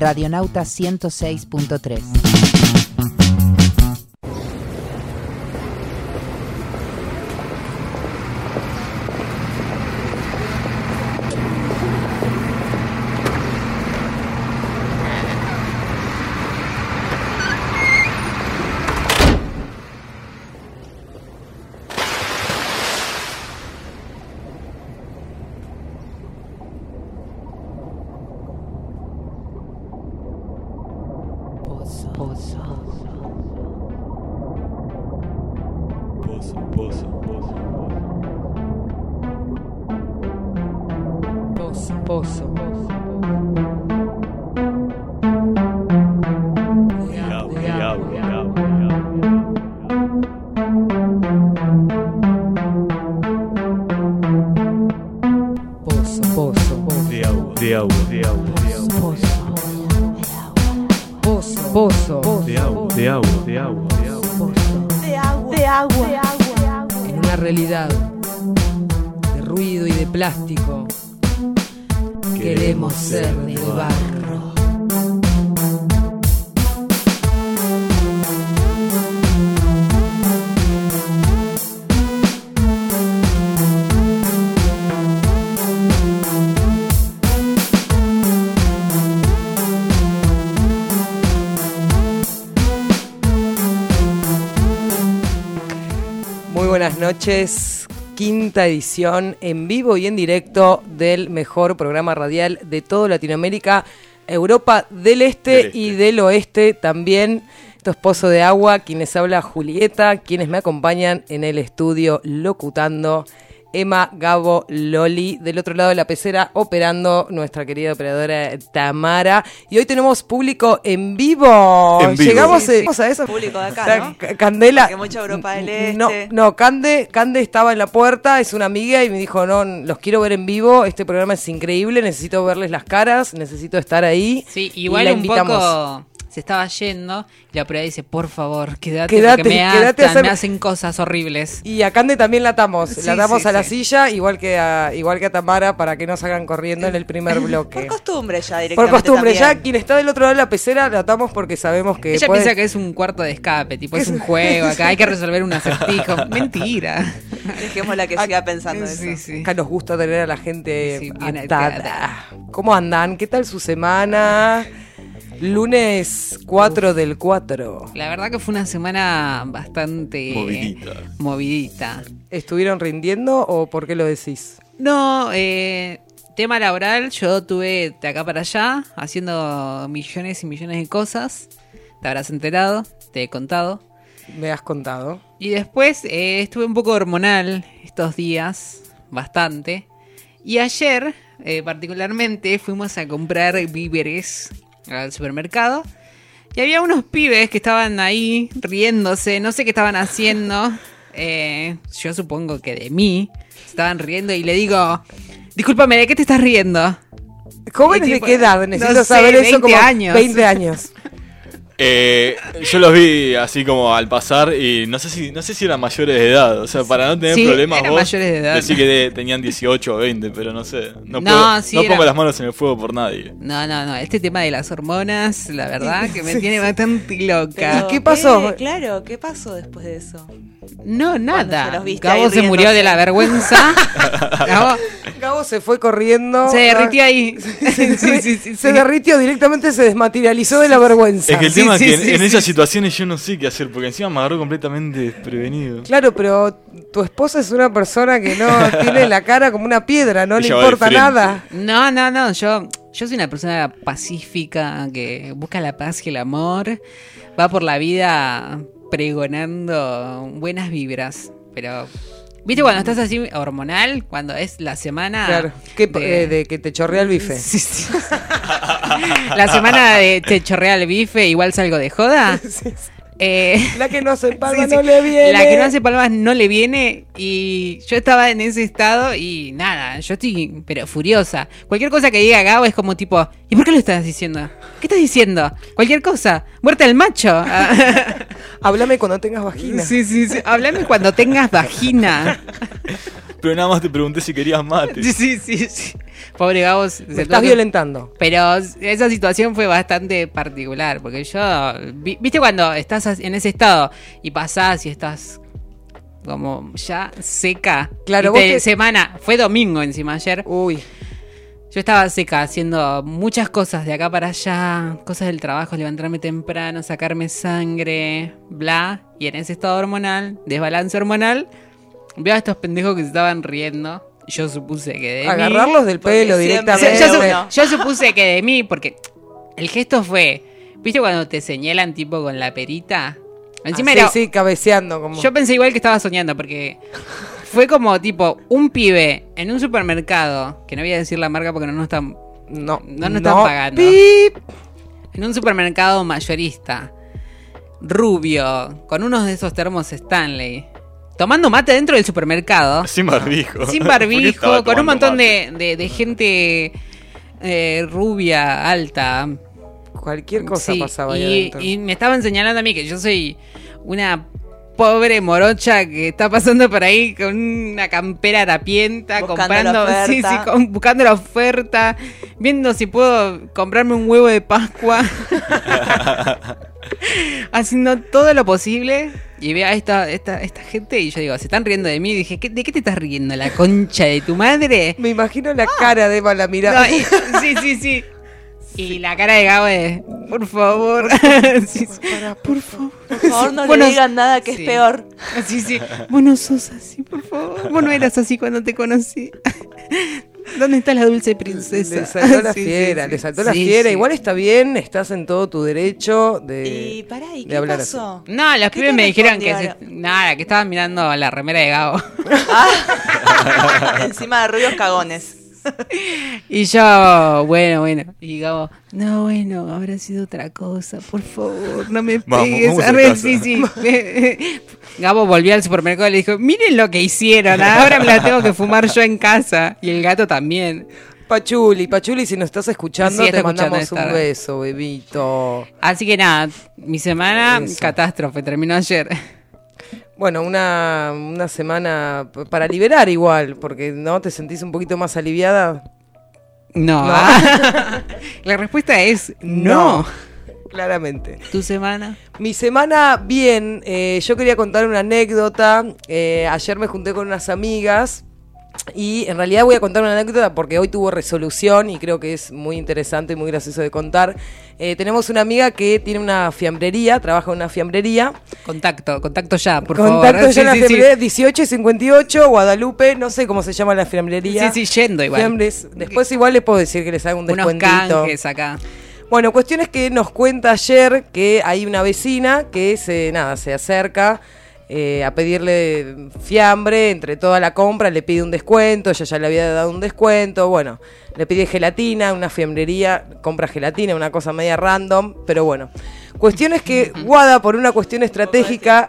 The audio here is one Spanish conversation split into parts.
Radionauta 106.3. edición en vivo y en directo del mejor programa radial de toda Latinoamérica, Europa del Este, Del este. y del Oeste también. Esto es Pozo de Agua, quienes habla Julieta, quienes me acompañan en el estudio locutando. Emma, Gabo, Loli, del otro lado de la pecera operando nuestra querida operadora Tamara. Y hoy tenemos público en vivo. En vivo. Llegamos Sí, sí. eh, a eso. Público de acá, ¿no? Candela. Porque mucha Europa del No, Este. no, Cande, Cande estaba en la puerta, es una amiga y me dijo, no, los quiero ver en vivo, este programa es increíble, necesito verles las caras, necesito estar ahí. Sí, Y igual la un invitamos. poco se estaba yendo y la prueba dice, por favor, quédate, Quédate, porque me quédate a atan, hacer- me hacen cosas horribles. Y a Cande también la atamos, Sí, la atamos sí, a la sí. silla, igual que a, igual que a Tamara, para que no salgan corriendo en el primer bloque. Por costumbre ya Por directamente costumbre, ya quien está del otro lado de la pecera la atamos porque sabemos que Ella puede- piensa que es un cuarto de escape, tipo, es un juego, acá hay que resolver un acertijo. Mentira. Dejémosla que siga pensando eso. Sí, sí. Acá nos gusta tener a la gente Sí, bien atada. atada. ¿Cómo andan? ¿Qué tal su semana? Lunes 4 del 4. La verdad que fue una semana bastante Movidita. movidita. ¿Estuvieron rindiendo o por qué lo decís? No, eh, tema laboral, yo tuve de acá para allá haciendo millones y millones de cosas. Te habrás enterado, te he contado. Me has contado. Y después eh, estuve un poco hormonal estos días, bastante. Y ayer, eh, particularmente, fuimos a comprar víveres al supermercado. Y había unos pibes que estaban ahí riéndose, no sé qué estaban haciendo. eh, yo supongo que de mí. Estaban riendo y le digo, discúlpame, ¿de qué te estás riendo? ¿Jóvenes de qué edad? no Necesito sé, saber eso 20 como años. 20 años. Eh, yo los vi así como al pasar y no sé si no sé si eran mayores de edad, o sea, para no tener Sí, problemas eran vos mayores de edad. decir que de- tenían 18 o 20, pero no sé, no, No, puedo- sí, no era- pongo las manos en el fuego por nadie. No, no, no, este tema de las hormonas, la verdad que me tiene bastante Pero, loca. ¿Qué pasó? Claro, ¿qué pasó después de eso? No, nada. Gabo se murió de la vergüenza. Gabo Gabo se fue corriendo. se derritió ahí. sí, sí, sí, sí. Se derritió directamente, se desmaterializó de la vergüenza. Es que el tema sí, es que en, sí, en sí, esas situaciones yo no sé qué hacer, porque encima me agarró completamente desprevenido. Claro, pero tu esposa es una persona que no tiene la cara como una piedra, no le Ella importa nada. No, no, no. Yo, yo soy una persona pacífica que busca la paz y el amor. Va por la vida pregonando buenas vibras. Pero, ¿viste cuando estás así hormonal? Cuando es la semana. Claro, que, de- eh, de que te chorrea el bife. Sí, sí. La semana de te chorrea el bife, igual salgo de joda. Eh, La que no se palma sí, sí. no le viene. La que no hace palmas no le viene y yo estaba en ese estado y nada, yo estoy pero furiosa. Cualquier cosa que diga Gabo es como tipo, ¿y por qué lo estás diciendo? ¿Qué estás diciendo? Cualquier cosa, muerte al macho. Háblame cuando tengas vagina. sí, sí, sí. Háblame cuando tengas vagina. Pero nada más te pregunté si querías mate. Sí, sí, sí, sí. Pobre Gabo. se Me estás violentando. Pero esa situación fue bastante particular, porque yo, vi- viste cuando estás en ese estado y pasás y estás como ya seca. Claro, vos te- semana, fue domingo encima ayer. Uy, Yo estaba seca haciendo muchas cosas de acá para allá, cosas del trabajo, levantarme temprano, sacarme sangre, bla. Y en ese estado hormonal, desbalance hormonal, veo a estos pendejos que se estaban riendo. Yo supuse que de mí. agarrarlos del porque pelo directamente. yo, supuse que de mí, porque el gesto fue. ¿Viste cuando te señalan tipo con la perita? Encima Ah, era. sí, sí, cabeceando como. Yo pensé igual que estaba soñando, porque fue como tipo un pibe en un supermercado, que no voy a decir la marca porque no nos están. no, no nos están pagando. Pip. En un supermercado mayorista, rubio, con unos de esos termos Stanley, tomando mate dentro del supermercado. Sin barbijo. sin ¿Por qué barbijo, con un montón de, de- de gente eh, rubia, alta. Cualquier cosa Sí, pasaba ahí y, adentro. y me estaban señalando a mí que yo soy una pobre morocha que está pasando por ahí con una campera Buscando comprando, la sí, sí, con- buscando la oferta, viendo si puedo comprarme un huevo de Pascua. Haciendo todo lo posible y veo a esta, esta, esta gente y yo digo, se están riendo de mí. Y dije, ¿qué- ¿de qué te estás riendo? ¿La concha de tu madre? Me imagino la cara de Eva la mirada. No, y- sí, sí, sí. Y la cara de Gabo es, por favor. Sí, sí. Por favor. Por favor, no Bueno, le digan nada que sí. es peor. Sí, sí. Vos no sos así, por favor. Vos no eras así cuando te conocí. ¿Dónde está la dulce princesa? Le saltó la Sí, fiera, sí. le saltó la fiera. sí. Igual está bien, estás en todo tu derecho de. Y pará, ¿y qué hablar pasó? No, los ¿Qué pibes me dijeron que se- nada, que estaban mirando la remera de Gabo. Ah, encima de ruidos cagones. Y yo, bueno, bueno. Y Gabo, no, bueno, habrá sido otra cosa, por favor, no me Vamos, pegues. vamos a Arre, casa. sí, sí. Gabo volvió al supermercado y le dijo, miren lo que hicieron, ahora me la tengo que fumar yo en casa. Y el gato también. Pachuli, Pachuli, si nos estás escuchando, Sí, está te escuchando mandamos un beso, bebito. Así que nada, mi semana, Eso. catástrofe, terminó ayer. Bueno, una, una semana para liberar igual, porque no te sentís un poquito más aliviada. No. No. la respuesta es no. Claramente. ¿Tu semana? Mi semana, bien. eh, yo quería contar una anécdota. Eh, ayer me junté con unas amigas. Y en realidad voy a contar una anécdota porque hoy tuvo resolución y creo que es muy interesante y muy gracioso de contar. Eh, tenemos una amiga que tiene una fiambrería, trabaja en una fiambrería. Contacto, contacto ya, por Contacto favor. ya en la Sí, fiambrería 18 y 58, Guadalupe, no sé cómo se llama la fiambrería. Sí, sí, yendo igual. Fiambres. Después igual les puedo decir que les haga un Unos descuentito. canjes acá. Bueno, cuestión es que nos cuenta ayer que hay una vecina que se, nada, se acerca eh, a pedirle fiambre entre toda la compra, le pide un descuento, ella ya le había dado un descuento, bueno, le pide gelatina, una fiambrería, compra gelatina, una cosa media random, pero bueno. Cuestión es que Guada, por una cuestión estratégica.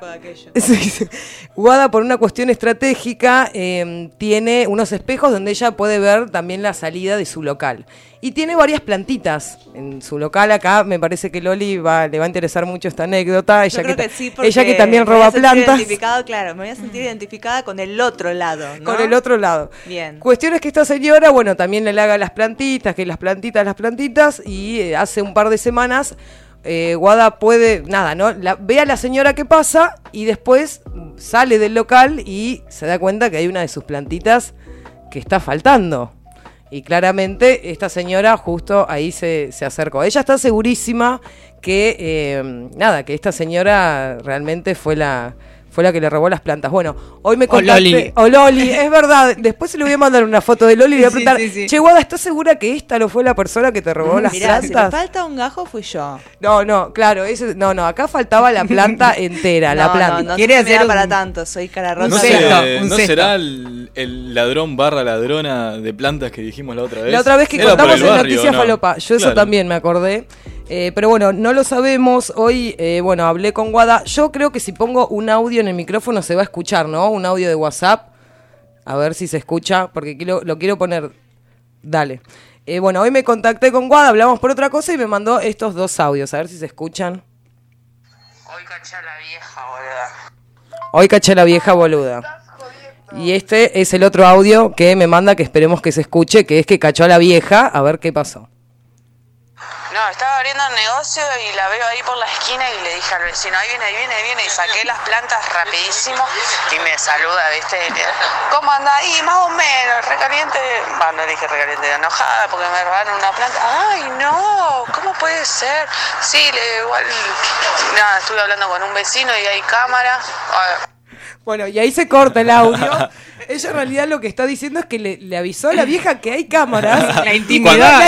Guada, por una cuestión estratégica, eh, tiene unos espejos donde ella puede ver también la salida de su local. Y tiene varias plantitas en su local acá. Me parece que Loli va, le va a interesar mucho esta anécdota. Ella, que, sí, ella que también me voy a roba sentir plantas. identificado, claro, me voy a sentir identificada con el otro lado, ¿no? Con el otro lado. Bien. Cuestión es que esta señora, bueno, también le haga las plantitas, que las plantitas, las plantitas, y eh, hace un par de semanas eh, Guada puede, nada, ¿no? La, ve a la señora que pasa y después sale del local y se da cuenta que hay una de sus plantitas que está faltando. Y claramente esta señora justo ahí se, se acercó. Ella está segurísima que, eh, nada, que esta señora realmente fue la, fue la que le robó las plantas. Bueno, hoy me O. Loli. O Loli, es verdad. Después se le voy a mandar una foto de Loli y le voy a preguntar, sí, sí. che, Guada, ¿estás segura que esta no fue la persona que te robó las Mirá, si plantas? falta un gajo fui yo. No, no, claro, ese, no, no, acá faltaba la planta entera, la planta. No, no, Quiere hacer para tanto, soy cara un ¿No, rota. se- cesto, un ¿no cesto. será el, el ladrón barra ladrona de plantas que dijimos la otra vez? La otra vez que Era contamos en barrio, Noticias ¿no? Falopa, yo eso también me acordé. Eh, pero bueno, no lo sabemos. Hoy, eh, bueno, hablé con Guada. Yo creo que si pongo un audio en el micrófono se va a escuchar, ¿no? Un audio de WhatsApp. A ver si se escucha, porque quiero, lo quiero poner. Dale. Eh, bueno, hoy me contacté con Guada, hablamos por otra cosa y me mandó estos dos audios. A ver si se escuchan. Hoy caché a la vieja, boluda. Hoy caché a la vieja boluda. Y este es el otro audio que me manda que esperemos que se escuche, que es que cachó a la vieja, a ver qué pasó. No, estaba abriendo el negocio y la veo ahí por la esquina y le dije al vecino, ahí viene, ahí viene, ahí viene, y saqué las plantas rapidísimo y me saluda, ¿viste? ¿Cómo anda ahí? Más o menos, recaliente. Va, no le dije recaliente, enojada porque me robaron una planta. Ay, no, ¿cómo puede ser? Sí, le igual, nada, estuve hablando con un vecino y hay cámara. Bueno, y ahí se corta el audio. Ella en realidad lo que está diciendo es que le, le avisó a la vieja que hay cámaras. La cuando- la,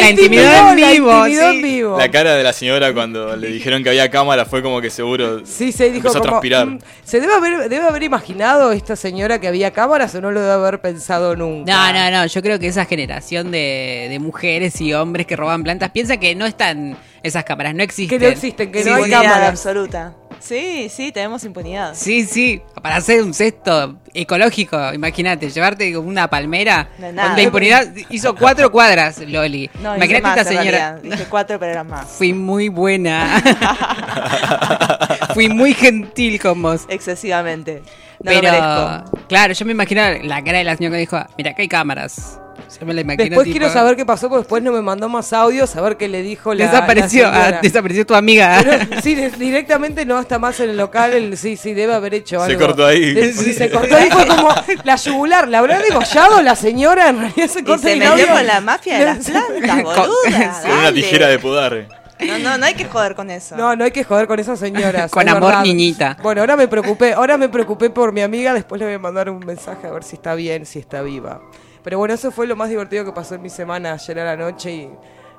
intimidó en la vivo. intimidó sí. en vivo. La cara de la señora cuando le dijeron que había cámara fue como que seguro Sí, se dijo empezó a como, transpirar. mm, ¿Se debe haber, debe haber imaginado esta señora que había cámaras o no lo debe haber pensado nunca? No, no, no. Yo creo que esa generación de, de mujeres y hombres que roban plantas piensa que no están esas cámaras, no existen. Que no existen, que no hay cámaras. absoluta. Sí, sí, tenemos impunidad. Sí, sí, para hacer un cesto ecológico, imagínate, llevarte una palmera No, con la impunidad hizo cuatro cuadras, Loli. No, imagínate más, esta señora. Dije cuatro, pero eran más. Fui muy buena. Fui muy gentil con vos. Excesivamente. No Pero, lo claro, yo me imagino la cara de la señora que dijo, mira, acá hay cámaras. Yo me la imagino Después tipo, quiero saber qué pasó, porque después no me mandó más audio, saber qué le dijo la Desapareció, la ah, desapareció tu amiga. Pero, sí, de- directamente no está más en el local, el- sí, sí, debe haber hecho Se algo. cortó ahí. De- sí, se cortó ahí, fue como la yugular, ¿la habrá degollado la señora? En realidad se Y corta se el metió audio. con la mafia de las plantas, boluda. Con una tijera de podar. No, no, no hay que joder con eso. No, no hay que joder con esas señoras. Con es amor, verdad. niñita. Bueno, ahora me preocupé, ahora me preocupé por mi amiga, después le voy a mandar un mensaje a ver si está bien, si está viva. Pero bueno, eso fue lo más divertido que pasó en mi semana ayer a la noche y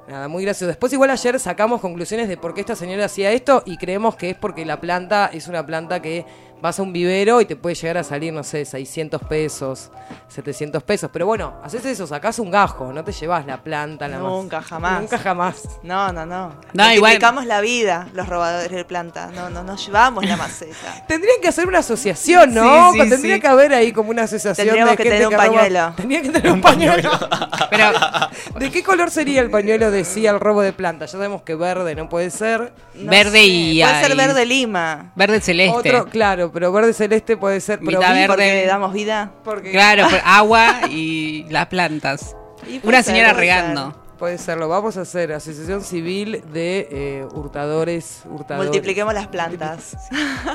nada, muy gracioso. Después igual ayer sacamos conclusiones de por qué esta señora hacía esto y creemos que es porque la planta es una planta que vas a un vivero y te puede llegar a salir, no sé, 600 pesos, 700 pesos. Pero bueno, haces eso, sacás un gajo, no te llevas la planta, la Nunca, jamás. Nunca jamás. No, no, no. No, igual- la vida, los robadores de plantas. No, no, nos llevamos la maceta. Tendrían que hacer una asociación, ¿no? Sí, sí, Tendría sí. que haber ahí como una asociación Tendríamos de que gente tener un roba- pañuelo. Tendría que tener un pañuelo. Pero ¿De qué color sería el pañuelo de sí al robo de planta? Ya sabemos que verde no puede ser. No Verde sé, y Puede ahí- ser verde lima. verde celeste. Otro, claro, pero verde celeste puede ser. Pero verde. Porque le damos vida. porque- Claro, agua y las plantas. Y Una señora regando. Puede ser, lo vamos a hacer. Asociación Civil de eh, Hurtadores, hurtadores. Multipliquemos las plantas.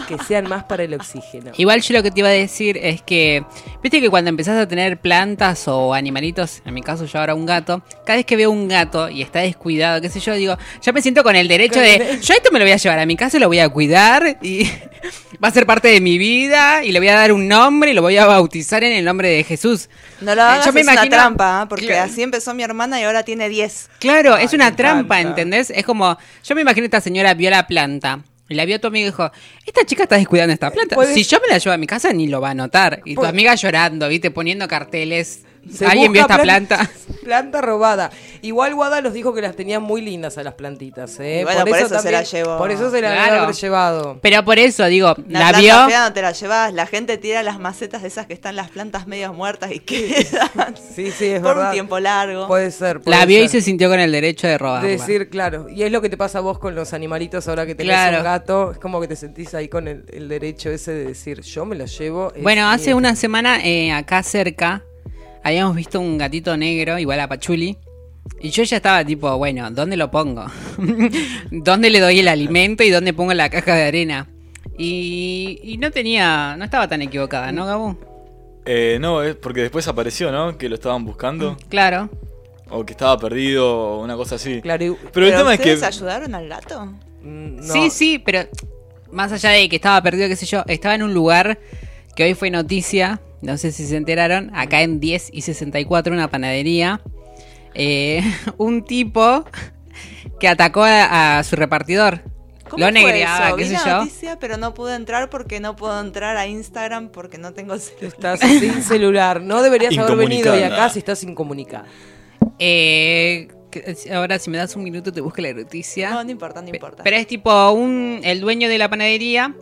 Que sean más para el oxígeno. Igual yo lo que te iba a decir es que, viste que cuando empezás a tener plantas o animalitos, en mi caso yo ahora un gato, cada vez que veo un gato y está descuidado, qué sé yo, digo, ya me siento con el derecho de, yo esto me lo voy a llevar a mi casa, y lo voy a cuidar y va a ser parte de mi vida y le voy a dar un nombre y lo voy a bautizar en el nombre de Jesús. No lo hagas, Yo me es una trampa, ¿eh? porque Claro. así empezó mi hermana y ahora tiene 10. Claro, es una trampa. ¿entendés? Es como, yo me imagino esta señora vio la planta. La vio tu amiga y dijo, esta chica está descuidando esta planta. Si yo me la llevo a mi casa ni lo va a notar. Y tu amiga llorando, viste, poniendo carteles. Se Alguien vio busca esta plan- planta. Planta robada. Igual Guada nos dijo que las tenía muy lindas a las plantitas. ¿eh? Bueno, por eso se la llevó. Por eso se la Claro. haber llevado. Pero por eso, digo, la vio. fea no te la llevas. La gente tira las macetas de esas que están las plantas medias muertas y quedan Sí, sí, es por verdad. un tiempo largo. Puede ser. puede La vio y se sintió con el derecho de robarla. Decir, claro. Y es lo que te pasa a vos con los animalitos ahora que tenés Claro. un gato. Es como que te sentís ahí con el, el derecho ese de decir, yo me lo llevo. Bueno, hace una semana eh, acá cerca habíamos visto un gatito negro, igual a Pachuli. Y yo ya estaba tipo, bueno, ¿dónde lo pongo? ¿Dónde le doy el alimento y dónde pongo la caja de arena? Y, y no tenía, no estaba tan equivocada, ¿no, Gabo? Eh, no, es porque después apareció, ¿no? Que lo estaban buscando. Claro. O que estaba perdido o una cosa así. Claro, y- Pero el tema es que. ¿Ustedes ayudaron al gato? mm, no. Sí, sí, pero más allá de que estaba perdido, qué sé yo, estaba en un lugar que hoy fue noticia, no sé si se enteraron, acá en 10 y 64, una panadería, eh, un tipo que atacó a, a su repartidor. ¿Cómo Lo negreaba, qué sé yo. noticia, pero no pude entrar porque no puedo entrar a Instagram porque no tengo celular. Estás sin celular. No deberías haber venido y acá si estás incomunicada. Eh, ahora, si me das un minuto, te busco la noticia. No, no importa, no importa. Pero es tipo un el dueño de la panadería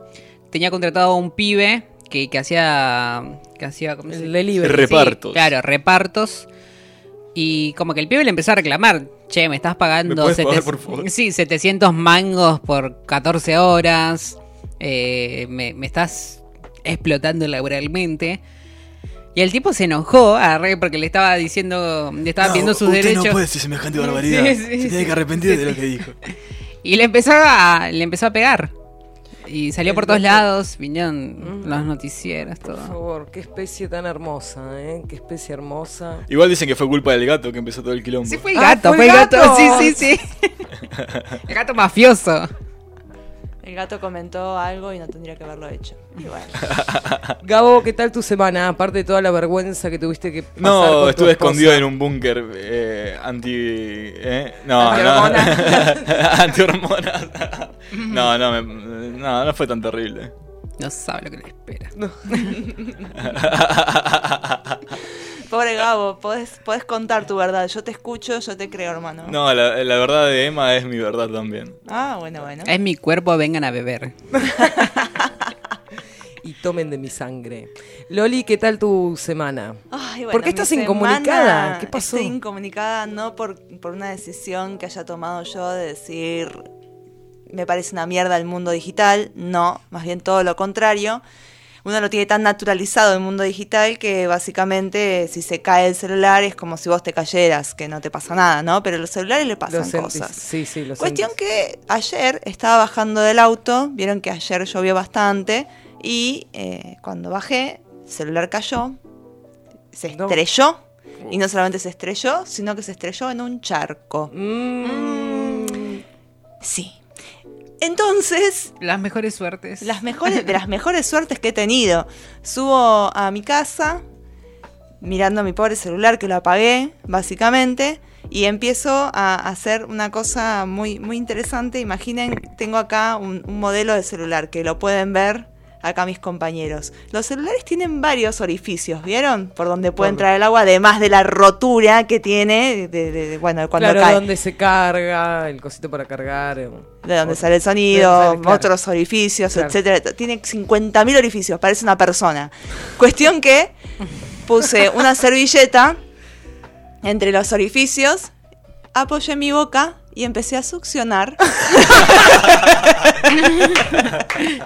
tenía contratado a un pibe que, que hacía que hacía ¿cómo se El dice? Repartos. Sí, claro, repartos. Y como que el pibe le empezó a reclamar, "Che, me estás pagando ¿Me pagar, por favor? Sí, 700 mangos por 14 horas. eh, me, me estás explotando laboralmente." Y el tipo se enojó agarré, porque le estaba diciendo, le estaba pidiendo sus usted derechos. no puede decir semejante barbaridad. Sí, sí, Se sí. tiene que arrepentir de lo que dijo. Y le empezó a, le empezó a pegar. Y salió por todos lados, vinieron Mm. los noticieros, Por todo. favor, qué especie tan hermosa, ¿eh? Qué especie hermosa. Igual dicen que fue culpa del gato que empezó todo el quilombo. Sí, fue el Ah, gato, ¿fue fue el el gato. gato? Sí, sí, sí. El gato mafioso. El gato comentó algo y no tendría que haberlo hecho. Y bueno. Gabo, ¿qué tal tu semana? Aparte de toda la vergüenza que tuviste que pasar No, con tu estuve esposa. escondido en un búnker eh, anti. ¿eh? No, Antihormonas. no. Antihormonas. no, no, me- no, no fue tan terrible. No sabe lo que le espera. Pobre Gabo, podés, podés contar tu verdad. Yo te escucho, yo te creo, hermano. No, la, la verdad de Emma es mi verdad también. Ah, bueno, bueno. Es mi cuerpo, vengan a beber. Y tomen de mi sangre. Loli, ¿qué tal tu semana? Ay, bueno, ¿Por qué estás incomunicada? ¿Qué pasó? Estoy incomunicada no por, por una decisión que haya tomado yo de decir me parece una mierda el mundo digital, no, más bien todo lo contrario. Uno lo tiene tan naturalizado el mundo digital que básicamente si se cae el celular es como si vos te cayeras, que no te pasa nada, ¿no? Pero a los celulares le pasan cosas. Sí, sí, lo Cuestión que ayer estaba bajando del auto, vieron que ayer llovió bastante y eh, cuando bajé, el celular cayó, se No. estrelló y no solamente se estrelló, sino que se estrelló en un charco. Mm. Sí. Entonces, Las mejores suertes. las mejores, de las mejores suertes que he tenido. Subo a mi casa, mirando mi pobre celular que lo apagué, básicamente, y empiezo a hacer una cosa muy, muy interesante. Imaginen, tengo acá un, un modelo de celular que lo pueden ver acá mis compañeros. Los celulares tienen varios orificios, ¿vieron? Por donde puede entrar el agua, además de la rotura que tiene, de, de- de- bueno, cuando claro, cae. donde se carga, el cosito para cargar. eh. De donde sale el sonido, donde sale, claro. otros orificios, Claro. etcétera. Tiene 50.000 orificios, parece una persona. Cuestión que puse una servilleta entre los orificios, apoyé mi boca y empecé a succionar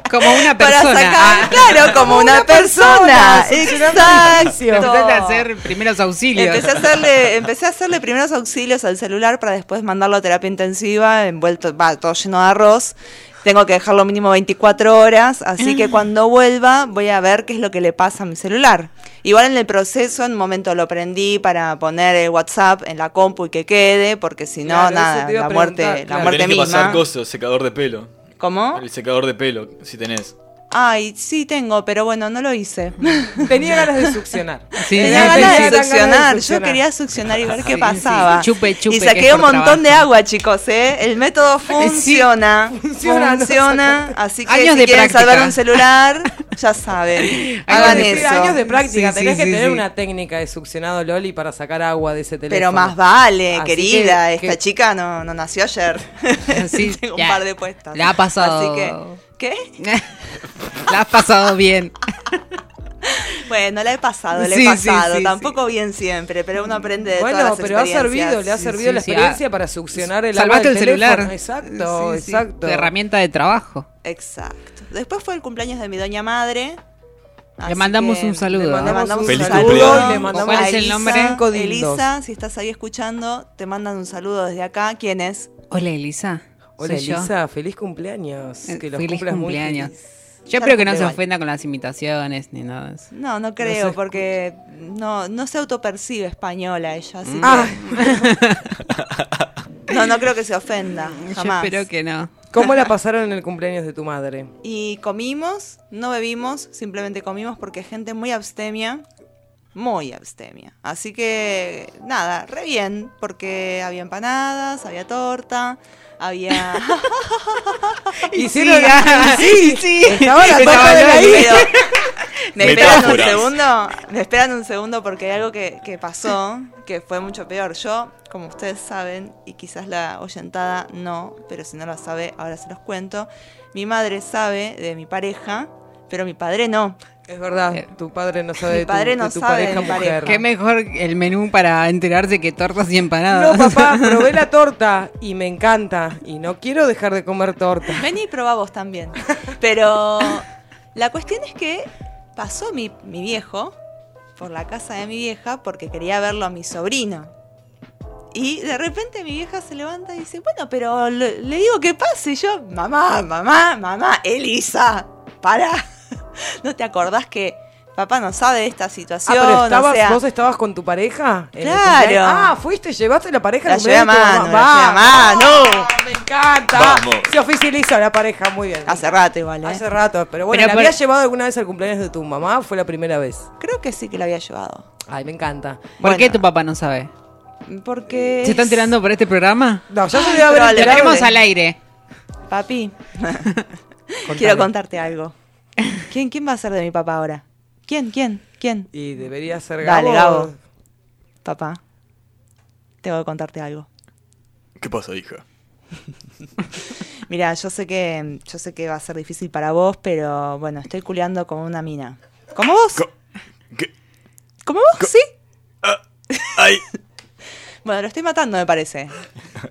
Como una para persona. sacar, Ah, claro, como una persona. succionando orificios. Empezaste a Exacto. hacer primeros auxilios. Empecé a hacerle, empecé a hacerle primeros auxilios al celular para después mandarlo a terapia intensiva, envuelto, va, todo lleno de arroz. Tengo que dejarlo mínimo 24 horas, así que cuando vuelva voy a ver qué es lo que le pasa a mi celular. Igual en el proceso, en un momento lo prendí para poner el WhatsApp en la compu y que quede, porque si no, Claro, nada, la muerte, preguntar, la claro. muerte tenés que pasar misma. cosas, secador de pelo. ¿Cómo? El secador de pelo, si tenés. Ay, sí tengo, pero bueno, no lo hice. Tenía ganas de succionar. Sí, Tenía sí, ganas de Tenía ganas de succionar. Yo quería succionar y ver qué pasaba. sí. Chupe, chupe, y saqué un montón de agua, chicos, ¿eh? El método funciona. Funciona, Funciona. no así que Años si de quieren práctica. salvar un celular, ya saben. Hagan de- eso. años de práctica. Sí, Tenés sí, que sí, tener sí. una técnica de succionado Loli para sacar agua de ese teléfono. Pero más vale, Así querida. que- Esta que- chica no, no nació ayer. Sí, Tengo un par de puestas. Le ha pasado. Así que, ¿qué? La has pasado bien. Bueno, la he pasado, la he Sí, sí, pasado. sí, Tampoco bien siempre, pero uno aprende de todas Bueno, las pero ha servido, le ha servido sí, la sí, experiencia ah, para succionar el Salvaste el teléfono. celular. Exacto, Sí, sí. exacto. Tu herramienta de trabajo. Exacto. Después fue el cumpleaños de mi doña madre. Le mandamos un saludo. le Le mandamos un saludo. cumpleaños. Le mandamos ¿Cuál es el nombre? Elisa, si estás ahí escuchando, te mandan un saludo desde acá. ¿Quién es? Hola, Elisa. Hola Soy yo. Elisa, feliz cumpleaños. Eh, Que los Feliz cumplas muy cumpleaños. feliz. Yo espero que no se ofenda con las imitaciones ni nada de eso. No, no creo, porque no, no se autopercibe española ella, así Ah, que no, no creo que se ofenda, Yo jamás. espero que no. ¿cómo la pasaron en el cumpleaños de tu madre? Y comimos, no bebimos, simplemente comimos porque gente muy abstemia, muy abstemia. Así que nada, re bien, porque había empanadas, había torta, había... Hicieron sí, sí. Estaba la Estaba torta de la isla. ¿Me esperan un segundo? ¿Me esperan un segundo? Porque hay algo que, que pasó que fue mucho peor. Yo, como ustedes saben, y quizás la oyentada no, pero si no lo sabe, ahora se los cuento. Mi madre sabe de mi pareja, pero mi padre no. Es verdad, tu padre no sabe Mi de tu, padre no de tu sabe de pareja mujer. pareja. Qué mejor el menú para enterarse que tortas y empanadas. No, papá, probé la torta y me encanta. Y no quiero dejar de comer torta. Vení y probá vos también. Pero la cuestión es que pasó mi, mi viejo por la casa de mi vieja porque quería verlo a mi sobrino. Y de repente mi vieja se levanta y dice, bueno, pero le, le digo que pase. Y yo, mamá, mamá, mamá, Elisa, para. ¿No te acordás que papá no sabe de esta Ah, situación? o sea, vos estabas con tu pareja. Claro. Ah, fuiste, llevaste la pareja. al La llevé a cumpleaños de tu mano, mamá. la llevé a mano. ¡Ah, Me encanta. Vamos. Se oficializa la pareja, muy bien. hace rato igual, ¿eh? Hace rato, pero bueno, Pero ¿la por- habías llevado alguna vez al cumpleaños de tu mamá o fue la primera vez? Creo que sí que la había llevado. Ay, me encanta. ¿Por Bueno. qué tu papá no sabe? Porque... ¿Se está enterando por este programa? No, ya se debe haber. Lo tenemos al aire. Papi, quiero contarte algo. ¿Quién, ¿Quién va a ser de mi papá ahora? ¿Quién? ¿Quién? ¿Quién? Y debería ser Gabo. Dale, Gabo. Papá, tengo que contarte algo. ¿Qué pasa, hija? Mira, yo sé que yo sé que va a ser difícil para vos, pero bueno, estoy culeando con una mina. ¿Como vos? Co- ¿Qué? ¿Como vos? ¿Sí? ¡Ay! Bueno, lo estoy matando, me parece.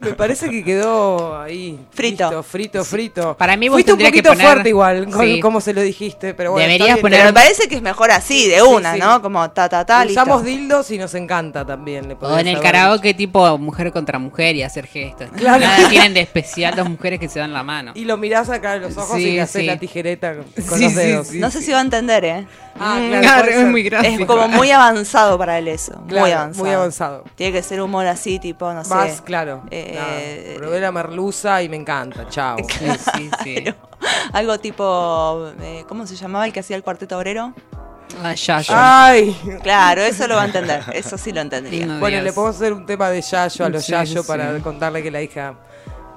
Me parece que quedó ahí. Frito. listo, frito, frito. Para mí vos Fuiste un que poquito poner- fuerte igual, con Sí. cómo se lo dijiste, pero bueno. Deberías poner- Pero me parece que es mejor así, de una, sí. ¿no? Como ta, ta, ta, listo. Usamos dildos y nos encanta también. le O en el karaoke tipo mujer contra mujer y hacer gestos. Claro. Nada tienen de especial dos mujeres que se dan la mano. Y lo mirás acá en los ojos y le haces sí. la tijereta con los dedos. sí. No sé si va a entender, ¿eh? Ah, Mm, claro, es muy gráfico. Es como muy avanzado para él eso. Claro, muy avanzado. muy avanzado. Tiene que ser humor así, tipo, no sé. Más, claro. eh, Probé la merluza y me encanta. Chao. Sí, sí, sí. Algo tipo, eh, ¿cómo se llamaba el que hacía el cuarteto obrero? Ah, ya, ya. Ay. Claro, eso lo va a entender, eso sí lo entendería. No Bueno, le podemos hacer un tema de Yayo a los Sí, Yayo sí. para contarle que la hija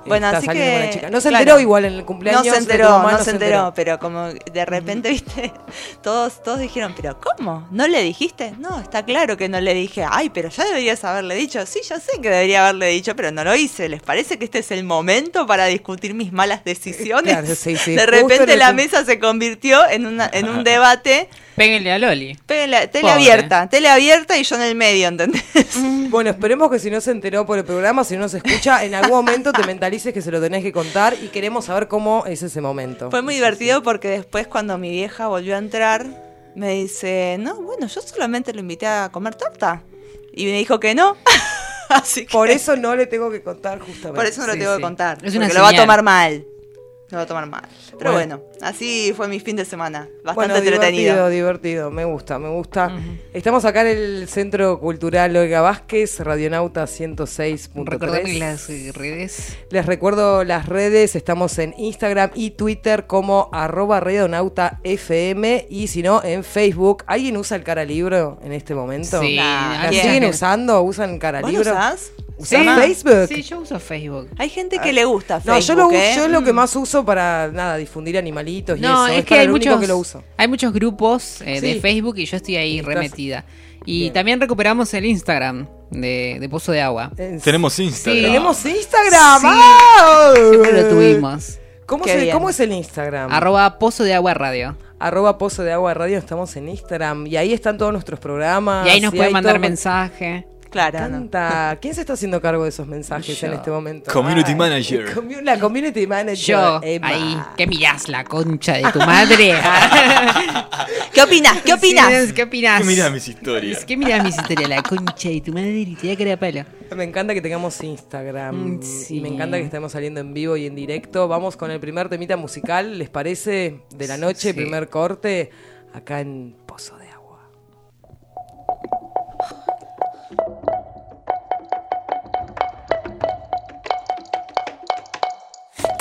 Bueno, así que, chica. No se claro. enteró igual en el cumpleaños. No se enteró, no, se enteró, pero como de repente, viste, todos, todos dijeron, pero ¿cómo? ¿No le dijiste? No, está claro que no le dije, ay, pero ya deberías haberle dicho. Sí, ya sé que debería haberle dicho, pero no lo hice. ¿Les parece que este es el momento para discutir mis malas decisiones? Claro, sí, sí, de repente la mesa se convirtió en, una, en un debate. Péguenle a Loli. Tele, tele Pobre. abierta, tele abierta y yo en el medio, ¿entendés? Bueno, esperemos que si no se enteró por el programa, si no se escucha, en algún momento te mentalices que se lo tenés que contar y queremos saber cómo es ese momento. Fue muy divertido porque después cuando mi vieja volvió a entrar, me dice, no, bueno, yo solamente lo invité a comer torta. Y me dijo que no. Así que Por eso no le tengo que contar justamente. por eso no lo Sí, tengo sí. que contar. Es una porque lo va a tomar mal. Lo va a tomar mal. Pero Bueno. bueno, así fue mi fin de semana. Bastante Bueno, entretenido. divertido, divertido, me gusta, me gusta. Estamos acá en el Centro Cultural Olga Vázquez, Radionauta 106.3. Recordame las redes. Les recuerdo las redes, estamos en Instagram y Twitter como arroba Radionauta FM y si no, en Facebook. ¿Alguien usa el cara libro en este momento? Sí, Nah, ¿La siguen usando? ¿Usan cara ¿Vos lo libro? usás? ¿Usan Sí. Facebook? Sí, yo uso Facebook. Hay gente que le gusta No, Facebook, yo lo, ¿eh? yo lo que más uso para nada, difundir animalitos y No, eso. es, que para hay único muchos, que lo uso. hay muchos grupos eh, Sí. de Facebook y yo estoy ahí Estás- remetida. Y Bien. también recuperamos el Instagram de, de Pozo de Agua. En- Tenemos Instagram. Sí. Tenemos Instagram. Sí. Siempre lo tuvimos. ¿Cómo, Qué se- bien. ¿Cómo es el Instagram? Arroba Pozo de Agua Radio. Arroba Pozo de Agua Radio, estamos en Instagram. Y ahí están todos nuestros programas. Y ahí nos pueden mandar todo- mensaje. Claro, Me no. encanta. ¿Quién se está haciendo cargo de esos mensajes Yo. en este momento? Community manager. comu- La community manager. Yo, Emma. ahí, ¿qué mirás? La concha de tu madre. ¿Qué opinas? ¿Qué opinas? ¿Qué opinas? ¿Qué mirás mis historias? ¿Qué mirás mis historias? La concha de tu madre y te da cara de palo. Me encanta que tengamos Instagram. Mm, sí. Y me encanta que estemos saliendo en vivo y en directo. Vamos con el primer temita musical, ¿les parece? De la noche, Sí. primer corte, acá en Pozo de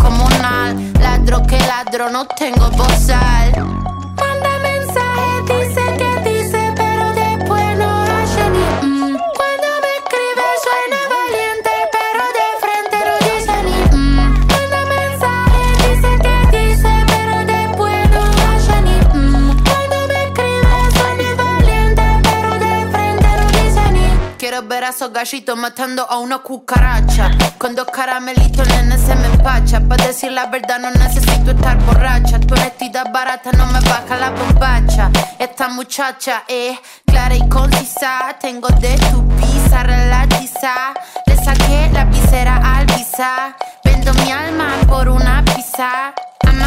comunal. Ladro que ladro, no tengo bozal. Manda Quiero ver a esos gallitos matando a una cucaracha. Con dos caramelitos, nene, se me empacha. Para decir la verdad, no necesito estar borracha. Tu honestidad barata no me baja la bombacha. Esta muchacha es clara y concisa. Tengo de tu pizza relatiza. Le saqué la visera al visa. Vendo mi alma por una pizza.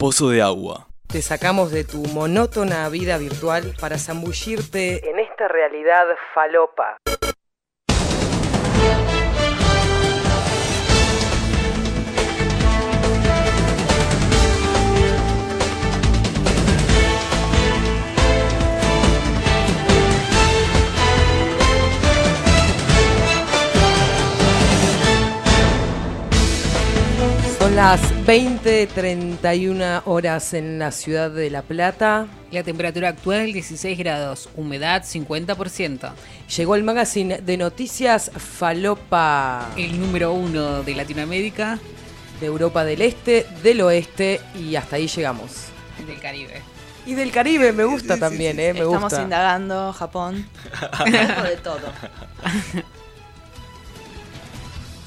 Pozo de agua. Te sacamos de tu monótona vida virtual para zambullirte en esta realidad falopa. Son las 20.31 horas en la ciudad de La Plata. La temperatura actual 16 grados, humedad 50%. Llegó el magazine de noticias Falopa El número uno de Latinoamérica de Europa del Este, del Oeste y hasta ahí llegamos. y del Caribe. Y del Caribe me gusta también, eh, me Estamos gusta. indagando Japón. De todo.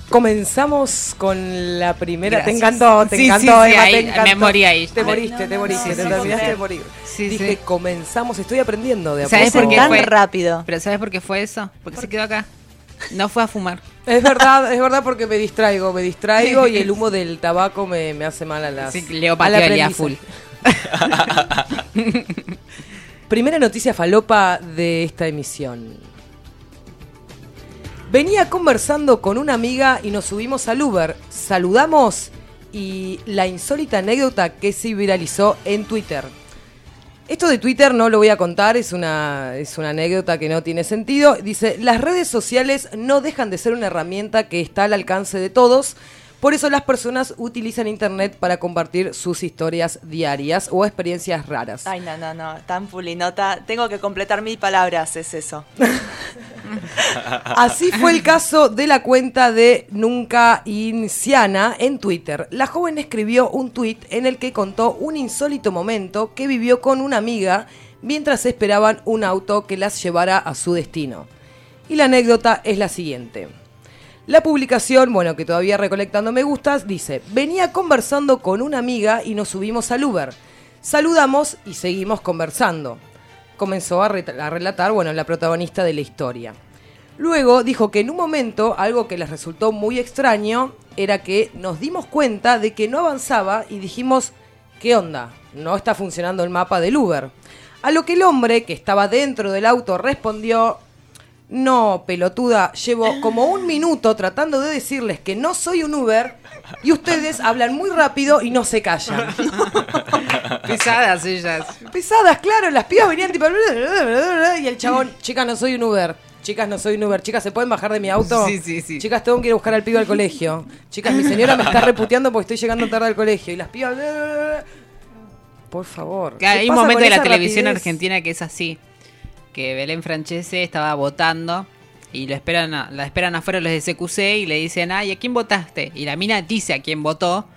Comenzamos con la primera. Gracias. Te encantó, te Sí, encantó, sí, sí, Emma, ahí te encantó. me morí ahí. Te moriste, te moriste, te terminaste de morir. Sí, Dije, sí. comenzamos, estoy aprendiendo de a ¿Sabes por qué Tan fue? rápido. Pero ¿sabes por qué fue eso? Porque se quedó acá. No fue a fumar. Es verdad, es verdad porque me distraigo, me distraigo y el humo del tabaco me, me hace mal a las. Sí, Leo al pateó el día aprendizaje. full. Primera noticia falopa de esta emisión. Venía conversando con una amiga y nos subimos al Uber. Saludamos y la insólita anécdota que se viralizó en Twitter. Esto de Twitter no lo voy a contar, es una, es una anécdota que no tiene sentido. Dice, las redes sociales no dejan de ser una herramienta que está al alcance de todos, por eso las personas utilizan Internet para compartir sus historias diarias o experiencias raras. Ay, no, no, no. Tan pulinota. Tengo que completar mil palabras, es eso. Así fue el caso de la cuenta de Nunca Inciana en Twitter. La joven escribió un tweet en el que contó un insólito momento que vivió con una amiga mientras esperaban un auto que las llevara a su destino. Y la anécdota es la siguiente. La publicación, bueno, que todavía recolectando me gustas, dice, venía conversando con una amiga y nos subimos al Uber. Saludamos y seguimos conversando. Comenzó a, re- a relatar, bueno, la protagonista de la historia. Luego dijo que en un momento algo que les resultó muy extraño era que nos dimos cuenta de que no avanzaba y dijimos, ¿qué onda? No está funcionando el mapa del Uber. A lo que el hombre que estaba dentro del auto respondió, no, pelotuda, llevo como un minuto tratando de decirles que no soy un Uber y ustedes hablan muy rápido y no se callan. Pesadas ellas. Pesadas, claro, las pibas venían tipo y el chabón, chicas, no soy un Uber. Chicas, no soy un Uber. Chicas, ¿se pueden bajar de mi auto? Sí, sí, sí. Chicas, tengo que ir a buscar al pibe al colegio. Chicas, mi señora me está reputeando porque estoy llegando tarde al colegio. Y las pibas... Por favor. Claro, ¿qué hay un momento de la televisión rapidez? argentina que es así. Que Belén Francese estaba votando y lo esperan a- la esperan afuera los de CQC y le dicen, ay, ¿a quién votaste? Y la mina dice a quién votó.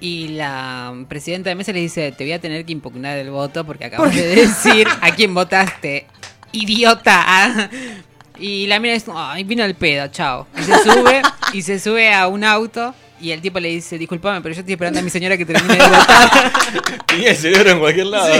Y la presidenta de mesa le dice, te voy a tener que impugnar el voto porque acabas de decir a quién votaste. Idiota. Y la mina dice, ay, vino el pedo, chao. Y se sube, y se sube a un auto. Y el tipo le dice, disculpame, pero yo estoy esperando a mi señora que termine de votar. Tenía el cerebro en cualquier lado.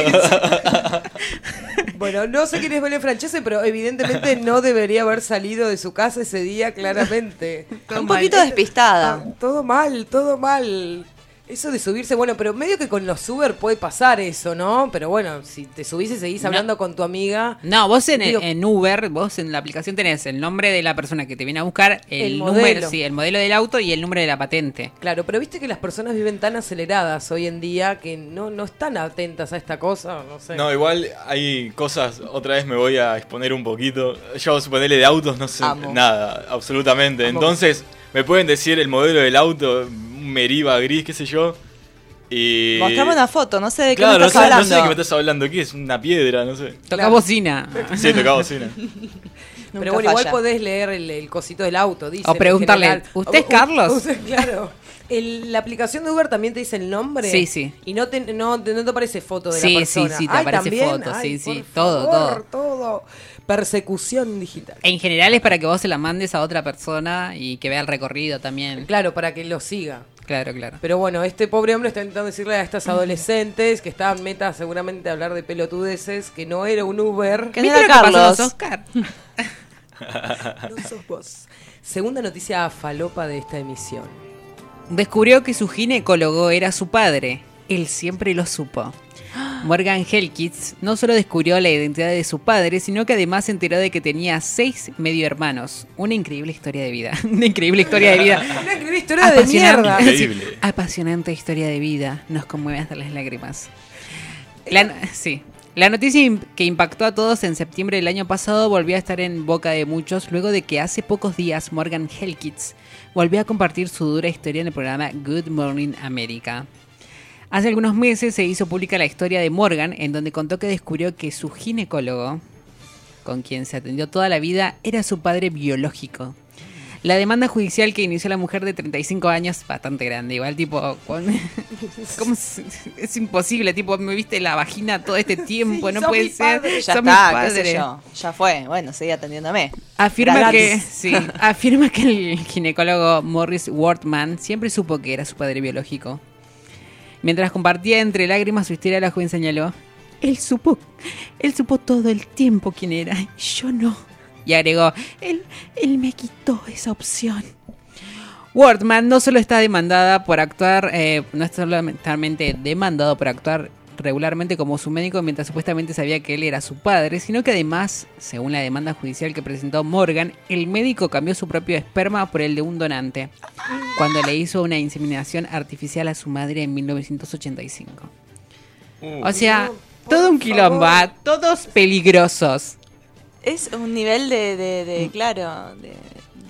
Bueno, no sé quién es Belén Francese, pero evidentemente no debería haber salido de su casa ese día, claramente. Un poquito despistada. Ah, todo mal, todo mal. Eso de subirse, bueno, pero medio que con los Uber puede pasar eso, ¿no? Pero bueno, si te subís y seguís hablando con tu amiga. No, vos en, Digo- en Uber, vos en la aplicación tenés el nombre de la persona que te viene a buscar, el, El número, modelo. sí, el modelo del auto y el número de la patente. Claro, pero viste que las personas viven tan aceleradas hoy en día que no, no están atentas a esta cosa, no sé. No, igual hay cosas, otra vez me voy a exponer un poquito. Yo suponerle de autos no sé Amo. nada, absolutamente. Amo. Entonces, me pueden decir el modelo del auto, un Meriva gris, qué sé yo. Y... Mostrame una foto, no sé de qué Claro, me no estás sé, no hablando. sé de qué me estás hablando, ¿qué es? Una piedra, no sé. Toca Claro. bocina. Sí, tocaba bocina. Pero bueno, igual podés leer el, el cosito del auto, dice. O preguntarle. ¿usted es U- u- Carlos? usted- claro. El- la aplicación de Uber también te dice el nombre. Sí, sí. Y no te, no, te- no te aparece foto de Sí, la sí, persona. sí, te Ay, aparece ¿también? foto, Ay, sí, sí, por todo, favor, todo. Persecución digital. En general es para que vos se la mandes a otra persona y que vea el recorrido también. Claro, para que lo siga. Claro, claro. Pero bueno, este pobre hombre está intentando decirle a estas adolescentes que estaban meta seguramente a hablar de pelotudeces, que no era un Uber. Que no ¿Viste era lo que pasó a los Carlos. Oscar? No sos vos. Segunda noticia falopa de esta emisión. Descubrió que su ginecólogo era su padre. Él siempre lo supo. Morgan Helkitz no solo descubrió la identidad de su padre, sino que además se enteró de que tenía seis medio hermanos. Una increíble historia de vida. Una increíble historia de vida. Una increíble historia de mierda. Increíble. Sí, apasionante historia de vida. Nos conmueve hasta las lágrimas. La, sí. La noticia que impactó a todos en septiembre del año pasado volvió a estar en boca de muchos luego de que hace pocos días Morgan Helkitz volvió a compartir su dura historia en el programa Good Morning America. Hace algunos meses se hizo pública la historia de Morgan en donde contó que descubrió que su ginecólogo, con quien se atendió toda la vida, era su padre biológico. La demanda judicial que inició la mujer de 35 años, bastante grande, igual tipo, ¿cómo es, es imposible, tipo, me viste la vagina todo este tiempo, Sí, no puede mi ser. Ya mi está, qué sé yo. Ya fue. Bueno, seguí atendiéndome. Afirma Gratis. que, sí, afirma que el ginecólogo Morris Wortman siempre supo que era su padre biológico. Mientras compartía entre lágrimas su historia, la joven señaló: Él supo, él supo todo el tiempo quién era, y yo no. Y agregó: Él, él me quitó esa opción. Wortman no solo está demandada por actuar, eh, no es solamente demandado por actuar regularmente como su médico mientras supuestamente sabía que él era su padre, sino que además, según la demanda judicial que presentó Morgan, el médico cambió su propio esperma por el de un donante, cuando le hizo una inseminación artificial a su madre en 1985. Uh, O sea, no, todo un quilombo, favor. ah, todos peligrosos. Es un nivel de, de, de, claro, de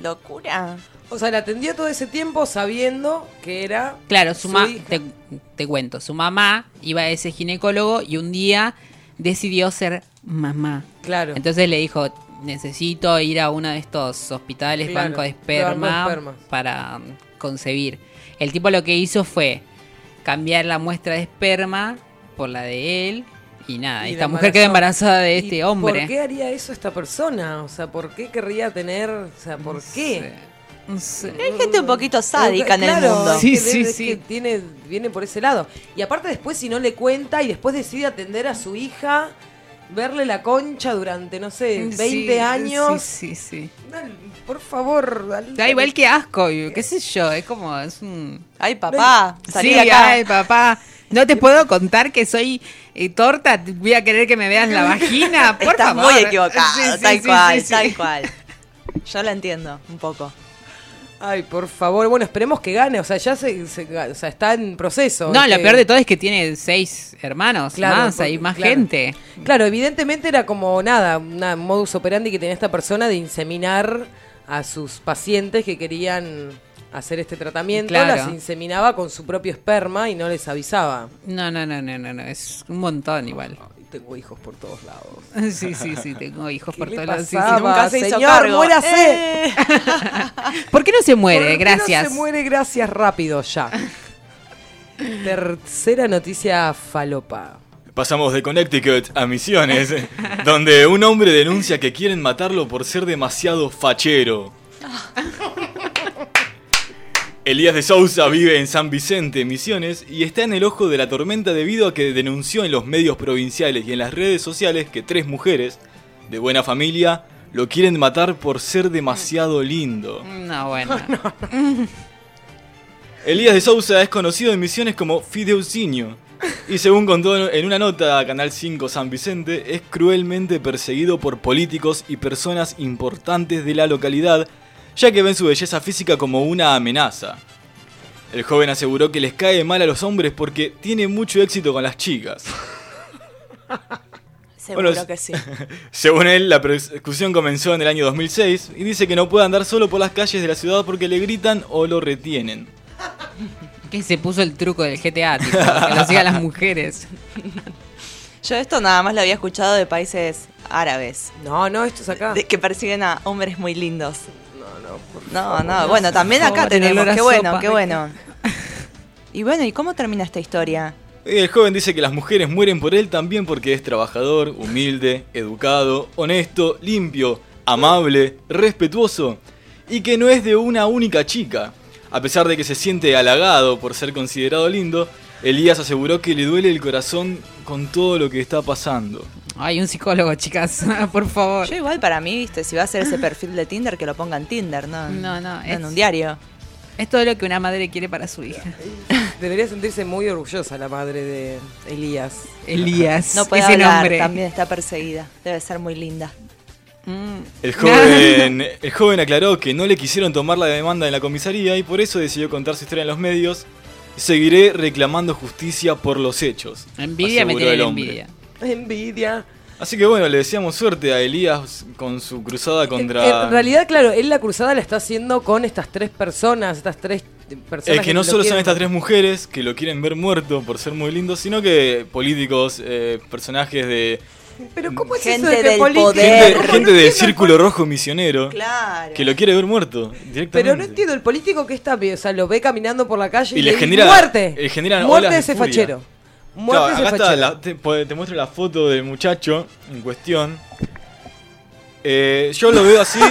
locura. O sea, la atendió todo ese tiempo sabiendo que era. Claro, su Su ma- hija. te, te cuento, su mamá iba a ese ginecólogo y un día decidió ser mamá. Claro. Entonces le dijo, necesito ir a uno de estos hospitales, Claro, banco de banco esperma, de para um, concebir. El tipo lo que hizo fue cambiar la muestra de esperma por la de él y nada, Y esta mujer quedó embarazó. embarazada de ¿Y este hombre. ¿Por qué haría eso esta persona? O sea, ¿por qué querría tener.? O sea, ¿por qué? No sé. Hay gente un poquito sádica en el mundo. es Sí, que sí, es sí. que tiene, viene por ese lado. Y aparte después si no le cuenta y después decide atender a su hija, verle la concha durante, no sé, 20 Sí, años. Sí, sí, sí. Dale, Por favor. dale. Da igual que asco, qué sé yo, es como, es un... Ay, papá, salí Sí, de acá. ay, papá. No te puedo contar que soy eh, torta. Voy a querer que me veas la vagina. Por Estás favor. muy equivocado, Sí, sí, tal sí, cual, sí, sí. tal cual. Yo la entiendo un poco. Ay, por favor. Bueno, esperemos que gane. O sea, ya se, se- o sea, está en proceso. No, lo Este- peor de todo es que tiene seis hermanos Claro, más, hay más claro. gente. Claro, evidentemente era como nada, una modus operandi que tenía esta persona de inseminar a sus pacientes que querían hacer este tratamiento. Claro. Las inseminaba con su propio esperma y no les avisaba. No, no, no, no, no, no, es un montón igual. Tengo hijos por todos lados. Sí, sí, sí, tengo hijos por ¿Qué todos lados. sí, sí. pasaba, nunca se hizo señor? cargo. ¡Muérase! Eh. ¿Por qué no se muere? ¿Por qué Gracias. No se muere, gracias, rápido, ya. Tercera noticia falopa. Pasamos de Connecticut a Misiones, donde un hombre denuncia que quieren matarlo por ser demasiado fachero. Elías de Sousa vive en San Vicente, Misiones, y está en el ojo de la tormenta debido a que denunció en los medios provinciales y en las redes sociales que tres mujeres, de buena familia, lo quieren matar por ser demasiado lindo. No, bueno. Elías de Sousa es conocido en Misiones como Fideucinho. Y según contó en una nota a Canal 5 San Vicente, es cruelmente perseguido por políticos y personas importantes de la localidad, ya que ven su belleza física como una amenaza. El joven aseguró que les cae mal a los hombres porque tiene mucho éxito con las chicas. Seguro Bueno, que sí. Según él, la persecución comenzó en el año 2006 y dice que no puede andar solo por las calles de la ciudad porque le gritan o lo retienen. Que se puso el truco del GTA, tipo, que lo sigan las mujeres. Yo esto nada más lo había escuchado de países árabes. No, no, esto es acá. de- que persiguen a hombres muy lindos. No, no, bueno, también acá tenemos. Qué bueno, sopa. qué bueno. Y bueno, ¿y cómo termina esta historia? El joven dice que las mujeres mueren por él también porque es trabajador, humilde, educado, honesto, limpio, amable, respetuoso y que no es de una única chica. A pesar de que se siente halagado por ser considerado lindo, Elías aseguró que le duele el corazón con todo lo que está pasando. Ay, un psicólogo, chicas, por favor. Yo igual para mí, viste, si va a hacer ese perfil de Tinder, que lo ponga en Tinder, ¿no? en- No, no, en es- un diario. Es todo lo que una madre quiere para su hija. Debería sentirse muy orgullosa la madre de Elías. Elías, No puede ese hablar, nombre. también está perseguida. Debe ser muy linda. Mm. El joven, el joven aclaró que no le quisieron tomar la demanda en la comisaría y por eso decidió contar su historia en los medios. Seguiré reclamando justicia por los hechos. Envidia me tiene envidia. Envidia. Así que bueno, le deseamos suerte a Elías con su cruzada contra... En, en realidad, claro, él la cruzada la está haciendo con estas tres personas, estas tres personas. Es que no lo solo son estas tres mujeres que lo quieren ver muerto por ser muy lindo, sino que políticos, eh, personajes de... Pero ¿cómo es Gente eso de que del poder. Gente, ¿Cómo no gente del círculo rojo misionero Claro. que lo quiere ver muerto directamente. Pero no entiendo, el político que está, o sea, lo ve caminando por la calle y, Y le genera- muerte, le generan muerte olas de ese furia. fachero, Claro, acá está, la- te, muestro la foto del muchacho en cuestión. Eh, yo lo veo así.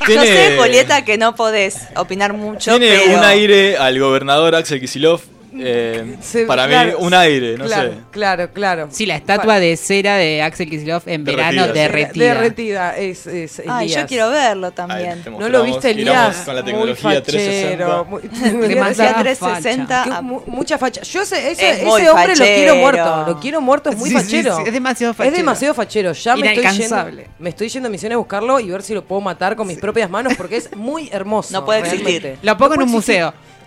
Yo tiene, sé, Julieta, que no podés opinar mucho, Tiene pero... un aire al gobernador Axel Kisilov. Eh, Se- para claro, mí, un aire, no claro, sé. Claro, claro. Sí, la estatua de cera de Axel Kicillof en verano Derretida. derretida. Derretida, es, es Ay, yo quiero verlo también. ¿No lo viste, Elías? Con la Muy tecnología fachero, 360. muy- Demasiada Tecnología 360. Que ah, mu- mucha facha. Yo sé, ese, Es hombre lo quiero muerto. Lo quiero muerto, es muy Sí, fachero. sí, es demasiado Es fachero. demasiado fachero. Ya me estoy, yendo, me estoy yendo a Misiones a buscarlo y ver si lo puedo matar con mis propias manos porque es muy hermoso. No puede realmente. existir. Lo pongo No en un existir.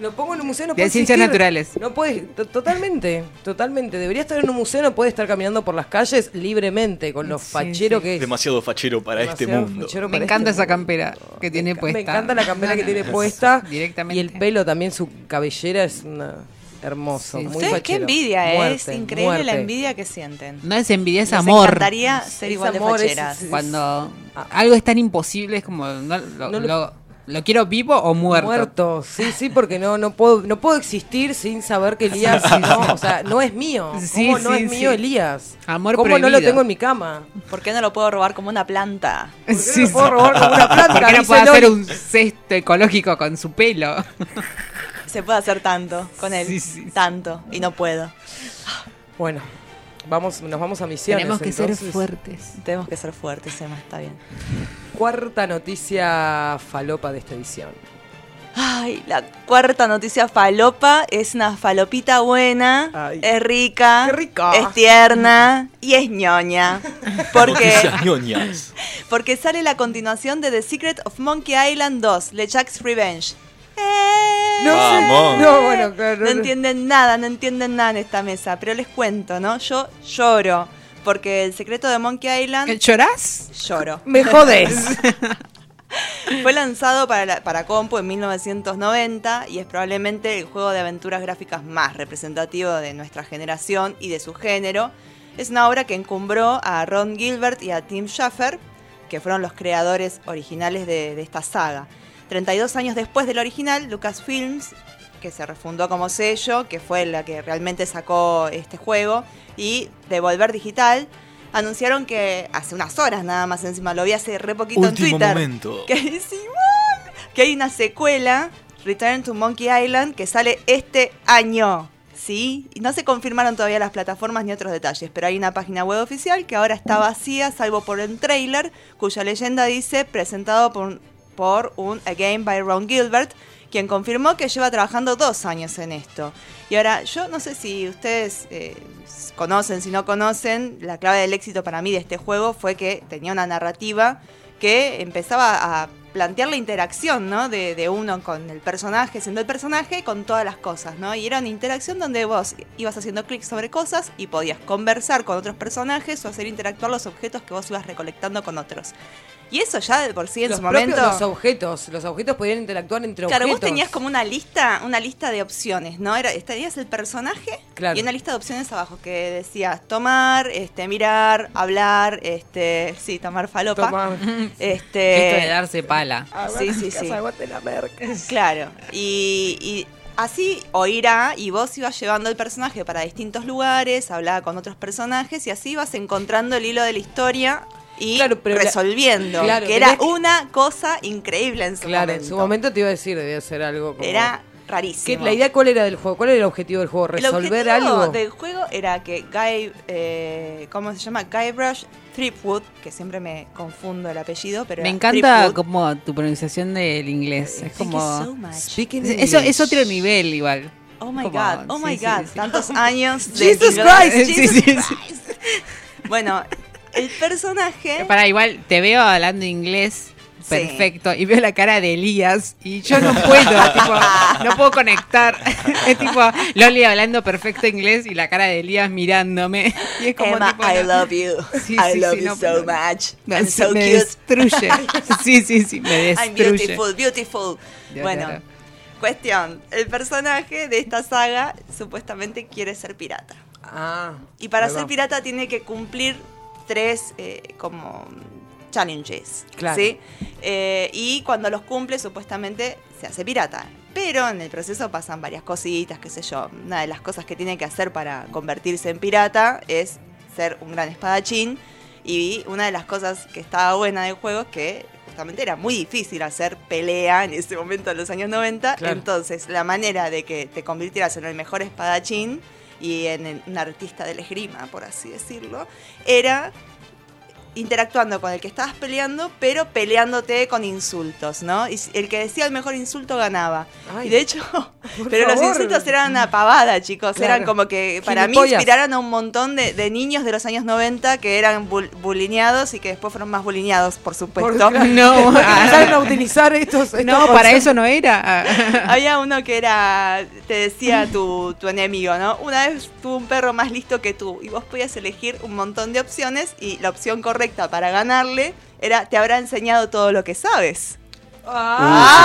Lo pongo en un museo, no De puede ciencias existir. naturales. No puede, to- totalmente, totalmente. Debería estar en un museo, no puede estar caminando por las calles libremente, con lo Sí, fachero sí. que es. Demasiado fachero para este mundo. Me encanta este esa campera que tiene me puesta. encanta la campera que tiene puesta. Directamente. Y el pelo también, su cabellera es una- hermoso. Sí. muy Ustedes qué envidia, ¿eh? Muerte, es increíble la envidia que sienten. No es envidia, es Les amor. encantaría ser Es igual de amor, facheras. es- Cuando Ah. algo es tan imposible, es como. No, lo, No lo- lo- lo quiero vivo o muerto. Muerto, sí, sí, porque no, no puedo, no puedo existir sin saber que Elías no, o sea, no es mío. Sí, ¿Cómo no sí, es mío sí. Elías? Amor ¿Cómo no lo tengo en mi cama? ¿Por qué no lo puedo robar como una planta? ¿Por qué no lo puedo robar como una planta? ¿Por qué no puede hacer un cesto ecológico con su pelo? Se puede hacer tanto con él. Sí, sí. Tanto. Y no puedo. Bueno, vamos, nos vamos a misiones. Tenemos que entonces. ser fuertes. Tenemos que ser fuertes, Emma, está bien. Cuarta noticia falopa de esta edición. Ay, la cuarta noticia falopa es una falopita buena, Ay. es rica, Qué rica. es tierna y es ñoña. Porque, porque sale la continuación de The Secret of Monkey Island 2, LeChuck's Revenge. Eh, No, Vamos. no, bueno, claro. no entienden nada, no entienden nada en esta mesa, pero les cuento, ¿no? Yo lloro, porque el secreto de Monkey Island, ¿Llorás? lloro. Me jodes. Fue lanzado para, la- para compu en 1990 y es probablemente el juego de aventuras gráficas más representativo de nuestra generación y de su género. Es una obra que encumbró a Ron Gilbert y a Tim Schafer, que fueron los creadores originales de, de esta saga. 32 años después del original, Lucasfilms, que se refundó como sello, que fue la que realmente sacó este juego, y Devolver Digital, anunciaron que hace unas horas nada más encima, lo vi hace re poquito Último en Twitter. momento. Que, Simón, que hay una secuela, Return to Monkey Island, que sale este año. ¿Sí? Y no se confirmaron todavía las plataformas ni otros detalles, pero hay una página web oficial que ahora está vacía, salvo por el trailer, cuya leyenda dice presentado por, un- por un A Game by Ron Gilbert, quien confirmó que lleva trabajando dos años en esto. Y ahora, yo no sé si ustedes eh, conocen, si no conocen, la clave del éxito para mí de este juego fue que tenía una narrativa que empezaba a plantear la interacción, ¿no? De, de uno con el personaje, siendo el personaje, con todas las cosas, ¿no? Y era una interacción donde vos ibas haciendo clic sobre cosas y podías conversar con otros personajes o hacer interactuar los objetos que vos ibas recolectando con otros. Y eso ya de por sí en los su momento... los objetos, los objetos podían interactuar entre Claro, objetos. vos tenías como una lista, una lista de opciones, ¿no? Era, tenías el personaje Claro. y una lista de opciones abajo que decías tomar, este, mirar, hablar, este, sí, tomar falopa. Toma. Este, Esto de darse Sí, sí, sí. Claro. Y, y así o irá y vos ibas llevando el personaje para distintos lugares, hablaba con otros personajes y así ibas encontrando el hilo de la historia y Claro, pero la- resolviendo. claro, que era que- una cosa increíble en su Claro, momento. en su momento te iba a decir, debía ser algo como... Era ¿Qué- rarísimo. ¿La idea cuál era del juego? ¿Cuál era el objetivo del juego? El ¿Resolver objetivo algo? del juego era que Guy, eh, ¿cómo se llama? Guybrush Threepwood, que siempre me confundo el apellido, pero Me encanta como tu pronunciación del inglés. Es Thank you so como. much. Speaking Eso es otro nivel igual. Oh my Como- god, oh my sí, god, sí, sí. tantos años de Jesus inglés. Christ, Jesus sí, sí. Christ. Bueno, el personaje Para igual, te veo hablando inglés Sí. perfecto y veo la cara de Elías y yo no puedo, tipo, no puedo conectar. Es tipo Loli hablando perfecto inglés y la cara de Elías mirándome. Y es como Emma, tipo, I love you. Sí, I sí, love sí, you no, so much. I'm so me cute. destruye. Sí, sí, sí, me I'm destruye. beautiful, beautiful. Ya, bueno, cuestión. El personaje de esta saga supuestamente quiere ser pirata. Ah, Y para ser pirata tiene que cumplir tres eh, como challenges. Claro. ¿sí? Eh, y cuando los cumple, supuestamente se hace pirata. Pero en el proceso pasan varias cositas, qué sé yo. Una de las cosas que tiene que hacer para convertirse en pirata es ser un gran espadachín. Y una de las cosas que estaba buena del juego es que justamente era muy difícil hacer pelea en ese momento en los años 90. Claro. Entonces, la manera de que te convirtieras en el mejor espadachín y en un artista del esgrima, por así decirlo, era interactuando con el que estabas peleando, pero peleándote con insultos, ¿no? Y el que decía el mejor insulto ganaba. Ay, y de hecho, por pero los insultos eran una pavada, chicos. Claro. Eran como que para mí inspiraron a un montón de, de niños de los años 90 que eran bul- bulineados y que después fueron más bulineados, por Por- supuesto. No, Porque empezaron a utilizar estos, estos no, para eso no era. Había uno que era, te decía tu, tu enemigo, ¿no? Una vez tuvo un perro más listo que tú y vos podías elegir un montón de opciones y la opción correcta para ganarle era te habrá enseñado todo lo que sabes. ¡Ah!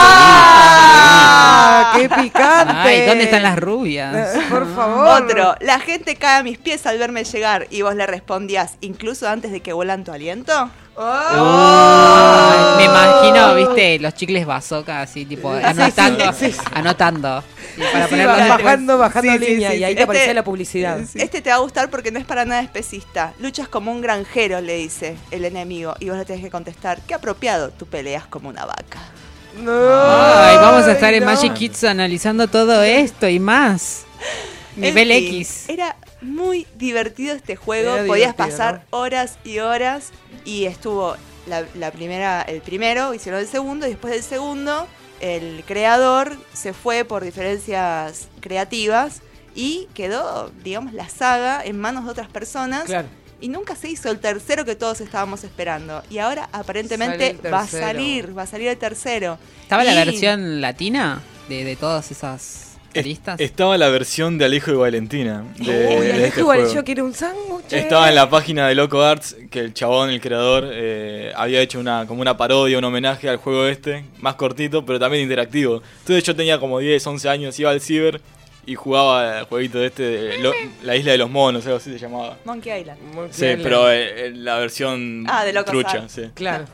¡Qué picante! Ay, ¿dónde están las rubias? Por favor. Otro, la gente cae a mis pies al verme llegar y vos le respondías, incluso antes de que vuelan tu aliento. Ay, me imagino, viste, los chicles bazooka así, tipo, anotando, sí, sí. anotando. Para Sí, ponerlos bajando, bajando línea sí, y ahí te aparecía Este- la publicidad. Este te va a gustar porque no es para nada especista. Luchas como un granjero, le dice el enemigo, y vos le tenés que contestar, qué apropiado, tú peleas como una vaca. No, Ay, vamos a estar en no. Magic Kids analizando todo esto y más. Nivel fin, X. Era muy divertido este juego. Era Podías pasar horas y horas. Y estuvo la, la primera, el primero, hicieron el segundo, y después del segundo, el creador se fue por diferencias creativas y quedó, digamos, la saga en manos de otras personas. Claro. Y nunca se hizo el tercero que todos estábamos esperando. Y ahora aparentemente va a salir, va a salir el tercero. ¿Estaba la versión latina de, de todas esas Estaba la versión de Alejo y Valentina. De, Uy, de Alejo este igual juego. yo quiero un sándwich. Estaba en la página de Loco Arts que el chabón, el creador, eh, había hecho una como una parodia, un homenaje al juego este, más cortito, pero también interactivo. Entonces yo tenía como 10, 11 años, iba al ciber y jugaba el jueguito de este, de lo- la isla de los monos, algo así se llamaba. Monkey Island. Sí, pero eh, eh, la versión Ah, de trucha, sí. Claro.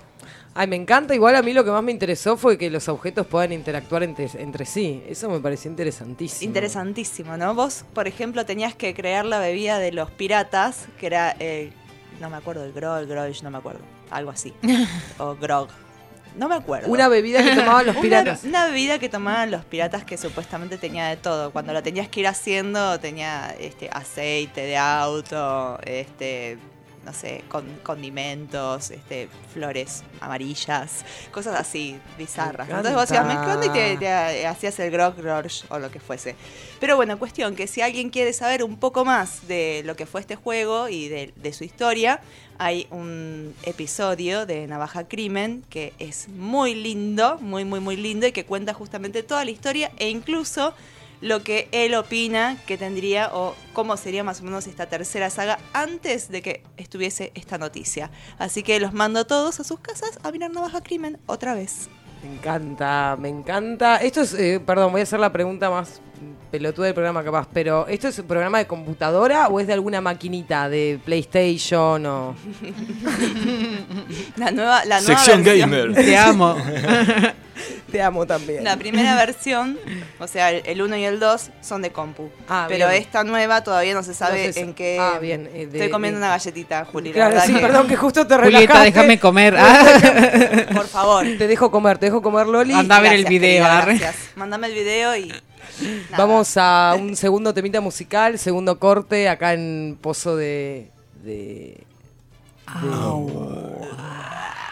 Ay, me encanta. Igual a mí lo que más me interesó fue que los objetos puedan interactuar entre, entre sí. Eso me pareció interesantísimo. Interesantísimo, ¿no? Vos, por ejemplo, tenías que crear la bebida de los piratas, que era, eh, no me acuerdo, el grog, el grog, no me acuerdo, algo así. o grog. No me acuerdo. Una bebida que tomaban los piratas. Una, bebida que tomaban los piratas que supuestamente tenía de todo. Cuando la tenías que ir haciendo, tenía este aceite de auto, este no sé, con, condimentos, este, flores amarillas, cosas así, bizarras. Entonces vos ibas mezclando y te, te hacías el grog, o lo que fuese. Pero bueno, cuestión que si alguien quiere saber un poco más de lo que fue este juego y de, de su historia, hay un episodio de Navaja Crimen que es muy lindo, muy, muy, muy lindo y que cuenta justamente toda la historia e incluso lo que él opina que tendría o cómo sería más o menos esta tercera saga antes de que estuviese esta noticia. Así que los mando a todos a sus casas a mirar Navaja Crimen otra vez. Me encanta, me encanta. Esto es, eh, perdón, voy a hacer la pregunta más pelotuda del programa capaz, pero ¿esto es un programa de computadora o es de alguna maquinita de PlayStation o...? La nueva, la nueva Sección versión- gamer. Te amo. Te amo también. La primera versión, o sea, el 1 y el 2 son de compu. Ah, pero bien. esta nueva todavía no se sabe No en qué. Ah, bien, eh, de- Estoy comiendo de- una galletita, Juli. la Claro, sí, que- perdón que justo te Julieta, relajaste. déjame comer. Ah. Por favor. Te dejo comer, te dejo comer Loli. Anda a ver el video, querida, gracias. Mándame el video y. nada. Vamos a un segundo temita musical, segundo corte acá en Pozo de... de... Thank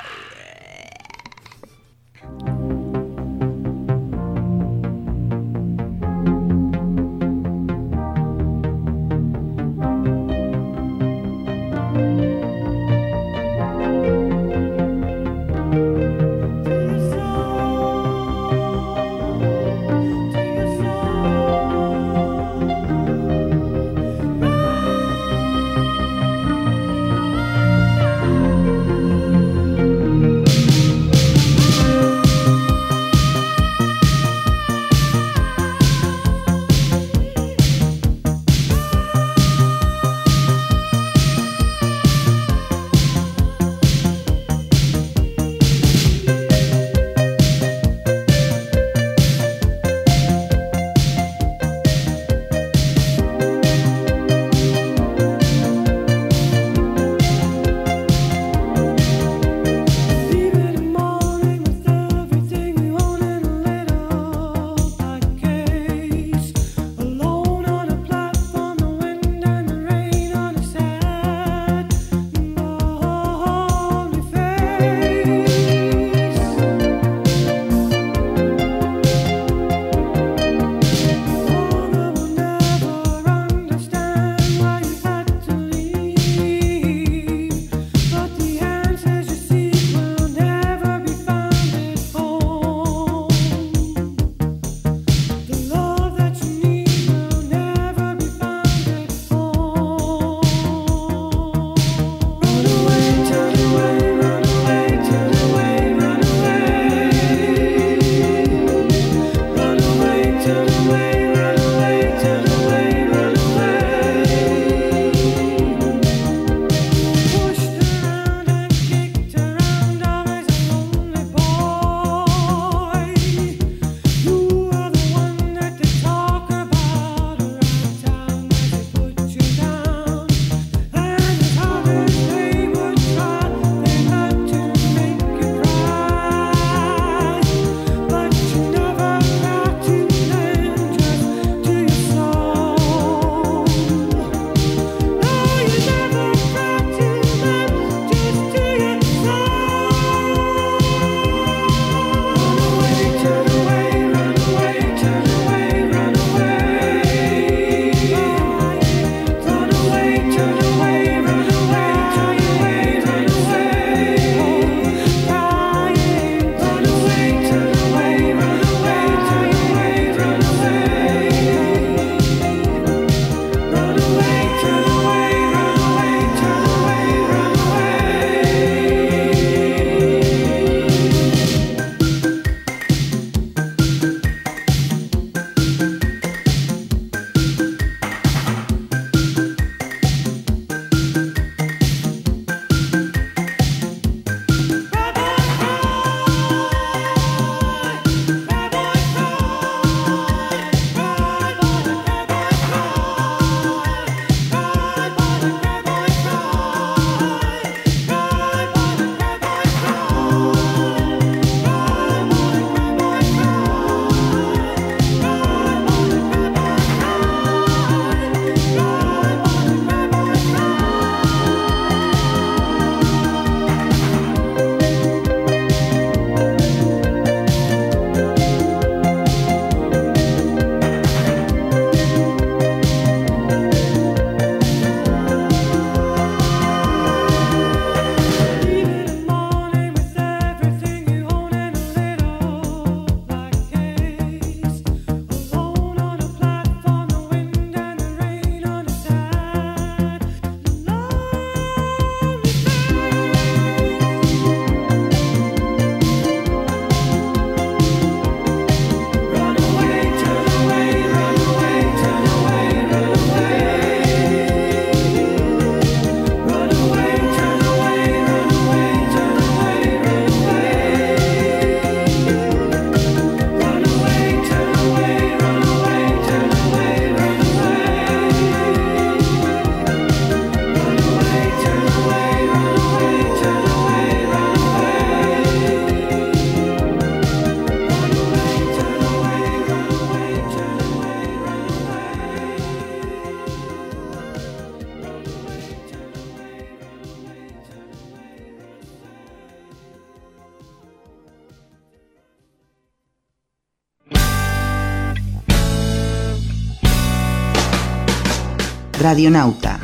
Radionauta.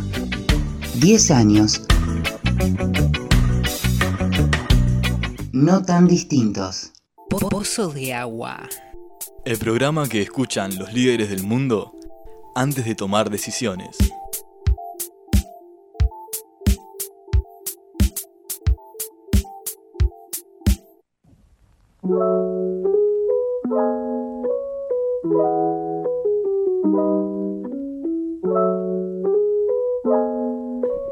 10 años. No tan distintos. Pozo de agua. El programa que escuchan los líderes del mundo antes de tomar decisiones.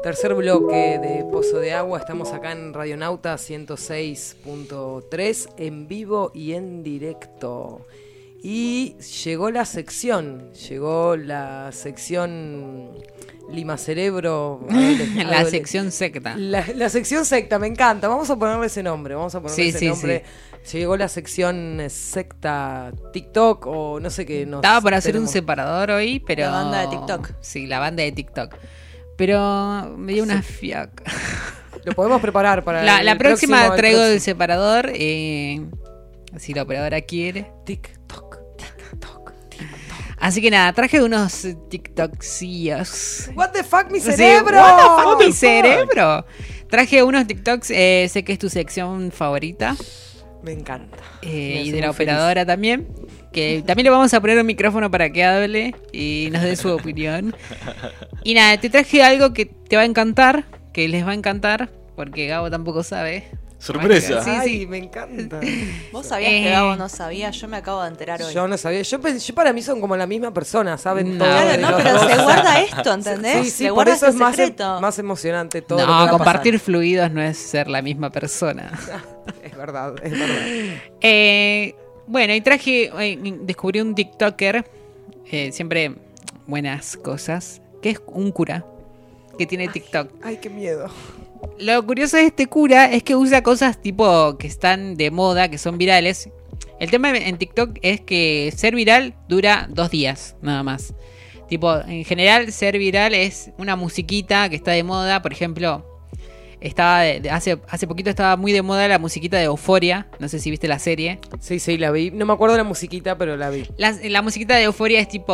Tercer bloque de Pozo de Agua, estamos acá en Radionauta 106.3 en vivo y en directo. Y llegó la sección, llegó la sección Lima Cerebro. La sección secta. La, la sección secta, me encanta. Vamos a ponerle ese nombre. Vamos a ponerle Sí, ese sí, nombre. Llegó la sección secta TikTok o no sé qué. nos Estaba por hacer un separador hoy, pero. La banda de TikTok. Sí, la banda de TikTok. Pero me dio una fiaca. Lo podemos preparar para La, el la próxima próximo- traigo el separador. eh, si la operadora quiere. TikTok, TikTok, TikTok. Así que nada, traje unos TikTokcillos. What the fuck, mi Sí, cerebro. what the fuck, What mi fuck? cerebro. Traje unos TikToks, eh, sé que es tu sección favorita. Me encanta. eh, Me y de la feliz. operadora también. Que también le vamos a poner un micrófono para que hable y nos dé su opinión. Y nada, te traje algo que te va a encantar, que les va a encantar, porque Gabo tampoco sabe. Sorpresa. Sí, Ay, sí. me encanta. Vos sabías Eh. que Gabo no sabía, yo me acabo de enterar hoy. Yo no sabía. Yo, yo para mí son como la misma persona, ¿saben? No. todo Claro, no, pero dos. se guarda esto, ¿entendés? Sí, sí, se por guarda eso es más, secreto. más emocionante todo. lo que va No, compartir fluidos no es ser la misma persona. pasar. Es verdad, es verdad. Eh, bueno, y traje, eh, descubrí un TikToker, eh, siempre buenas cosas, que es un cura que tiene TikTok. Ay, qué miedo. Lo curioso de este cura es que usa cosas tipo que están de moda, que son virales. El tema en TikTok es que ser viral dura dos días, nada más. Tipo, en general, ser viral es una musiquita que está de moda. Por ejemplo, estaba de- de- hace, hace poquito estaba muy de moda la musiquita de Euforia. No sé si viste la serie. Sí, sí, la vi. No me acuerdo de la musiquita, pero la vi. La, la musiquita de Euforia es tipo,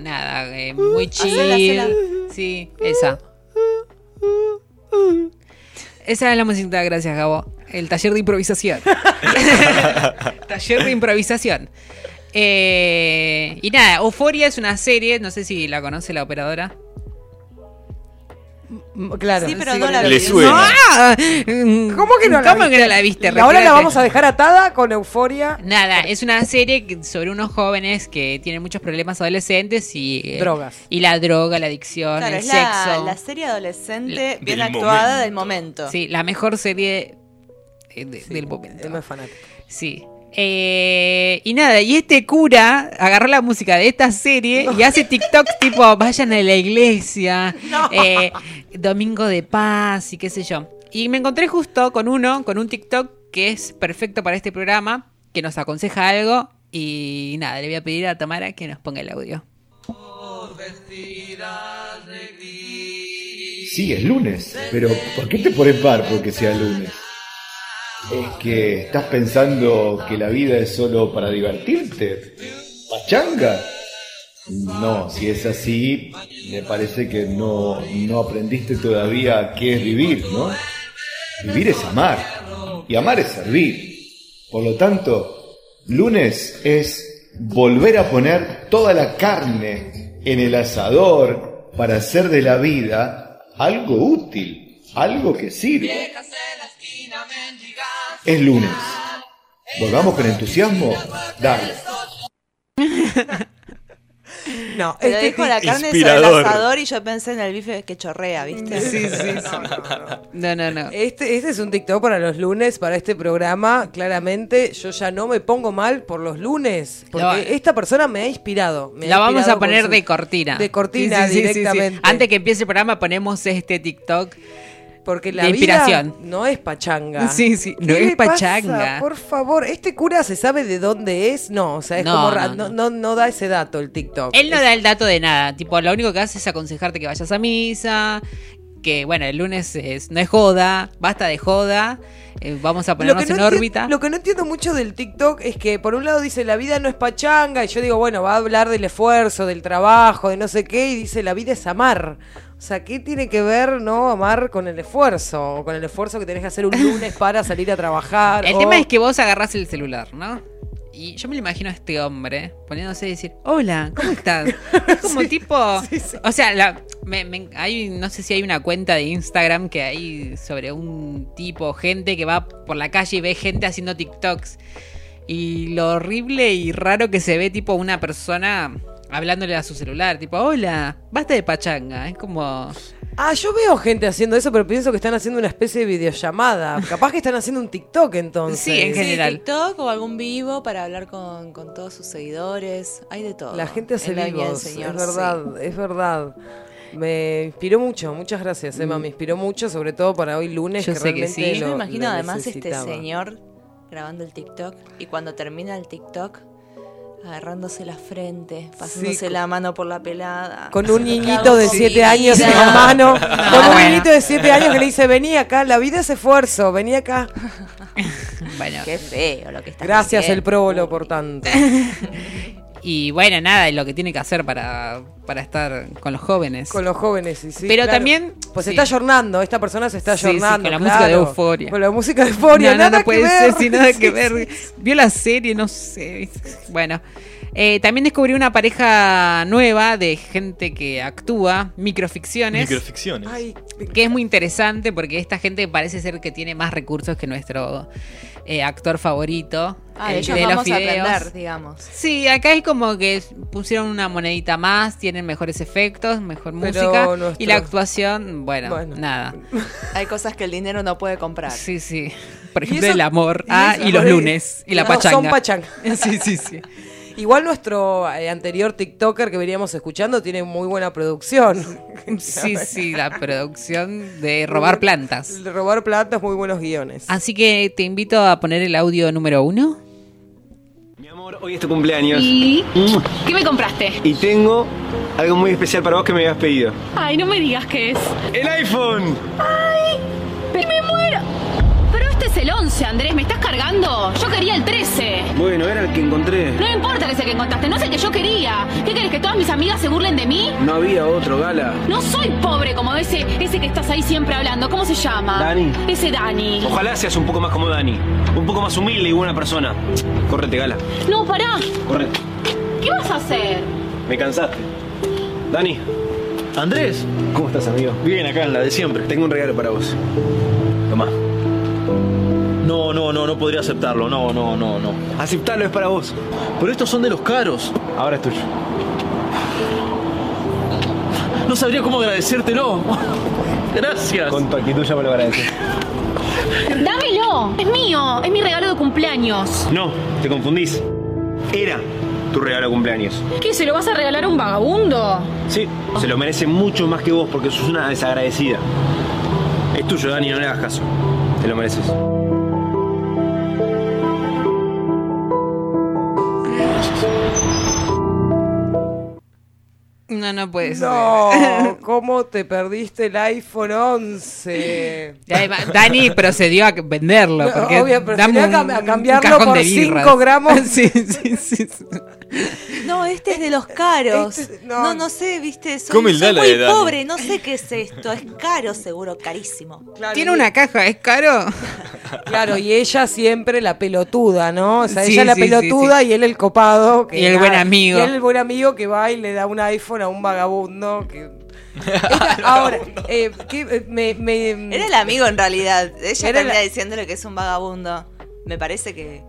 nada, eh, muy chill. Hacela, hacela. Sí, esa. Esa es la musiquita, gracias Gabo. El taller de improvisación. taller de improvisación. Eh, y nada, Euforia es una serie, no sé si la conoce la operadora. Claro. Sí, pero no la Le vi. suena. ¡Ah! ¿Cómo que no la ¿Cómo viste? que no la viste? Y ahora la vamos a dejar atada con euforia. Nada, es una serie sobre unos jóvenes que tienen muchos problemas adolescentes y... eh, Drogas. Y la droga, la adicción, Claro, el es la, sexo. la serie adolescente La- bien del actuada momento. del momento. Sí, la mejor serie eh, de- del momento. Es fanática. Sí. Eh, y nada, y este cura agarró la música de esta serie y hace TikToks tipo vayan a la iglesia, eh, domingo de paz y qué sé yo. Y me encontré justo con uno, con un TikTok que es perfecto para este programa, que nos aconseja algo. Y nada, le voy a pedir a Tamara que nos ponga el audio. Sí, es lunes, pero ¿por qué te pones par porque sea lunes? ¿Es que estás pensando que la vida es solo para divertirte? ¿Pachanga? No, si es así, me parece que no, no aprendiste todavía qué es vivir, ¿no? Vivir es amar, y amar es servir. Por lo tanto, lunes es volver a poner toda la carne en el asador para hacer de la vida algo útil, algo que sirve. Es lunes. ¿Volvamos con entusiasmo? Dale. No, Pero este dijo la carne sobre el Inspirador. asador y yo pensé en el bife que chorrea, ¿viste? Sí, sí, sí. No, no, no. Este, este es un TikTok para los lunes, para este programa. Claramente, yo ya no me pongo mal por los lunes. Porque No. esta persona me ha inspirado. me ha La vamos inspirado a poner su- de cortina. De cortina Sí, sí, sí, sí, sí. directamente. Antes que empiece el programa ponemos este TikTok. Porque la inspiración. vida no es pachanga. Sí, sí, no ¿Qué es pasa? pachanga. Por favor, ¿este cura se sabe de dónde es? No, o sea, es No, como... no, no. no, no, da ese dato el TikTok. Él no Es- da el dato de nada. Tipo, lo único que hace es aconsejarte que vayas a misa. que, bueno, el lunes es, no es joda, basta de joda, eh, vamos a ponernos en órbita. lo que no entiendo mucho del TikTok es que por un lado dice la vida no es pachanga y yo digo, bueno, va a hablar del esfuerzo, del trabajo, de no sé qué y dice la vida es amar. O sea, ¿qué tiene que ver no amar con el esfuerzo? O con el esfuerzo que tenés que hacer un lunes para salir a trabajar. El o- tema es que vos agarrás el celular, ¿no? Y yo me lo imagino a este hombre poniéndose a decir, hola, ¿cómo estás? Es como tipo, o sea, la, me- me- hay, no sé si hay una cuenta de Instagram que hay sobre un tipo, gente que va por la calle y ve gente haciendo TikToks. Y lo horrible y raro que se ve tipo una persona hablándole a su celular, tipo, hola, basta de pachanga. Es como... Ah, yo veo gente haciendo eso, pero pienso que están haciendo una especie de videollamada. Capaz que están haciendo un TikTok entonces. Sí, en general. TikTok o algún vivo para hablar con, con todos sus seguidores. Hay de todo. La gente hace la vivos, Señor, es verdad, es verdad. Me inspiró mucho, muchas gracias, Emma. Me inspiró mucho, sobre todo para hoy lunes. Yo que sé que sí. Yo me imagino además este señor grabando el TikTok y cuando termina el TikTok agarrándose la frente, pasándose Sí, la mano por la pelada. Con un ¿Qué niñito de con 7 mi años en la mano. con un bueno. niñito de 7 años que le dice, vení acá, la vida es esfuerzo, vení acá. Bueno, Qué feo lo que está Gracias el próbolo por tanto. Y bueno, nada, lo que tiene que hacer para, para estar con los jóvenes. Con los jóvenes, y sí. Pero claro. también- Pues se sí. está ayornando, esta persona se está Sí, sí, ayornando. con la música de. Euforia. Con la música de euforia, no, no, nada no puede que ser sin nada que Sí, ver. sí. Vio la serie, no sé. Bueno. Eh, también descubrí una pareja nueva de gente que actúa, microficciones. Microficciones. Ay, que es muy interesante porque esta gente parece ser que tiene más recursos que nuestro eh, actor favorito. Ah, de ellos de los vamos a videos. aprender, digamos. Sí, acá es como que pusieron una monedita más, tienen mejores efectos, mejor Pero música nuestro- y la actuación, bueno, Bueno. nada. Hay cosas que el dinero no puede comprar. Sí, sí. Por ejemplo, eso- el amor y ah, eso- y los lunes y la No, pachanga. Son pachanga. Sí, sí, sí. Igual nuestro eh, anterior TikToker que veníamos escuchando tiene muy buena producción. Sí, sí, la producción de robar plantas. De robar plantas, muy buenos guiones. Así que te invito a poner el audio número uno. Mi amor, hoy es tu cumpleaños. ¿Y Mm. qué me compraste? Y tengo algo muy especial para vos que me habías pedido. Ay, no me digas qué es. ¡El iPhone! ¡Pero me muero! Es el 11, Andrés, ¿me estás cargando? Yo quería el 13. Bueno, era el que encontré. No importa que es el que encontraste, no es el que yo quería. ¿Qué querés, que todas mis amigas se burlen de mí? No había otro, Gala. No soy pobre como ese, ese que estás ahí siempre hablando. ¿Cómo se llama? Dani. Ese Dani. Ojalá seas un poco más como Dani. Un poco más humilde y buena persona. Córrete, Gala. No, pará. Córrete. ¿Qué vas a hacer? Me cansaste. Dani. Andrés. ¿Cómo estás, amigo? Bien, acá en la de siempre. Tengo un regalo para vos. Tomá. No, no, no, no podría aceptarlo. No, no, no, no. Aceptalo, es para vos. Pero estos son de los caros. Ahora es tuyo. No sabría cómo agradecértelo. Gracias. Con tu actitud ya me lo agradeces. Dámelo. Es mío. Es mi regalo de cumpleaños. No, te confundís. Era tu regalo de cumpleaños. ¿Qué, se lo vas a regalar a un vagabundo? Sí, se lo merece mucho más que vos porque sos una desagradecida. Es tuyo, Dani, no le hagas caso. Te lo mereces. No, no puede ser. No, ¿cómo te perdiste el iPhone 11? Y además, Dani procedió a venderlo. Porque Obvio, dame un- a un cambiarlo cajón por de birras. 5 gramos. Sí, sí, sí. No, este es de los caros. Este- no. no. no, sé, viste, soy, soy la muy de Dani. pobre, no sé qué es esto. Es caro, seguro, carísimo. Claro, Tiene y- una caja, ¿es caro? Claro, y ella siempre la pelotuda, ¿no? O sea, Sí, ella la sí, sí, pelotuda y él el copado. que Y el buen amigo. Y él el buen amigo que va y le da un iPhone a un vagabundo. Que... Esta- ahora, eh, ¿qué, eh, me, me- Era el amigo en realidad. Ella Era termina la- diciéndole que es un vagabundo. Me parece que.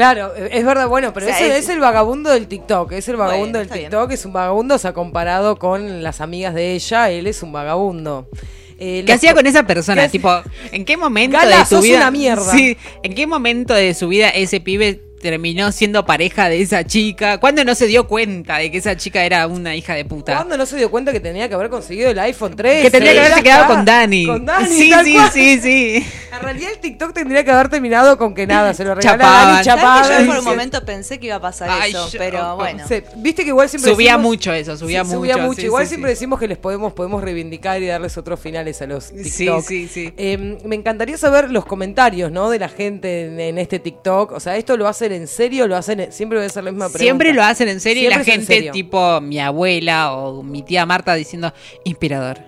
Claro, eh, es verdad, bueno, pero O sea, ese es- es, el vagabundo del TikTok. Es el vagabundo del bien. TikTok, es un vagabundo, o sea, comparado con las amigas de ella, él es un vagabundo. Eh, ¿Qué hacía con esa persona? ¿Qué hace- Tipo, ¿en qué momento Gala, de su vida? una mierda. Sí, ¿en qué momento de su vida ese pibe terminó siendo pareja de esa chica? ¿Cuándo no se dio cuenta de que esa chica era una hija de puta? ¿Cuándo no se dio cuenta que tenía que haber conseguido el iPhone 3? Que tendría que haberse quedado con Dani. Con Dani, Sí, sí, cual. sí, sí. En realidad el TikTok tendría que haber terminado con que nada, se lo regala Chapaban. Dani, ¿Sabes que chapaban. yo por un Sí. momento pensé que iba a pasar Ay, eso, yo- pero bueno. Se- Viste que igual siempre Subía decimos- mucho eso, subía Sí, subía mucho, mucho. sí, igual sí, siempre sí. decimos que les podemos, podemos reivindicar y darles otros finales a los Sí, TikTok. sí, sí. Eh, me encantaría saber los comentarios, ¿no? De la gente en, en este TikTok. O sea, ¿esto lo hacen en serio? ¿Lo hacen en- Siempre voy a hacer la misma pregunta. Siempre lo hacen en serio y la gente serio. tipo mi abuela o mi tía Marta diciendo inspirador.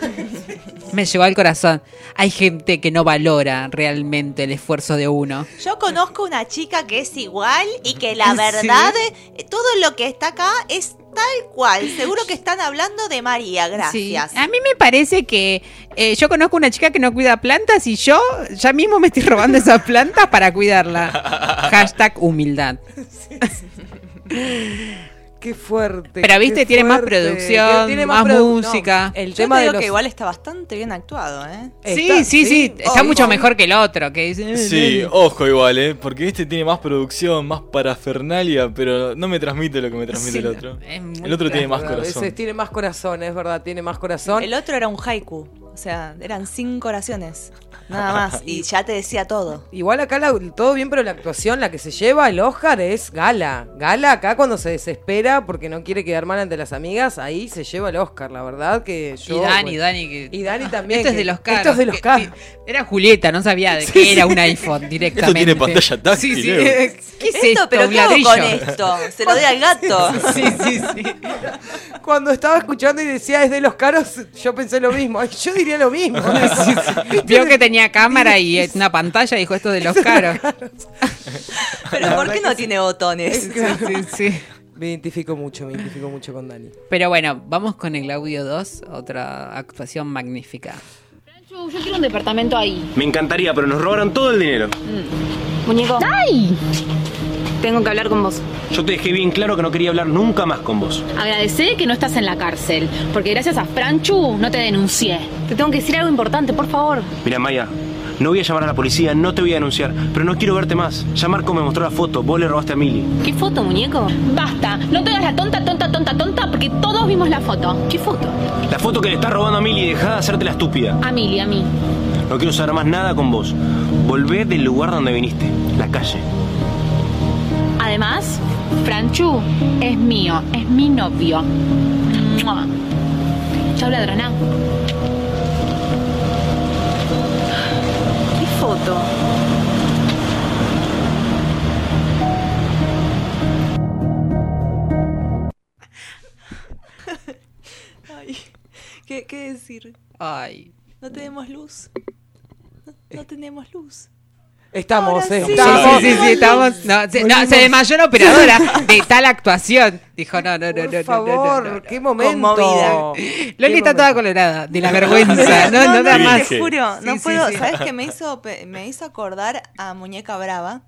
Me llegó al corazón. Hay gente que no valora realmente el esfuerzo de uno. Yo conozco una chica que es igual y que la Sí. verdad, eh, todo lo que está acá es tal cual. Seguro que están hablando de María, Sí. gracias. A mí me parece que eh, yo conozco una chica que no cuida plantas y yo ya mismo me estoy robando esas plantas para cuidarla. Hashtag humildad. Qué fuerte. Pero, viste, tiene más producción, Tiene más produ- música. el Yo tema te de digo los... que igual está bastante bien actuado, ¿eh? Sí, Está- sí, sí, está mucho mejor que el otro. Que dice, Sí, ojo igual, ¿eh? Porque este tiene más producción, más parafernalia, pero no me transmite lo que me transmite Sí, el otro. El otro tiene más veces corazón. tiene más corazón, es verdad, tiene más corazón. El otro era un haiku, o sea, eran cinco oraciones, nada más, y ya te decía todo. Igual acá la- todo bien, pero la actuación, la que se lleva el Oscar es Gala. Gala acá cuando se desespera porque no quiere quedar mal ante las amigas, ahí se lleva el Oscar. La verdad que yo... y Dani, bueno, Dani. Que... Y Dani también. Esto es que- de los caros. Esto es de los caros. que- Era Julieta, no sabía de que era un iPhone directamente. Esto tiene pantalla táctil, Sí, sí. ¿Qué es esto, esto? pero ¿Un ¿qué hago con esto? Se lo doy al gato. Sí, sí, sí. Cuando estaba escuchando y decía es de los caros, yo pensé lo mismo. Yo diría lo mismo. Vio que tenía cámara y una pantalla y dijo esto de los caros. Pero ¿por qué no tiene botones? Sí, sí. Me identifico mucho, me identifico mucho con Dani. Pero bueno, vamos con el audio 2, otra actuación magnífica. Yo, yo quiero un departamento ahí. Me encantaría, pero nos robaron todo el dinero. Muñeco. ¡Ay! Tengo que hablar con vos. Yo te dejé bien claro que no quería hablar nunca más con vos. Agradecé que no estás en la cárcel, porque gracias a Franchu no te denuncié. Te tengo que decir algo importante, por favor. Mira, Maya, no voy a llamar a la policía, no te voy a denunciar, pero no quiero verte más. Ya Marco me mostró la foto, vos le robaste a Mili. ¿Qué foto, muñeco? Basta, no te hagas la tonta, tonta, tonta, tonta, porque todos vimos la foto. ¿Qué foto? La foto que le estás robando a Mili, dejá de hacerte la estúpida. A Mili, a mí. No quiero saber más nada con vos. Volvé del lugar donde viniste, la calle. Además, Franchu es mío, es mi novio. ¡Mua! Chau, ladrona. ¿Qué foto? Ay, ¿qué, qué decir? Ay. No tenemos luz. No, no tenemos luz. Estamos, eh, sí. estamos. Sí, sí, sí, estamos. No, se, no, se desmayó la operadora de tal actuación. Dijo, no, no, no, no, Por no, favor, no, no, no. qué momento. Conmovida. Qué Loli está momento. toda colorada de la vergüenza. No, no, da no, más. te juro, no puedo. sí. ¿Sabes qué me hizo? Me hizo acordar a Muñeca Brava.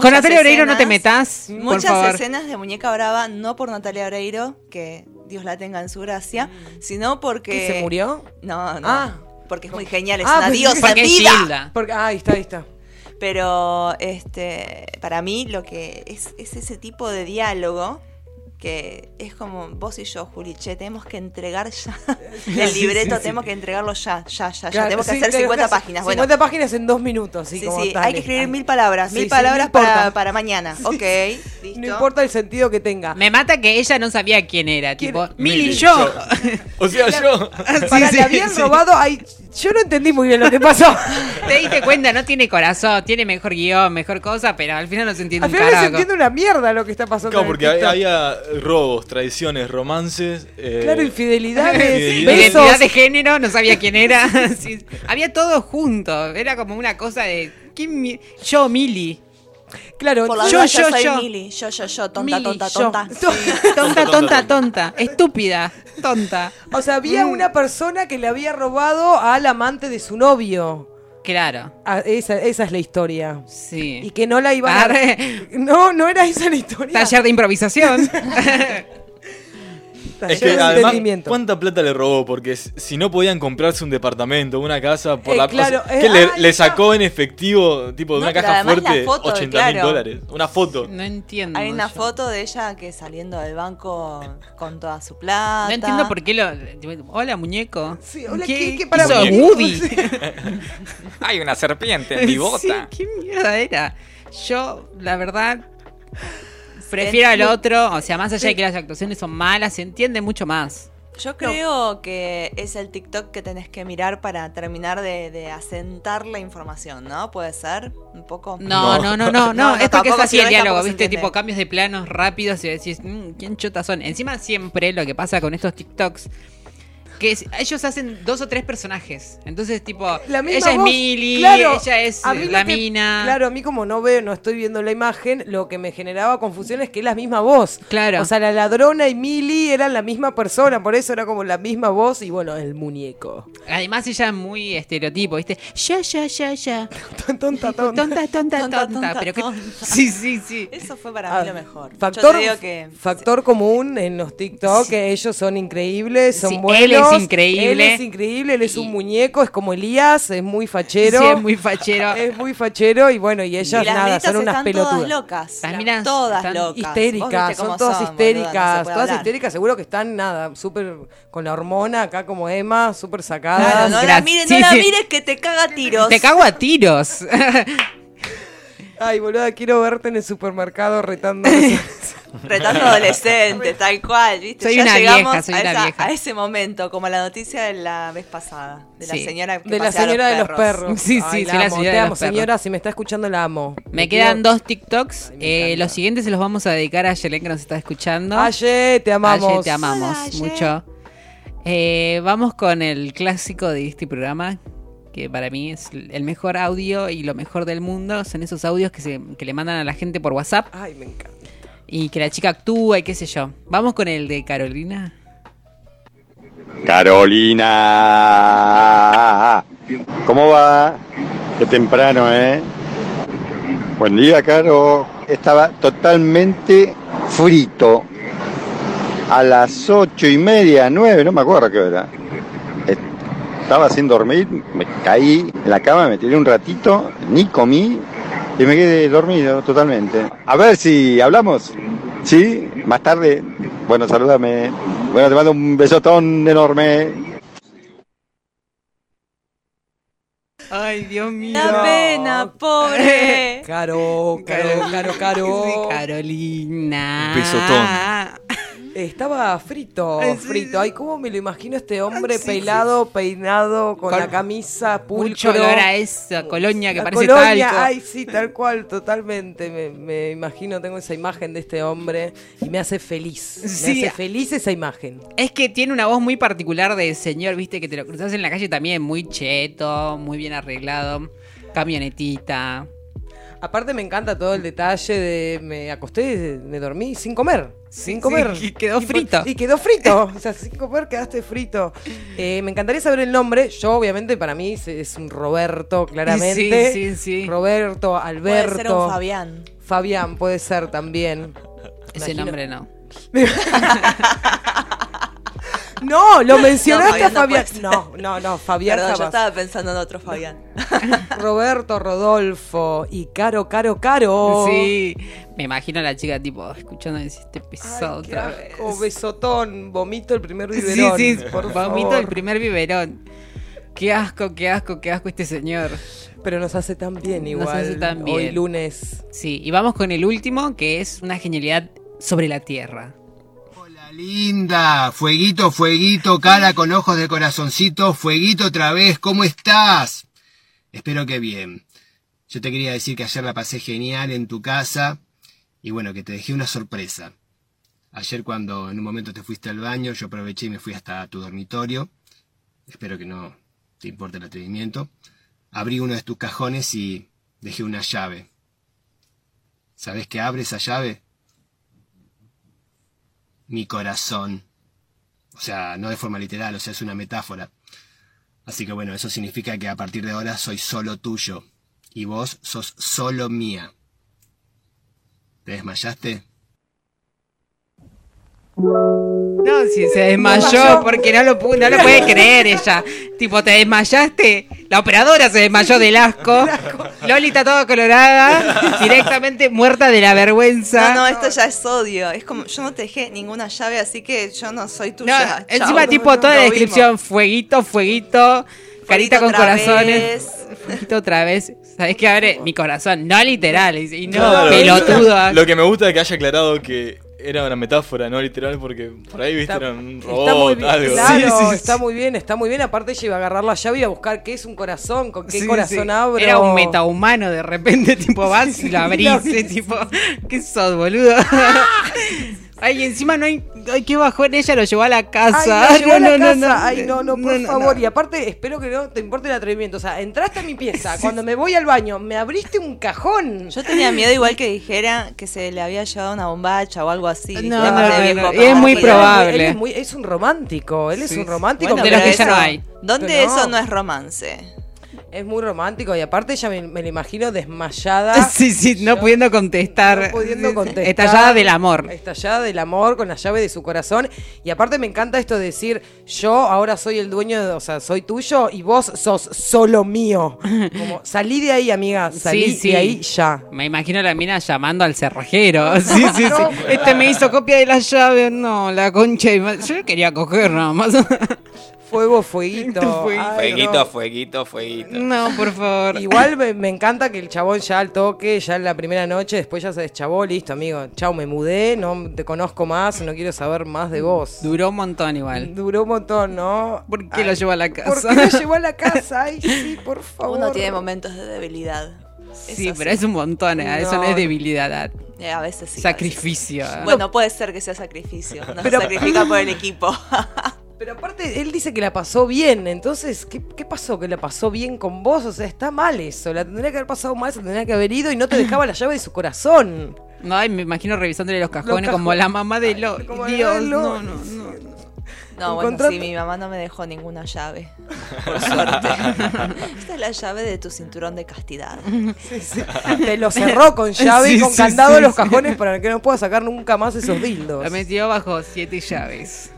Con Natalia Oreiro no te metas, por Muchas favor. escenas de Muñeca Brava, no por Natalia Oreiro, que Dios la tenga en su gracia, sino porque. ¿Que se murió? No, no. Ah. Porque es muy genial, es Ah, una pensé diosa Porque es. Porque, ah, ahí está, ahí está. Pero este, para mí lo que es, es ese tipo de diálogo que es como vos y yo, Juli, che, tenemos que entregar ya el libreto, sí, sí. tenemos que entregarlo ya, ya, ya, ya. Tenemos que hacer tenemos 50 que hacer páginas. Bueno, 50 páginas en dos minutos. Sí, sí, como sí, dale. hay que escribir mil palabras, mil sí, palabras no para, para mañana. Ok, listo. No importa el sentido que tenga. Me mata que ella no sabía quién era. Tipo, Mili, Mili, yo. yo. O sea, yo. Para, sí, habían sí. robado. Ay, yo no entendí muy bien lo que pasó. Te diste cuenta, no tiene corazón, tiene mejor guion, mejor cosa, pero al final no se entiende Al un final no se carajo. entiende una mierda lo que está pasando. Claro, en el porque TikTok. había robos, traiciones, romances. eh, Claro, infidelidades, Infidelidades. besos. Identidad de género, no sabía quién era. Sí, había todo junto. Era como una cosa de. ¿quién mi- yo, Mili. Claro, Por la Yo, duda, yo, soy yo. Mili, yo, yo, yo, tonta, Mili, tonta, yo. tonta. Tonta, tonta, tonta. Estúpida. Tonta. O sea, había una persona que le había robado al amante de su novio. Claro. Ah, esa, esa es la historia. Sí. Y que no la iban a... Arre. No, no era esa la historia. Taller de improvisación. Es que de además, entendimiento. ¿cuánta plata le robó? Porque si no podían comprarse un departamento, una casa, por Eh, la claro, o sea, eh, ¿qué le, ah, le sacó en efectivo, tipo, de No, una caja fuerte, foto, 80 mil claro. dólares? Una foto. No entiendo. Hay una yo. foto de ella que saliendo del banco con toda su plata. No entiendo por qué lo. Hola, muñeco. Sí, hola, ¿Qué, ¿qué- qué para? Woody? Hay una serpiente en mi bota. Sí, qué mierda era. Yo, la verdad, prefiero al otro. O sea, más allá de que las actuaciones son malas, se entiende mucho más. Yo creo que es el TikTok que tenés que mirar para terminar de, de asentar la información, ¿no? ¿Puede ser? ¿Un poco? No, no, no, no, no. No, no, es porque es así el diálogo, ¿viste? Tipo cambios de planos rápidos y decís, "Mm, ¿quién chotas son? Encima, siempre lo que pasa con estos TikToks. Que es- ellos hacen dos o tres personajes. Entonces, tipo, La misma ella es voz, Millie, claro, ella es a mí lo la que- mina. Claro, a mí como no veo, no estoy viendo la imagen, lo que me generaba confusión es que es la misma voz. Claro. O sea, la ladrona y Millie eran la misma persona, por eso era como la misma voz y bueno, el muñeco. Además, ella es muy estereotipo, ¿viste? Ya, ya, ya, ya. tonta, tonta. Tonta, tonta, tonta. Tonta, tonta, pero que... tonta. Sí, sí, sí. Eso fue para Ah, mí lo mejor. Yo Factor, te digo que factor común en los TikTok, que ellos son increíbles, son Sí, buenos. Es increíble. Él es increíble, él es un muñeco, es como Elías, es muy fachero. Sí, es muy fachero. Es muy fachero y bueno, y y ellas las nada, son unas están pelotudas. todas locas. Las minas todas están locas. Histéricas, son todas son, boluda, no se histéricas, todas hablar. histéricas, seguro que están nada, súper con la hormona acá como Emma, súper Claro, sacadas. no la mires, no la mires que te caga a tiros. Te cago a tiros. Ay, boluda, quiero verte en el supermercado retando. Retando adolescente, tal cual, ¿viste? Soy ya una llegamos vieja, soy a, una esa- vieja. a ese momento, como la noticia de la vez pasada, de la Sí. señora que de la señora de los perros. Sí, sí, Ay, sí, la la amo, señora te de amo, los señora, si me está escuchando la amo. Me Te quedan quiero- dos TikToks. Ay, Eh, los siguientes se los vamos a dedicar a Yelen que nos está escuchando. Aye, te amamos. Aye, te amamos Hola, mucho. Eh, vamos con el clásico de este programa, que para mí es el mejor audio y lo mejor del mundo. Son esos audios que, se, que le mandan a la gente por WhatsApp Ay, me encanta. y que la chica actúa y qué sé yo. Vamos con el de Carolina. Carolina. ¿Cómo va? Qué temprano, ¿eh? Buen día, Caro. Estaba totalmente frito. A las ocho y media, nueve, no me acuerdo qué hora. Estaba sin dormir, me caí en la cama, me tiré un ratito, ni comí y me quedé dormido totalmente. A ver si hablamos. ¿Sí? Más tarde. Bueno, salúdame. Bueno, te mando un besotón enorme. Ay, Dios mío. La pena, pobre. Caro, caro, caro, caro. Sí, Carolina. Un besotón. Estaba frito, Ay, sí, frito. Ay, cómo me lo imagino este hombre Ay, sí, pelado, peinado, con, Con la camisa pulcro. Mucho olor a esa colonia que La parece colonia, talco. ay, sí, tal cual, totalmente. Me, me imagino, tengo esa imagen de este hombre y me hace feliz. Me hace feliz esa imagen. Es que tiene una voz muy particular de señor, viste, que te lo cruzas en la calle también, muy cheto, muy bien arreglado, camionetita. Aparte me encanta todo el detalle de me acosté, me dormí sin comer. Sin comer. sí, y quedó frito. Y quedó frito. O sea, sin comer quedaste frito. Eh, me encantaría saber el nombre. Yo, obviamente, para mí es- es un Roberto, claramente. Sí, sí, sí. Roberto, Alberto. Puede ser un Fabián. Fabián puede ser también. Ese Imagino- nombre no. No, lo mencionaste No, a Fabián no No, no, no, Fabián Perdón, yo estaba pensando en otro Fabián. Roberto, Rodolfo y Caro, Caro, Caro. Sí, me imagino a la chica tipo escuchando este pesado Qué otra asco, vez. besotón, vomito el primer Sí, biberón. sí, por vomito favor. el primer biberón. Qué asco, qué asco, qué asco este señor. Pero nos hace tan bien igual. Nos hace tan bien. Hoy lunes. Sí, y vamos con el último, que es una genialidad sobre la Tierra. Linda, fueguito, fueguito, cara con ojos de corazoncito, fueguito otra vez, ¿cómo estás? Espero que bien. Yo te quería decir que ayer la pasé genial en tu casa y bueno, que te dejé una sorpresa. Ayer cuando en un momento te fuiste al baño, yo aproveché y me fui hasta tu dormitorio. Espero que no te importe el atrevimiento. Abrí uno de tus cajones y dejé una llave. ¿Sabes qué abre esa llave? Mi corazón. O sea, no de forma literal, o sea, es una metáfora. Así que bueno, eso significa que a partir de ahora soy solo tuyo. Y vos sos solo mía. ¿Te desmayaste? No, si se desmayó Desmayó. porque no lo, no lo puede creer ella. Tipo, te desmayaste. La operadora se desmayó del asco. Loli está toda colorada, directamente muerta de la vergüenza. No, no, esto ya es odio. Es como, yo no te dejé ninguna llave, así que yo no soy No, tuya. encima Chao. tipo toda la descripción, fueguito, fueguito, carita con corazones. vez. Fueguito otra vez. ¿Sabes qué abre? Mi corazón, no literal. Y y no Claro. pelotudo. Lo que me gusta es que haya aclarado que era una metáfora, no literal, porque por ahí viste era un robot, Está muy bien, algo. claro, está muy bien, está muy bien. Aparte ella iba a agarrar la llave y a buscar qué es un corazón, con qué Sí, corazón sí. abro. Era un metahumano de repente, tipo vas y lo abrís, tipo, ¿qué sos, boludo? Ay, encima no hay, ay, qué bajón ella lo llevó a la casa. Ay, no, no, no, casa. no, Ay, no, no, por no, favor. no. Y aparte, espero que no te importe el atrevimiento. O sea, entraste a mi pieza. Cuando me voy al baño, me abriste un cajón. Yo tenía miedo igual que dijera que se le había llevado una bombacha o algo así. No, Aparte no, de bien no, copada. y es muy probable. Él es, muy- es un romántico. Él es un romántico. Bueno, De los pero que ya no hay. ¿Dónde eso no es romance? Es muy romántico y aparte ella me, me la imagino desmayada. Sí, sí, no pudiendo contestar. No pudiendo contestar. Estallada del amor. Estallada del amor con la llave de su corazón. Y aparte me encanta esto de decir, yo ahora soy el dueño, de, o sea, soy tuyo y vos sos solo mío. Como, salí de ahí, amiga, salí Sí, sí. de ahí ya. Me imagino a la mina llamando al cerrajero. Sí, sí, No, sí. Este me hizo copia de la llave. No, la concha. Yo quería coger nada más. Fuego, fueguito. Fueguito. Ay, Fueguito, no. fueguito, fueguito. No, por favor. Igual me, me encanta que el chabón ya al toque, ya en la primera noche, después ya se deschavó, listo, amigo. Chau, me mudé, no te conozco más, no quiero saber más de vos. Duró un montón igual. Duró un montón, ¿no? ¿Por qué lo llevó a la casa? ¿Por qué lo llevó a la casa? Ay, sí, por favor. Uno tiene momentos de debilidad. Sí, pero es un montón. eh, Eso no es debilidad. Eh, a veces sí. Sacrificio. Bueno, puede ser que sea sacrificio. No Pero- se sacrifica por el equipo. Pero aparte, él dice que la pasó bien, entonces, ¿qué, qué pasó? ¿Que la pasó bien con vos? O sea, está mal eso, la tendría que haber pasado mal, se tendría que haber ido y no te dejaba la llave de su corazón. No, ay, me imagino revisándole los cajones cajones. como la mamá de lo. como Dios, Lo- no, no, no. No, bueno, sí, mi mamá no me dejó ninguna llave. Por suerte. Esta es la llave de tu cinturón de castidad. Te lo cerró con llave y Sí, con sí, candado sí, los sí. cajones para que no puedas sacar nunca más esos dildos. La metió bajo siete llaves.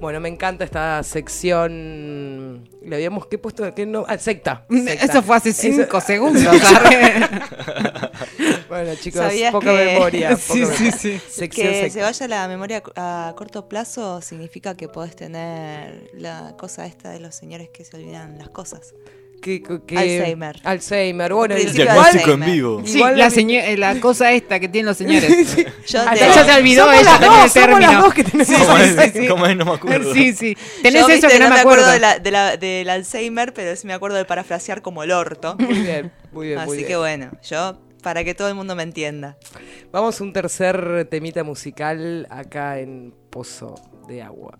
Bueno, me encanta esta sección. Le habíamos ¿qué puesto? ¿Qué no? Ah, secta. secta. Eso fue hace cinco Eso- segundos. bueno, chicos, ¿Sabías poca que- memoria. Sí, poca sí, memoria. sí. Sección que secta. se vaya la memoria a corto plazo significa que podés tener la cosa esta de los señores que se olvidan las cosas. Que- que- Alzheimer. Alzheimer, bueno, de Diagnóstico en Alzheimer. vivo. Sí, Igual la, la- seño- eh, la cosa esta que tienen los señores. Yo Hasta te- ya se olvidó Somos ella también el término. las dos que tenemos ¿Cómo Sí, es? sí, sí. ¿Cómo es? No me acuerdo. Sí, sí. Tenés Yo, eso viste, que no, me acuerdo. de la- de la- del Alzheimer, pero sí me acuerdo de parafrasear como el orto. Muy bien, muy bien, muy Así bien. que bueno, yo, para que todo el mundo me entienda. Vamos a un tercer temita musical acá en Pozo de Agua.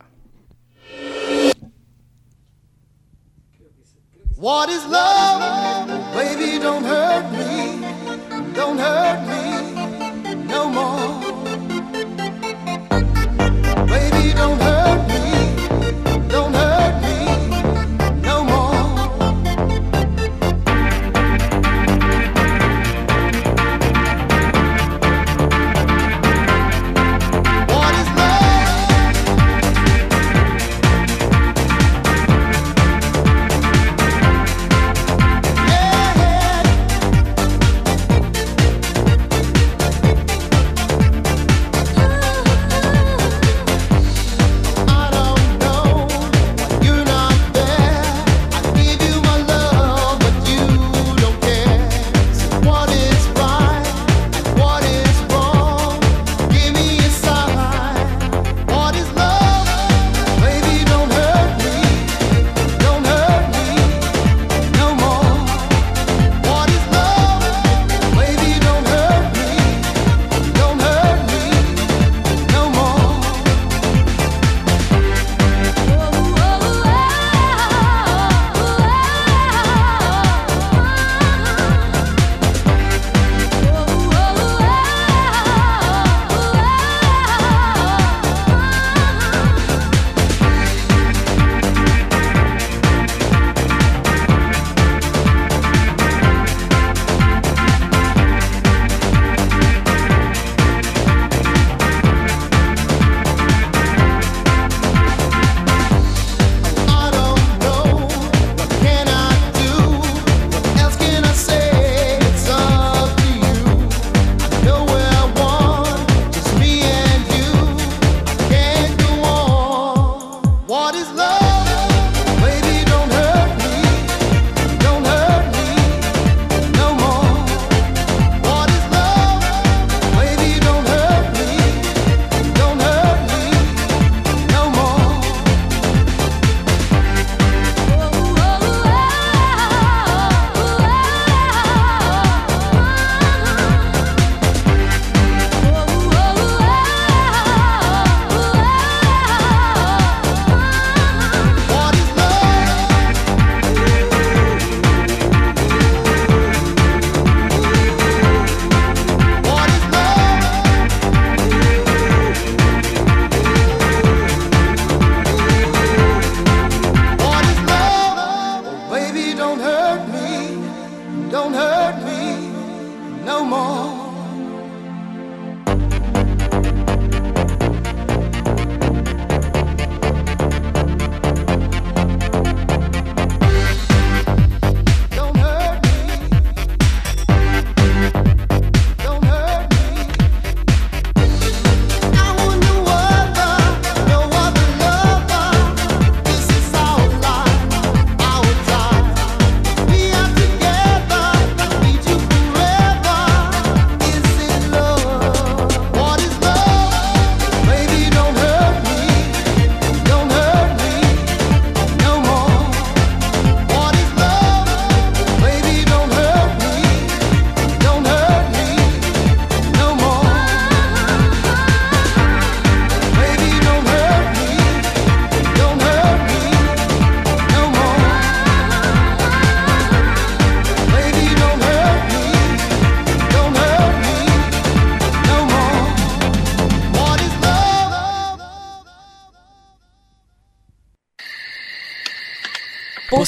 What is love? Baby, don't hurt me. Don't hurt me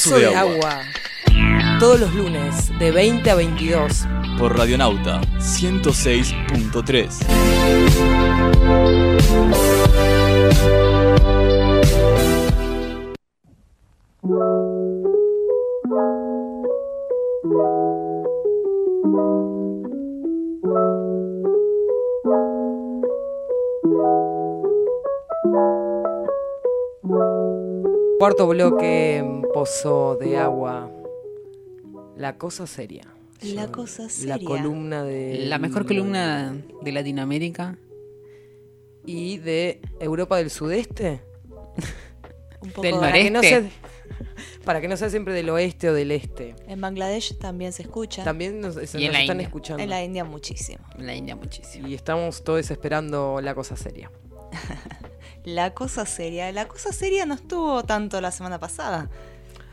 Pozo de agua. Todos los lunes, de 20 a 22. Por Radionauta 106.3. Cuarto bloque, Pozo de agua. La cosa seria. La cosa La seria. columna de. La mejor columna de Latinoamérica. Y de Europa del Sudeste. Un poco Del Para que, no noreste. sea, para que no sea siempre del oeste o del este. En Bangladesh también se escucha. También nos, se Y en nos la están India. escuchando. En la India muchísimo. En la India muchísimo. Y estamos todos esperando la cosa seria. La cosa seria. La cosa seria no estuvo tanto la semana pasada.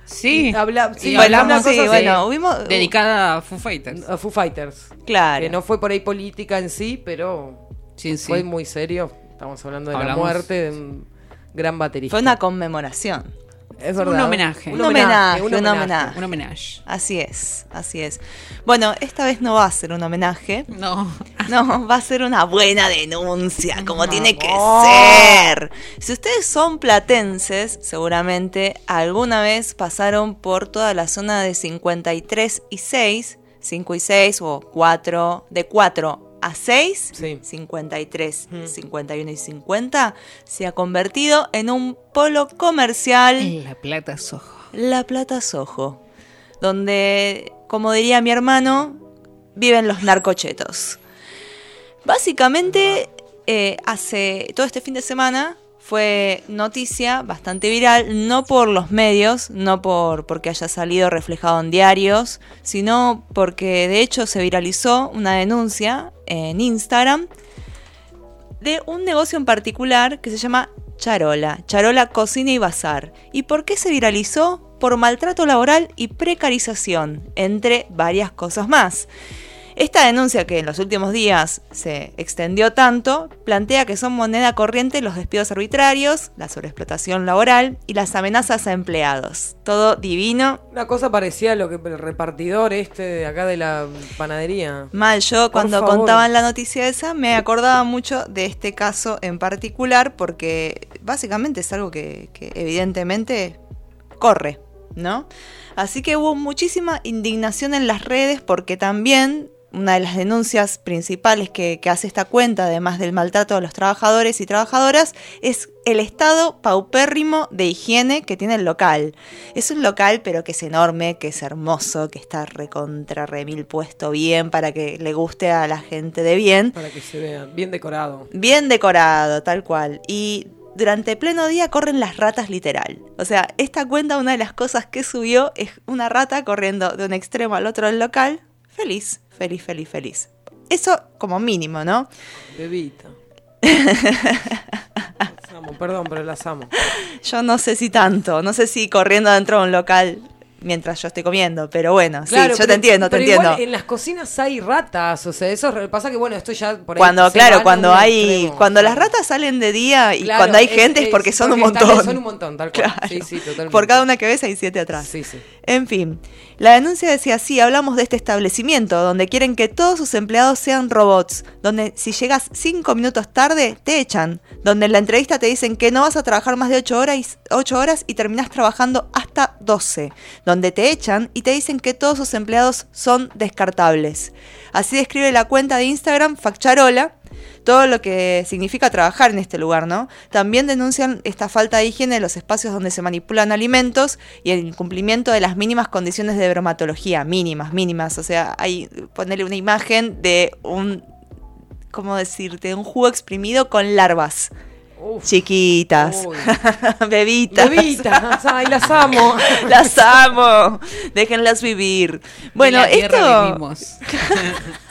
Sí, Habla, sí, Y bueno, hablamos sí, de- hubimos- dedicada a Foo Fighters. A Foo Fighters. Claro. Que no fue por ahí política en sí, pero Sí, sí. fue muy serio. Estamos hablando de la muerte de un gran baterista. Fue una conmemoración. Es un verdad. homenaje. Un homenaje, un un homenaje. homenaje. Un homenaje. Así es, así es. Bueno, esta vez no va a ser un homenaje. No. No, va a ser una buena denuncia, como tiene que ser. Si ustedes son platenses, seguramente alguna vez pasaron por toda la zona de 53 y 6, 5 y 6 o 4, de 4 a 6, Sí. 53, 51 y 50, se ha convertido en un polo comercial. La plata sojo. La Plata Sojo, donde, como diría mi hermano, viven los narcochetos. Básicamente, eh, hace todo este fin de semana fue noticia bastante viral, no por los medios, no por porque haya salido reflejado en diarios, sino porque de hecho se viralizó una denuncia en Instagram de un negocio en particular que se llama Charola, Charola Cocina y Bazar. ¿Y por qué se viralizó? Por maltrato laboral y precarización, entre varias cosas más. Esta denuncia que en los últimos días se extendió tanto, plantea que son moneda corriente los despidos arbitrarios, la sobreexplotación laboral y las amenazas a empleados. Todo divino. Una cosa parecía a lo que el repartidor este de acá de la panadería. Mal, yo cuando contaban la noticia esa me acordaba mucho de este caso en particular porque básicamente es algo que, que evidentemente corre, ¿no? Así que hubo muchísima indignación en las redes porque también una de las denuncias principales que, que hace esta cuenta, además del maltrato a los trabajadores y trabajadoras, es el estado paupérrimo de higiene que tiene el local. Es un local, pero que es enorme, que es hermoso, que está recontra remil puesto bien para que le guste a la gente de bien. Para que se vea bien decorado. Bien decorado, tal cual. Y durante pleno día corren las ratas literal. O sea, esta cuenta, una de las cosas que subió es una rata corriendo de un extremo al otro del local. Feliz, feliz, feliz, feliz. Eso como mínimo, ¿no? Bebita. Las amo, perdón, pero las amo. Yo no sé si tanto, no sé si corriendo dentro de un local mientras yo estoy comiendo, pero bueno, Claro, sí, yo pero- te entiendo, te entiendo. en las cocinas hay ratas, o sea, eso pasa que bueno, esto ya por ahí Cuando, claro, cuando hay, extremo. cuando las ratas salen de día y Claro, cuando hay es- gente es, porque son un porque montón. son un montón, tal cual. Claro. Sí, sí, totalmente. Por cada una que ves hay siete atrás. Sí, sí. En fin, la denuncia decía así, hablamos de este establecimiento donde quieren que todos sus empleados sean robots, donde si llegas cinco minutos tarde te echan, donde en la entrevista te dicen que no vas a trabajar más de ocho horas, y- ocho horas y terminás trabajando hasta 12, donde te echan y te dicen que todos sus empleados son descartables. Así describe la cuenta de Instagram Faccharola todo lo que significa trabajar en este lugar, ¿no? También denuncian esta falta de higiene en los espacios donde se manipulan alimentos y el incumplimiento de las mínimas condiciones de bromatología, mínimas, mínimas. O sea, hay ponerle una imagen de un, ¿cómo decirte? Un jugo exprimido con larvas. Chiquitas, Uy. bebitas. Bebitas, ay, las amo. las amo. Déjenlas vivir. Bueno, De la tierra esto. vivimos.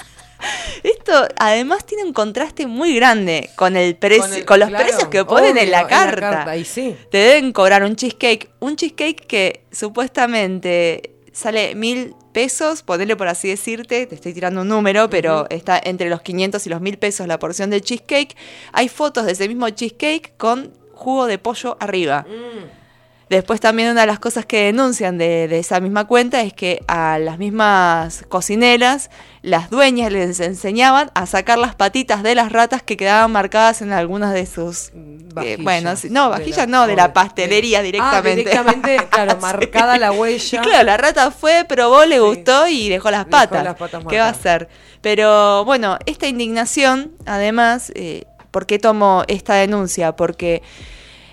Esto además tiene un contraste muy grande con el Con con, los claro, precios que ponen obvio, en la en la carta. y sí. Te deben cobrar un cheesecake, un cheesecake que supuestamente sale mil pesos, ponerle por así decirte, te estoy tirando un número, pero está entre los 500 y los mil pesos la porción del cheesecake. Hay fotos de ese mismo cheesecake con jugo de pollo arriba. Después también una de las cosas que denuncian de, de esa misma cuenta es que a las mismas cocineras, las dueñas les enseñaban a sacar las patitas de las ratas que quedaban marcadas en algunas de sus... eh, Vajillas bueno, sí, no, vajillas la- no, de la de- pastelería directamente. Ah, directamente, claro, Sí. marcada la huella. Y claro, la rata fue, probó, le gustó y dejó las Dejó patas. las patas ¿Qué va a hacer? Pero bueno, esta indignación, además, eh, ¿por qué tomo esta denuncia? Porque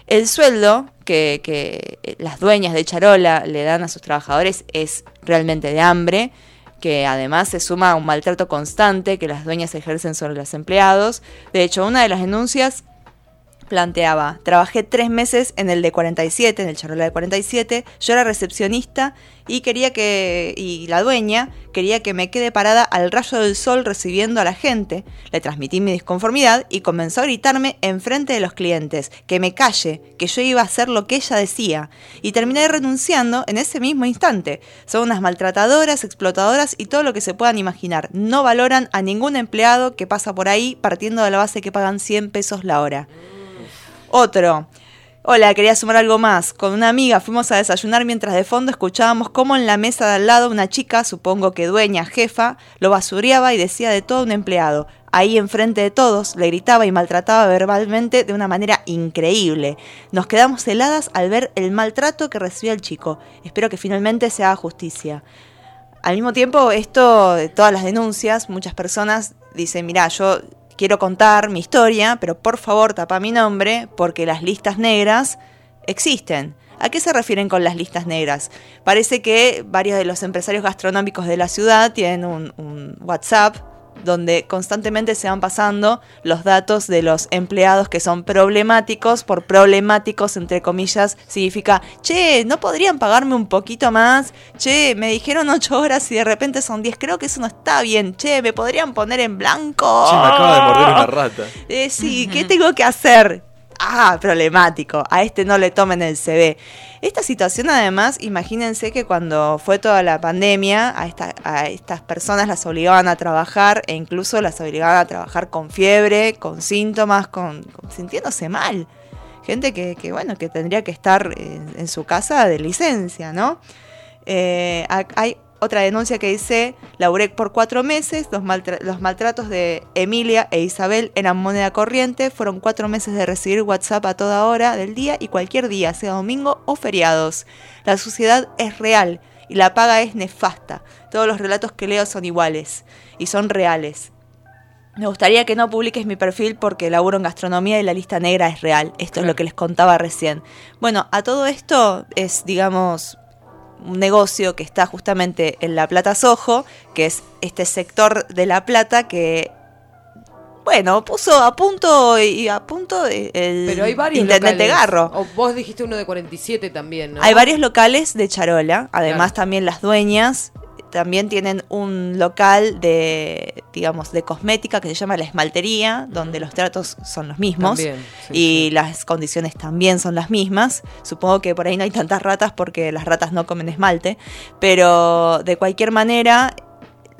el sueldo que, que eh, las dueñas de Charola le dan a sus trabajadores es realmente de hambre, que además se suma a un maltrato constante que las dueñas ejercen sobre los empleados. De hecho, una de las denuncias planteaba, trabajé tres meses en el de 47, en el Charola de 47, yo era recepcionista y quería que, y la dueña quería que me quede parada al rayo del sol recibiendo a la gente. Le transmití mi disconformidad y comenzó a gritarme enfrente de los clientes, que me calle, que yo iba a hacer lo que ella decía. Y terminé renunciando en ese mismo instante. Son unas maltratadoras, explotadoras y todo lo que se puedan imaginar. No valoran a ningún empleado que pasa por ahí partiendo de la base que pagan 100 pesos la hora. Otro. Hola, quería sumar algo más. Con una amiga fuimos a desayunar mientras de fondo escuchábamos cómo en la mesa de al lado una chica, supongo que dueña, jefa, lo basureaba y decía de todo un empleado. Ahí enfrente de todos le gritaba y maltrataba verbalmente de una manera increíble. Nos quedamos heladas al ver el maltrato que recibía el chico. Espero que finalmente se haga justicia. Al mismo tiempo, esto, de todas las denuncias, muchas personas dicen, mira, yo quiero contar mi historia, pero por favor tapa mi nombre porque las listas negras existen. ¿A qué se refieren con las listas negras? Parece que varios de los empresarios gastronómicos de la ciudad tienen un, WhatsApp donde constantemente se van pasando los datos de los empleados que son problemáticos, por problemáticos entre comillas, significa, che, ¿no podrían pagarme un poquito más? Che, me dijeron ocho horas y de repente son 10, creo que eso no está bien, che, ¿me podrían poner en blanco? Che, me acaba de morder una rata. Eh, sí, ¿qué tengo que hacer? Ah, problemático. A este no le tomen el CV. Esta situación, además, imagínense que cuando fue toda la pandemia, a, esta- a estas personas las obligaban a trabajar e incluso las obligaban a trabajar con fiebre, con síntomas, con, sintiéndose mal. Gente que, bueno, que tendría que estar en, su casa de licencia, ¿no? Eh, hay otra denuncia que dice, laburé por cuatro meses, los, maltra- los maltratos de Emilia e Isabel eran moneda corriente, fueron cuatro meses de recibir WhatsApp a toda hora del día y cualquier día, sea domingo o feriados. La suciedad es real y la paga es nefasta. Todos los relatos que leo son iguales y son reales. Me gustaría que no publiques mi perfil porque laburo en gastronomía y la lista negra es real. Esto es lo que les contaba recién. Bueno, a todo esto es, digamos, un negocio que está justamente en La Plata Sojo, que es este sector de La Plata que, bueno, puso a punto y a punto el Pero hay varios intendente locales. Garro. O vos dijiste uno de 47 también, ¿no? Hay varios locales de charola, además también las dueñas también tienen un local de, digamos, de cosmética que se llama La Esmaltería, donde los tratos son los mismos También, y las condiciones también son las mismas. Supongo que por ahí no hay tantas ratas porque las ratas no comen esmalte, pero de cualquier manera,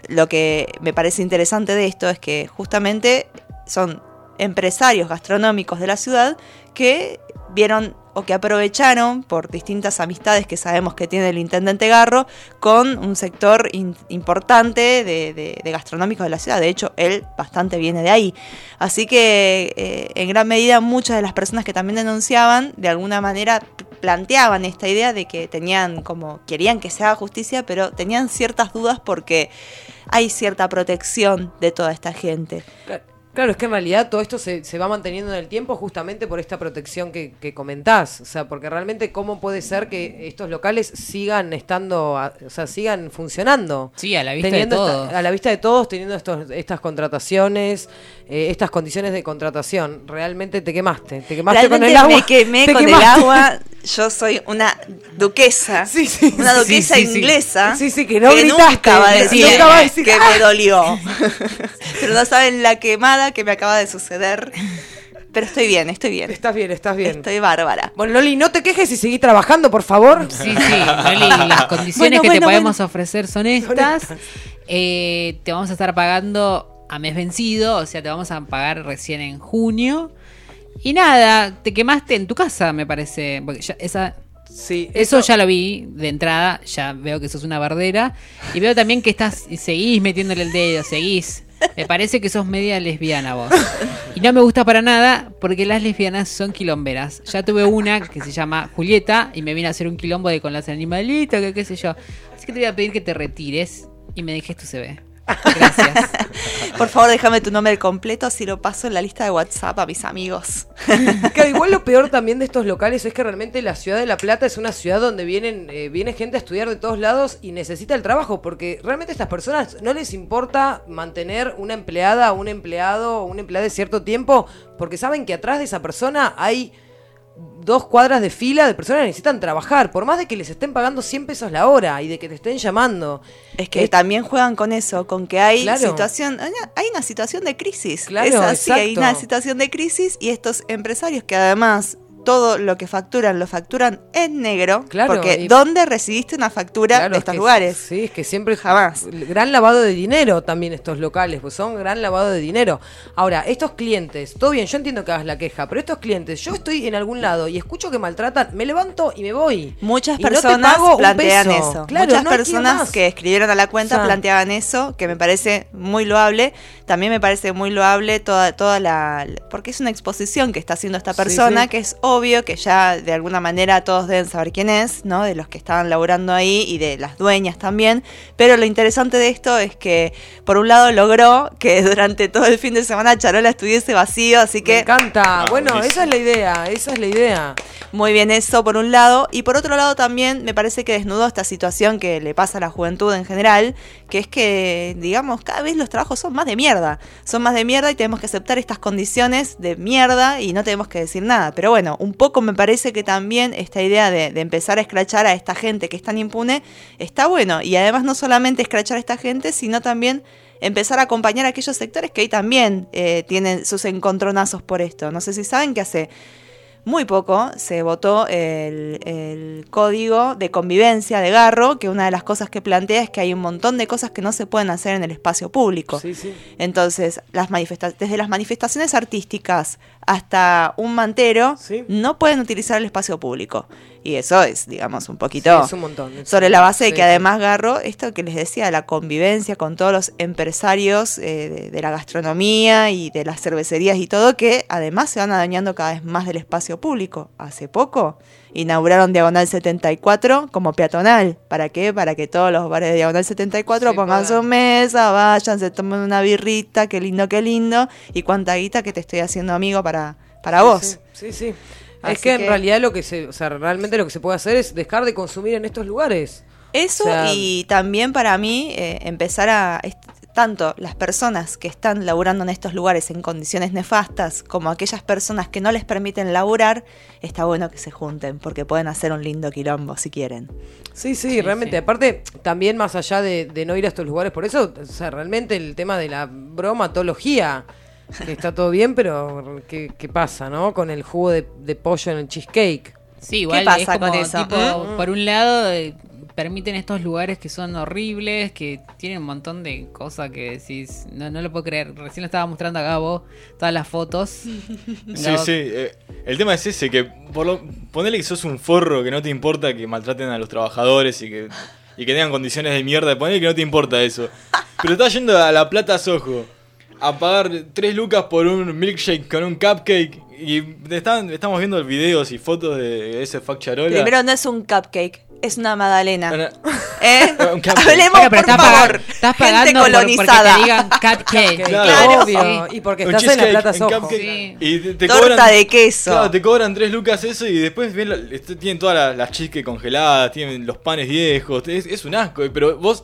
lo que me parece interesante de esto es que justamente son empresarios gastronómicos de la ciudad que vieron o que aprovecharon por distintas amistades que sabemos que tiene el intendente Garro con un sector importante de, gastronómicos de la ciudad. De hecho, él bastante viene de ahí. Así que eh, en gran medida muchas de las personas que también denunciaban de alguna manera planteaban esta idea de que tenían como querían que se haga justicia, pero tenían ciertas dudas porque hay cierta protección de toda esta gente. Claro, es que en realidad todo esto se, se va manteniendo en el tiempo justamente por esta protección que, que comentás. O sea, porque realmente cómo puede ser que estos locales sigan estando, a- o sea, sigan funcionando. Sí, a la vista de esta- todos. a la vista de todos, teniendo estos, estas contrataciones, eh, estas condiciones de contratación. Realmente te quemaste. Te quemaste con el agua. me quemé Te con el agua. Yo soy una duquesa. una sí, duquesa sí, sí. inglesa. Sí, sí, que no gritaste, nunca va a decir nunca va a decir, que "Ah". me dolió. Pero no saben la quemada que me acaba de suceder. Pero estoy bien, estoy bien. Estás bien, estás bien. Estoy bárbara. Bueno, Loli, no te quejes y seguí trabajando, por favor. Sí, sí, Loli, las condiciones Bueno, que bueno, te podemos bueno. ofrecer son estas. Eh, te vamos a estar pagando a mes vencido, o sea, te vamos a pagar recién en junio. Y nada, te quemaste en tu casa, me parece. Porque ya esa, Sí, eso, ya lo vi de entrada, ya veo que sos una bardera. Y veo también que estás y seguís metiéndole el dedo, seguís. Me parece que sos media lesbiana vos. Y no me gusta para nada porque las lesbianas son quilomberas. Ya tuve una que se llama Julieta y me vine a hacer un quilombo de con las animalitos, que qué sé yo. Así que te voy a pedir que te retires y me dejes tu CV. Gracias. Por favor, déjame tu nombre completo, así lo paso en la lista de WhatsApp a mis amigos. Claro, igual lo peor también de estos locales es que realmente la ciudad de La Plata es una ciudad donde vienen eh, viene gente a estudiar de todos lados y necesita el trabajo, porque realmente a estas personas no les importa mantener una empleada, un empleado, un empleado de cierto tiempo, porque saben que atrás de esa persona hay dos cuadras de fila de personas que necesitan trabajar, por más de que les estén pagando 100 pesos la hora y de que te estén llamando. Es que también juegan con eso, con que hay Claro. situación, hay una- hay una situación de crisis. Claro, es así, hay exacto. una situación de crisis y estos empresarios que además todo lo que facturan lo facturan en negro, Claro, porque y- ¿dónde recibiste una factura Claro, de es estos que- lugares? Sí, es que siempre Jamás. Gran lavado de dinero también estos locales, pues son gran lavado de dinero. Ahora, estos clientes, todo bien, yo entiendo que hagas la queja, pero estos clientes, yo estoy en algún lado y escucho que maltratan, me levanto y me voy. Muchas Y no te personas un plantean peso. eso. Claro, Muchas no personas que escribieron a la cuenta O sea, planteaban eso, que me parece muy loable. También me parece muy loable toda, toda la. porque es una exposición que está haciendo esta Sí, persona, sí. que es obvio que ya de alguna manera todos deben saber quién es, ¿no? De los que estaban laburando ahí y de las dueñas también. Pero lo interesante de esto es que, por un lado, logró que durante todo el fin de semana Charola estuviese vacío, así que. Me encanta. Ah, bueno, buenísimo. esa es la idea, esa es la idea. Muy bien eso por un lado. Y por otro lado también me parece que desnudó esta situación que le pasa a la juventud en general, que es que, digamos, cada vez los trabajos son más de mierda. Son más de mierda y tenemos que aceptar estas condiciones de mierda y no tenemos que decir nada. Pero bueno, un poco me parece que también esta idea de, empezar a escrachar a esta gente que es tan impune está bueno. Y además no solamente escrachar a esta gente, sino también empezar a acompañar a aquellos sectores que hoy también eh, tienen sus encontronazos por esto. No sé si saben que hace muy poco se votó el, el código de convivencia de Garro, que una de las cosas que plantea es que hay un montón de cosas que no se pueden hacer en el espacio público. Sí, sí. Entonces, las desde las manifestaciones artísticas hasta un mantero, no pueden utilizar el espacio público. Y eso es, digamos, un poquito Sí, es un montón, es sobre la base de sí, que sí. además Garro, esto que les decía, la convivencia con todos los empresarios eh, de, de la gastronomía y de las cervecerías y todo, que además se van adueñando cada vez más del espacio público. Hace poco inauguraron Diagonal 74 como peatonal. ¿Para qué? Para que todos los bares de Diagonal 74 pongan su mesa, vayan, se tomen una birrita, qué lindo, qué lindo, y cuánta guita que te estoy haciendo amigo para, para Sí, vos. Sí, sí. Así es que, que- en realidad lo que se, o sea, realmente lo que se puede hacer es dejar de consumir en estos lugares. Eso O sea, y también para mí eh, empezar a... tanto las personas que están laburando en estos lugares en condiciones nefastas como aquellas personas que no les permiten laburar, está bueno que se junten porque pueden hacer un lindo quilombo si quieren. Sí, sí, realmente. Aparte, también más allá de, de no ir a estos lugares, por eso, o sea, realmente el tema de la bromatología, que está todo bien, pero ¿qué, qué pasa, no? Con el jugo de, de pollo en el cheesecake. Sí, igual pasa es como con eso? tipo, ¿Mm? por un lado eh, permiten estos lugares que son horribles, que tienen un montón de cosas que decís, no, no lo puedo creer. Recién lo estaba mostrando a Gabo todas las fotos. Sí, Gabo- sí. eh, el tema es ese, que por lo, ponele que sos un forro que no te importa que maltraten a los trabajadores y que, y que tengan condiciones de mierda. Ponele que no te importa eso. Pero estás yendo a la Plata Sojo a pagar 3 lucas por un milkshake con un cupcake. Y están- estamos viendo videos y fotos de ese fuck charola. Primero no es un cupcake, es una magdalena. Una- ¿Eh? Un. Hablemos, Bueno, pero por estás, favor. pagando, estás Gente pagando por- colonizada. porque te digan cupcake. Claro. Obvio, y porque Un estás en la Plata. Sí. Y te, te Torta cobran, de queso. Claro, te cobran 3 lucas eso y después ven la- este, tienen todas las, las cheesecake congeladas, tienen los panes viejos. Es, es un asco, pero vos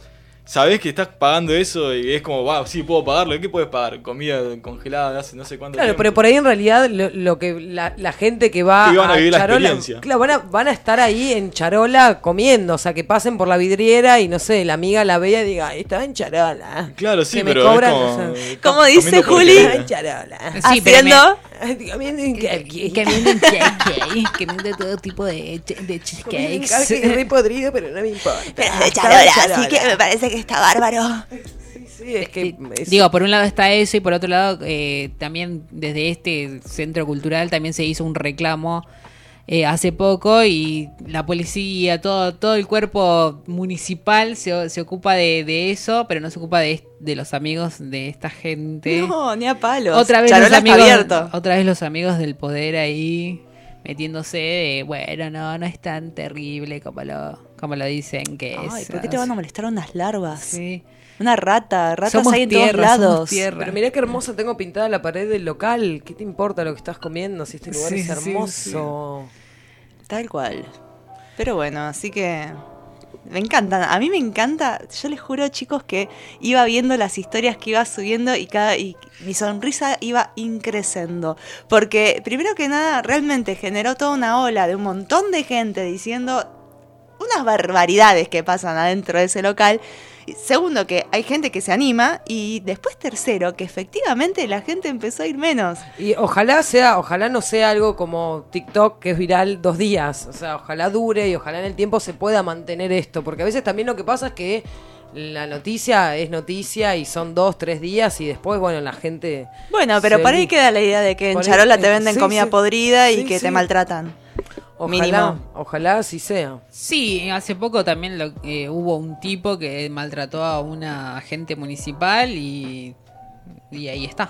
sabés que estás pagando eso y es como, wow, sí, puedo pagarlo. ¿Qué puedes pagar? Comida congelada de hace no sé cuánto Claro, tiempo. pero por ahí en realidad lo, lo que la, la gente que va Que van a vivir la Charola, experiencia. claro, van a, van a estar ahí en Charola comiendo, o sea, que pasen por la vidriera y no sé, la amiga la vea y diga, "Ay, estaba en Charola. Claro, sí, que me pero cobran, es como, o sea, estás ¿Cómo dice Juli? porquería. en Charola. Sí, me- Haciendo. Comiendo todo tipo de, che- de cheesecakes. re podrido, pero no me importa. Pero es de Estaba Charola, así que me parece que está bárbaro. Sí, sí, es que es- Digo, por un lado está eso y por otro lado eh, también desde este centro cultural también se hizo un reclamo eh, hace poco y la policía, todo, todo el cuerpo municipal se, se ocupa de, de eso, pero no se ocupa de, de los amigos de esta gente. No, ni a palos. otra vez Charola los amigos, otra vez los amigos del poder ahí metiéndose de, bueno, no, no es tan terrible como lo, como lo dicen que Ay, es. ¿por qué te van a molestar unas larvas? Sí. Una rata, ratas Somos hay en tierra, todos somos lados. tierra. Pero mirá qué hermosa tengo pintada la pared del local. ¿Qué te importa lo que estás comiendo si este lugar Sí, es sí, hermoso? Tal cual. Pero bueno, así que me encantan. A mí me encanta. Yo les juro, chicos, que iba viendo las historias que iba subiendo y cada y mi sonrisa iba increciendo. Porque primero que nada, realmente generó toda una ola de un montón de gente diciendo unas barbaridades que pasan adentro de ese local. Segundo, que hay gente que se anima. Y después tercero, que efectivamente la gente empezó a ir menos. Y ojalá sea, ojalá no sea algo como TikTok que es viral dos días. O sea, ojalá dure y ojalá en el tiempo se pueda mantener esto. Porque a veces también lo que pasa es que la noticia es noticia y son dos, tres días y después, bueno, la gente... Bueno, pero por ahí queda la idea de que en Charola te venden sí, comida sí. podrida y Sí, que te maltratan. Ojalá, Mínimo. ojalá así sea. Sí, hace poco también lo- eh, hubo un tipo que maltrató a una agente municipal y, y ahí está.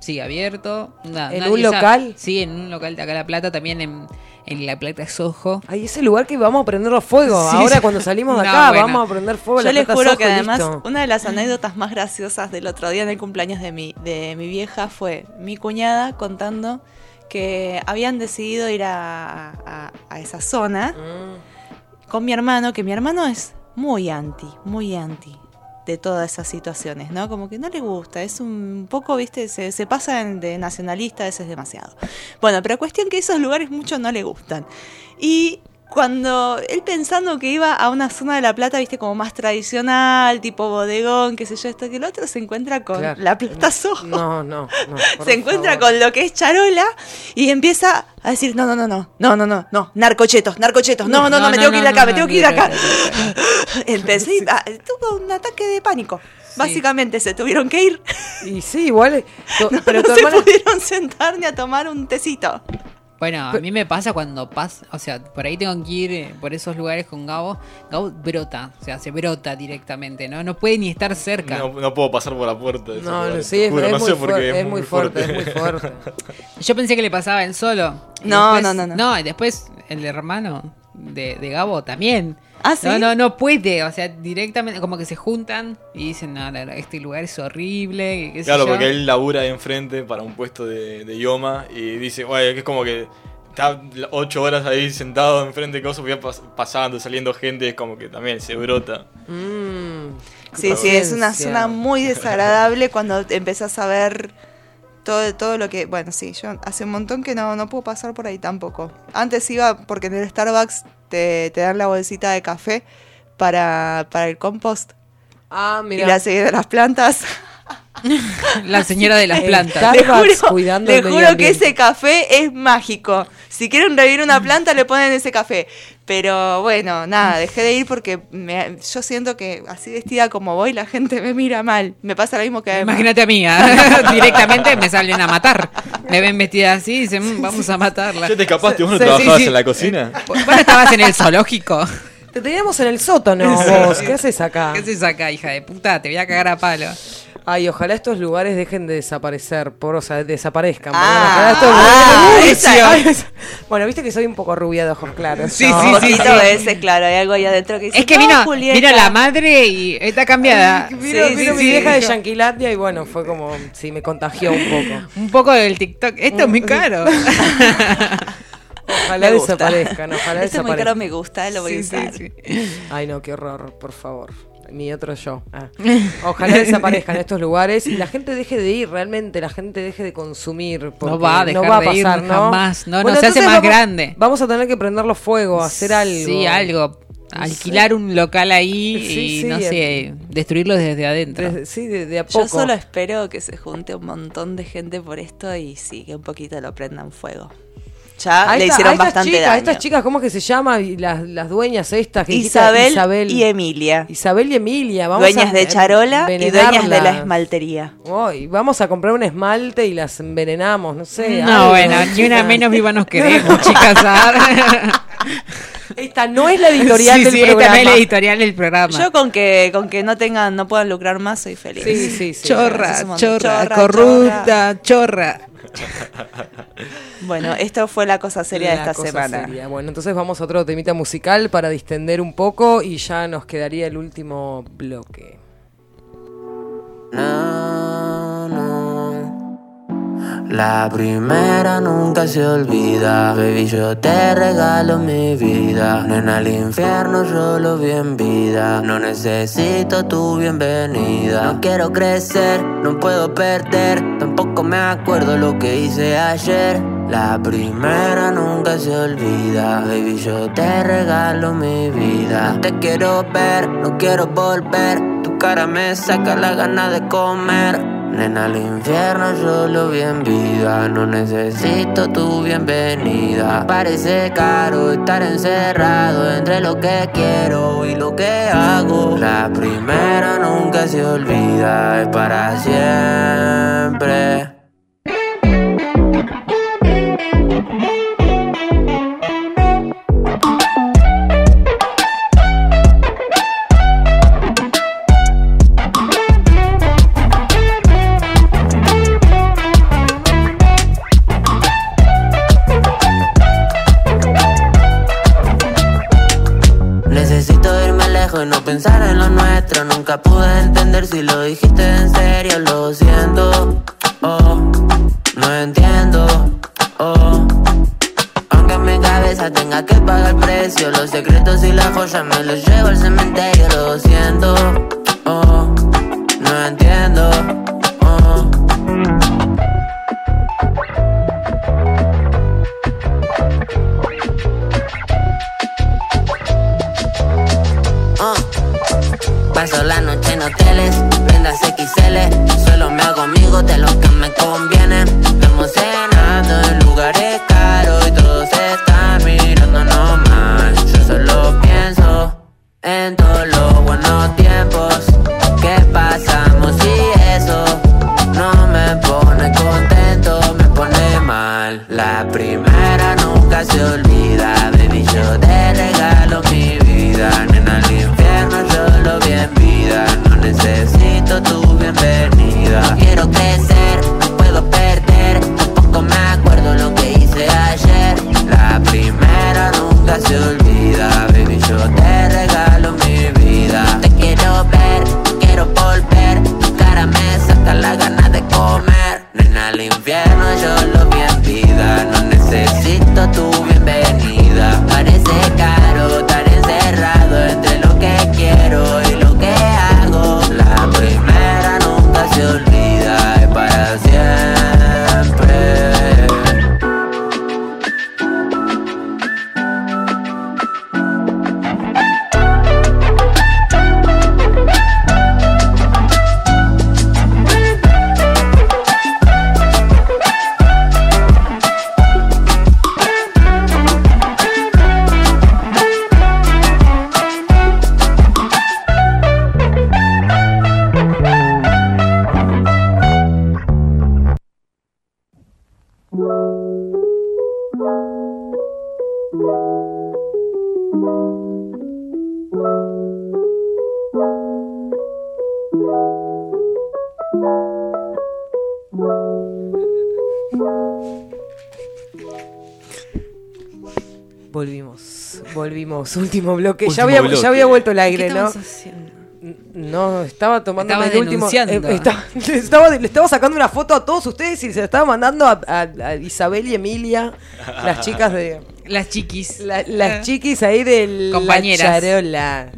Sigue abierto. Na- ¿En un sabe- local? Sí, en un local de acá La Plata, también en, en La Plata Sojo. Ay, ese lugar que vamos a prender fuego. Sí, Ahora sí. cuando salimos de No, acá bueno. vamos a prender fuego. Yo la les Plata juro Soho que además listo. una de las anécdotas más graciosas del otro día en el cumpleaños de mi, de mi vieja fue mi cuñada contando que habían decidido ir a, a- a esa zona Mm. con mi hermano, que mi hermano es muy anti, muy anti de todas esas situaciones, ¿no? Como que no le gusta, es un poco, viste, se, se pasa de nacionalista, ese es demasiado. Bueno, pero cuestión que esos lugares mucho no le gustan. Y cuando él pensando que iba a una zona de La Plata, viste, como más tradicional, tipo bodegón, qué sé yo, esto que el otro, se encuentra con Claro. La Plata Soho. No, no, no. se encuentra favor. con lo que es charola y empieza a decir, no, no, no, no, no, no, no, no, narcochetos, narcochetos, no, no, no, me tengo que ir acá, me tengo que ir acá. Empecé, y, ah, tuvo un ataque de pánico. Básicamente se tuvieron que ir. Y sí, igual. eh, to- No, pero no se hermana. pudieron sentar ni a tomar un tecito. Bueno, a mí me pasa cuando pasa, o sea, por ahí tengo que ir eh, por esos lugares con Gabo. Gabo brota, o sea, se brota directamente, ¿no? No puede ni estar cerca. No, no puedo pasar por la puerta. de No, no, sí, es, juro, es no muy sé por fuerte, qué, es muy fuerte, es muy fuerte. Yo pensé que le pasaba a él solo. No, después- no, no, no. No, y después el hermano de, de Gabo también. ¿Ah, sí? No, no, no puede. O sea, directamente, como que se juntan y dicen, no, no, no, este lugar es horrible. qué sé Claro, yo. porque él labura ahí enfrente para un puesto de, de idioma y dice, güey, que es como que está ocho horas ahí sentado enfrente de cosas, voy pasando, saliendo gente, es como que también se brota. Mm, Sí, sí, es una zona muy desagradable cuando empezás a ver todo, todo lo que... Bueno, sí, yo hace un montón que no, no puedo pasar por ahí tampoco. Antes iba porque en el Starbucks te, te dan la bolsita de café para, para el compost. Ah, Y mira. la seguí de las plantas. La señora de las plantas. Le Starbucks juro, cuidando le juro que ese café es mágico. Si quieren revivir una planta, le ponen ese café. Pero bueno, nada, dejé de ir porque me- yo siento que así vestida como voy, la gente me mira mal. Me pasa lo mismo que a Emma. Imagínate a mí, ¿ah? directamente me salen a matar. Me ven vestida así y dicen, "Mm, vamos a matarla. ¿Ya te escapaste? ¿Vos no Sí, trabajabas sí, sí. en la cocina? Vos estabas en el zoológico. Te teníamos en el sótano, vos. ¿Qué haces acá? ¿Qué haces acá, hija de puta? Te voy a cagar a palo. Ay, ojalá estos lugares dejen de desaparecer, por, o sea, desaparezcan. Ah, perdón. Ojalá estos ah, lugares- esa- Ay, es- bueno, viste que soy un poco rubia de ojos claros. Sí, ¿no? sí, sí, sí. veces, claro, hay algo ahí adentro que dice, Es que "No, vino, Julieta". vino la madre y está cambiada. Vino, Sí, vino sí, mi sí, vieja de. Yanquilandia y bueno, fue como, sí, me contagió un poco. Un poco del TikTok. Esto es muy caro. Ojalá desaparezcan, ojalá Esto es muy caro, me gusta, lo voy a usar. sí, sí. Ay, no, qué horror, por favor. Mi otro yo. Ah. Ojalá desaparezcan estos lugares y la gente deje de ir, realmente, la gente deje de consumir. porque No va a dejar no va a de ir pasar, ¿no? jamás. No, no, Bueno, se hace más vamos- grande. Vamos a tener que prenderlo fuego, hacer algo. Sí, algo. Alquilar un local ahí Sí, y, sí, no el- sé, destruirlo desde adentro. Desde- sí, de, de a poco. Yo solo espero que se junte un montón de gente por esto y sí, que un poquito lo prendan fuego. Ya A le esta- hicieron a bastante chicas, a daño. estas chicas, ¿cómo es que se llama? Y las, las dueñas estas. que Isabel, Isabel y Emilia. Isabel y Emilia. Vamos dueñas a de Charola y dueñas de la esmaltería. Ay, vamos a comprar un esmalte y las envenenamos, no sé. No, algo, bueno, ni una menos viva nos queremos, chicas. ¿ah? Esta no es la editorial Sí, del sí, esta programa. no es la editorial del programa. Yo con que con que no tengan, no puedan lucrar más, soy feliz. Sí, sí, chorra, Chorra, corrupta, chorra. Bueno, esto fue la cosa seria de esta cosa semana. seria. Bueno, entonces vamos a otro temita musical para distender un poco y ya nos quedaría el último bloque. No, no. La primera nunca se olvida. Baby, yo te regalo mi vida. Nena, al infierno solo bien vida. No necesito tu bienvenida. No quiero crecer, no puedo perder. Tampoco me acuerdo lo que hice ayer. La primera nunca se olvida. Baby, yo te regalo mi vida. Te quiero ver, no quiero volver. Tu cara me saca la gana de comer. Nena, al infierno solo bien vida. No necesito tu bienvenida. Parece caro estar encerrado entre lo que quiero y lo que hago. La primera nunca se olvida, es para siempre. Pude entender si lo dijiste en serio. Lo siento, oh, no entiendo, oh. Aunque mi cabeza tenga que pagar precio. Los secretos y las joyas me los llevo al cementerio. Lo siento, oh, no entiendo, hoteles, prendas XL. Solo me hago amigo de lo que me conviene. Último bloque. Último ya, había, bloque. ya había vuelto el aire, ¿Qué ¿no? haciendo? No, estaba tomando el último. eh, estaba- le, estaba, le estaba sacando una foto a todos ustedes y se la estaba mandando a, a- a Isabel y Emilia, las chicas de. Las chiquis. la- las chiquis ahí del. Compañeras. La charola.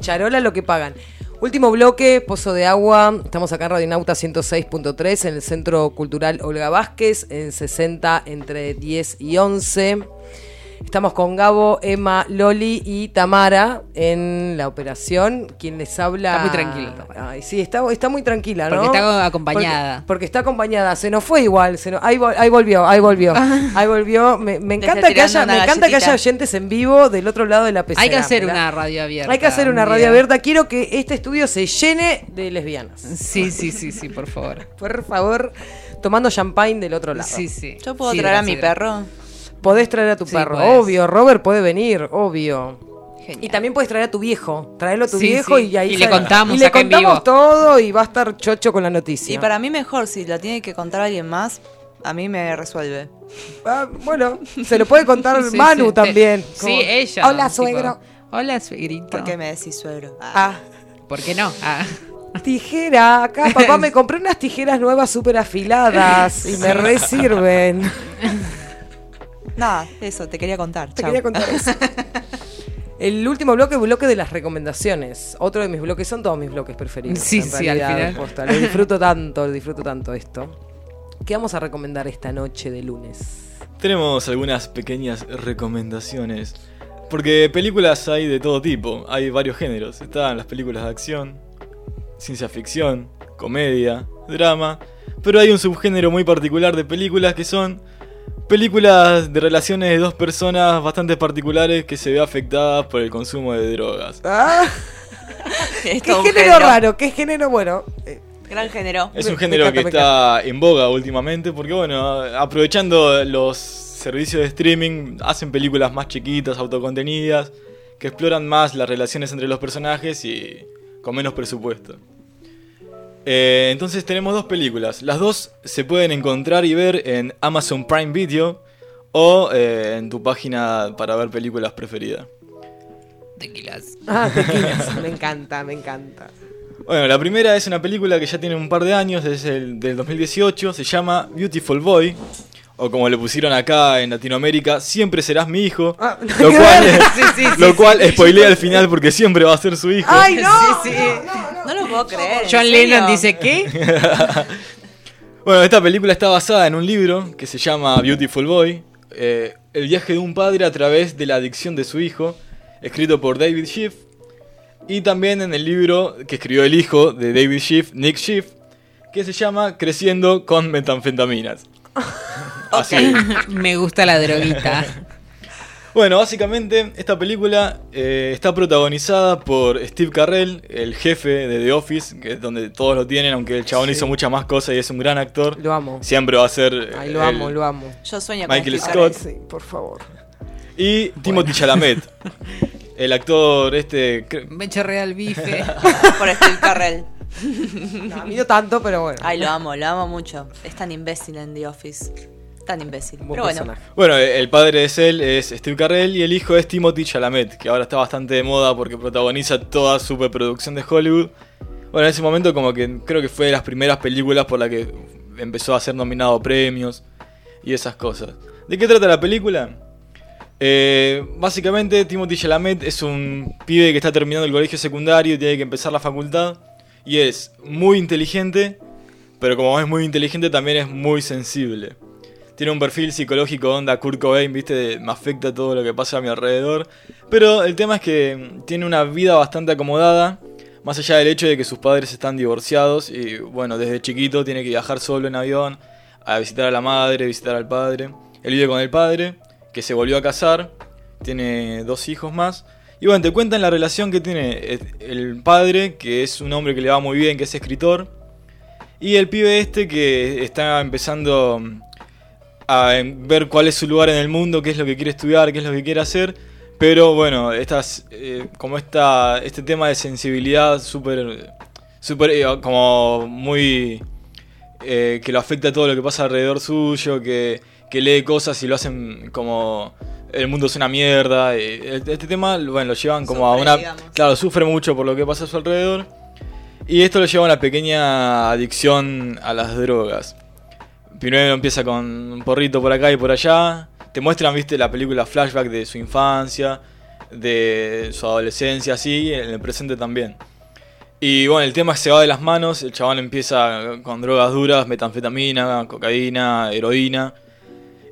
Charola lo que pagan. Último bloque, Pozo de Agua. Estamos acá en Radionauta 106.3 en el Centro Cultural Olga Vázquez, en 60 entre 10 y 11. Estamos con Gabo, Emma, Loli y Tamara en la operación. Quien les habla. Está muy tranquila, Tamara. Ay, sí, está, está muy tranquila, ¿no? Porque está acompañada. Porque, porque está acompañada. Se nos fue igual. Se nos- ahí, vol- ahí volvió, ahí volvió. Ahí volvió. Me, me encanta que haya, me encanta que haya oyentes en vivo del otro lado de la pecera. Hay que hacer una radio abierta. Hay que hacer una un radio abierta. Quiero que este estudio se llene de lesbianas. Sí, sí, sí, sí, por favor. Por favor, tomando champagne del otro lado. Sí, sí. Yo puedo Sí, traer a mi perro. Podés traer a tu Sí, perro, podés. obvio. Robert puede venir, obvio. Genial. Y también puedes traer a tu viejo. Traerlo a tu Sí, viejo sí. y ahí Y le contamos y le contamos vivo. todo y va a estar chocho con la noticia. Y para mí mejor, si la tiene que contar alguien más, a mí me resuelve. Ah, bueno, se lo puede contar Sí, Manu también. Sí, ella. Hola, tipo, suegro. Hola, suegrito. ¿Por qué me decís suegro? Ah. Ah, ¿Por qué no? Ah. tijera. Acá, papá, me compré unas tijeras nuevas súper afiladas y me re sirven. Nada, eso, te quería contar. Te chau. quería contar eso. El último bloque, bloque de las recomendaciones. Otro de mis bloques, son todos mis bloques preferidos. Sí, en sí, al realidad, final. posta. Lo disfruto tanto, lo disfruto tanto esto. ¿Qué vamos a recomendar esta noche de lunes? Tenemos algunas pequeñas recomendaciones. Porque películas hay de todo tipo, hay varios géneros. Están las películas de acción, ciencia ficción, comedia, drama. Pero hay un subgénero muy particular de películas que son películas de relaciones de dos personas bastante particulares que se ve afectadas por el consumo de drogas. Ah, Es ¿Qué un género raro? ¿Qué género bueno? Eh, Gran género. Es un género encanta, que está en boga últimamente porque, bueno, aprovechando los servicios de streaming, hacen películas más chiquitas, autocontenidas, que exploran más las relaciones entre los personajes y con menos presupuesto. Eh, entonces tenemos dos películas. Las dos se pueden encontrar y ver en Amazon Prime Video o eh, en tu página para ver películas preferida. Tequilas. Ah, tequilas. me encanta, me encanta. Bueno, la primera es una película que ya tiene un par de años, es el del 2018, se llama Beautiful Boy, o como le pusieron acá en Latinoamérica, Siempre serás mi hijo, Ah, lo cual, Sí, sí, sí, lo sí. cual spoilea al final porque siempre va a ser su hijo. ¡Ay, no! Sí, sí. No lo puedo creer. ¿en John? Lennon dice ¿qué? Bueno, esta película está basada en un libro que se llama Beautiful Boy, eh, el viaje de un padre a través de la adicción de su hijo, escrito por David Schiff, y también en el libro que escribió el hijo de David Schiff, Nick Schiff, que se llama Creciendo con metanfetaminas. Así. Me gusta la droguita. Bueno, básicamente esta película eh, está protagonizada por Steve Carrell, el jefe de The Office, que es donde todos lo tienen, aunque el chabón Sí. hizo muchas más cosas y es un gran actor. Lo amo. Siempre va a ser Ay, lo el- amo, lo amo. Yo sueño con Michael Steve Scott. Sí, por favor. y Timothy Chalamet. El actor este... Me chorrea el bife. Carell. Por Steve Carrell. No, a mí no tanto, pero bueno. Ay, lo amo, lo amo mucho. Es tan imbécil en The Office. Tan imbécil. Pero bueno. Bueno, el padre de él es Steve Carrell y el hijo es Timothy Chalamet, que ahora está bastante de moda porque protagoniza toda su superproducción de Hollywood. Bueno, en ese momento como que creo que fue de las primeras películas por la que empezó a ser nominado a premios y esas cosas. ¿De qué trata la película? Eh, básicamente Timothy Chalamet es un pibe que está terminando el colegio secundario y tiene que empezar la facultad y es muy inteligente, pero como es muy inteligente también es muy sensible. Tiene un perfil psicológico onda Kurt Cobain, viste, me afecta todo lo que pasa a mi alrededor. Pero el tema es que tiene una vida bastante acomodada, más allá del hecho de que sus padres están divorciados y bueno, desde chiquito tiene que viajar solo en avión a visitar a la madre, visitar al padre. Él vive con el padre, que se volvió a casar, tiene dos hijos más. Y bueno, te cuentan la relación que tiene el padre, que es un hombre que le va muy bien, que es escritor, y el pibe este que está empezando a em, ver cuál es su lugar en el mundo, qué es lo que quiere estudiar, qué es lo que quiere hacer. Pero bueno, estas, eh, como esta, este tema de sensibilidad súper, súper, eh, como muy, eh, que lo afecta a todo lo que pasa alrededor suyo, que, que lee cosas y lo hacen como el mundo es una mierda. este este tema, bueno, lo llevan como a una. digamos. Claro, sufre mucho por lo que pasa a su alrededor. Y esto lo lleva a una pequeña adicción a las drogas. Primero empieza con un porrito por acá y por allá. Te muestran, viste, la película flashback de su infancia, de su adolescencia, así, en el presente también. Y bueno, el tema se va de las manos, el chabón empieza con drogas duras, metanfetamina, cocaína, heroína.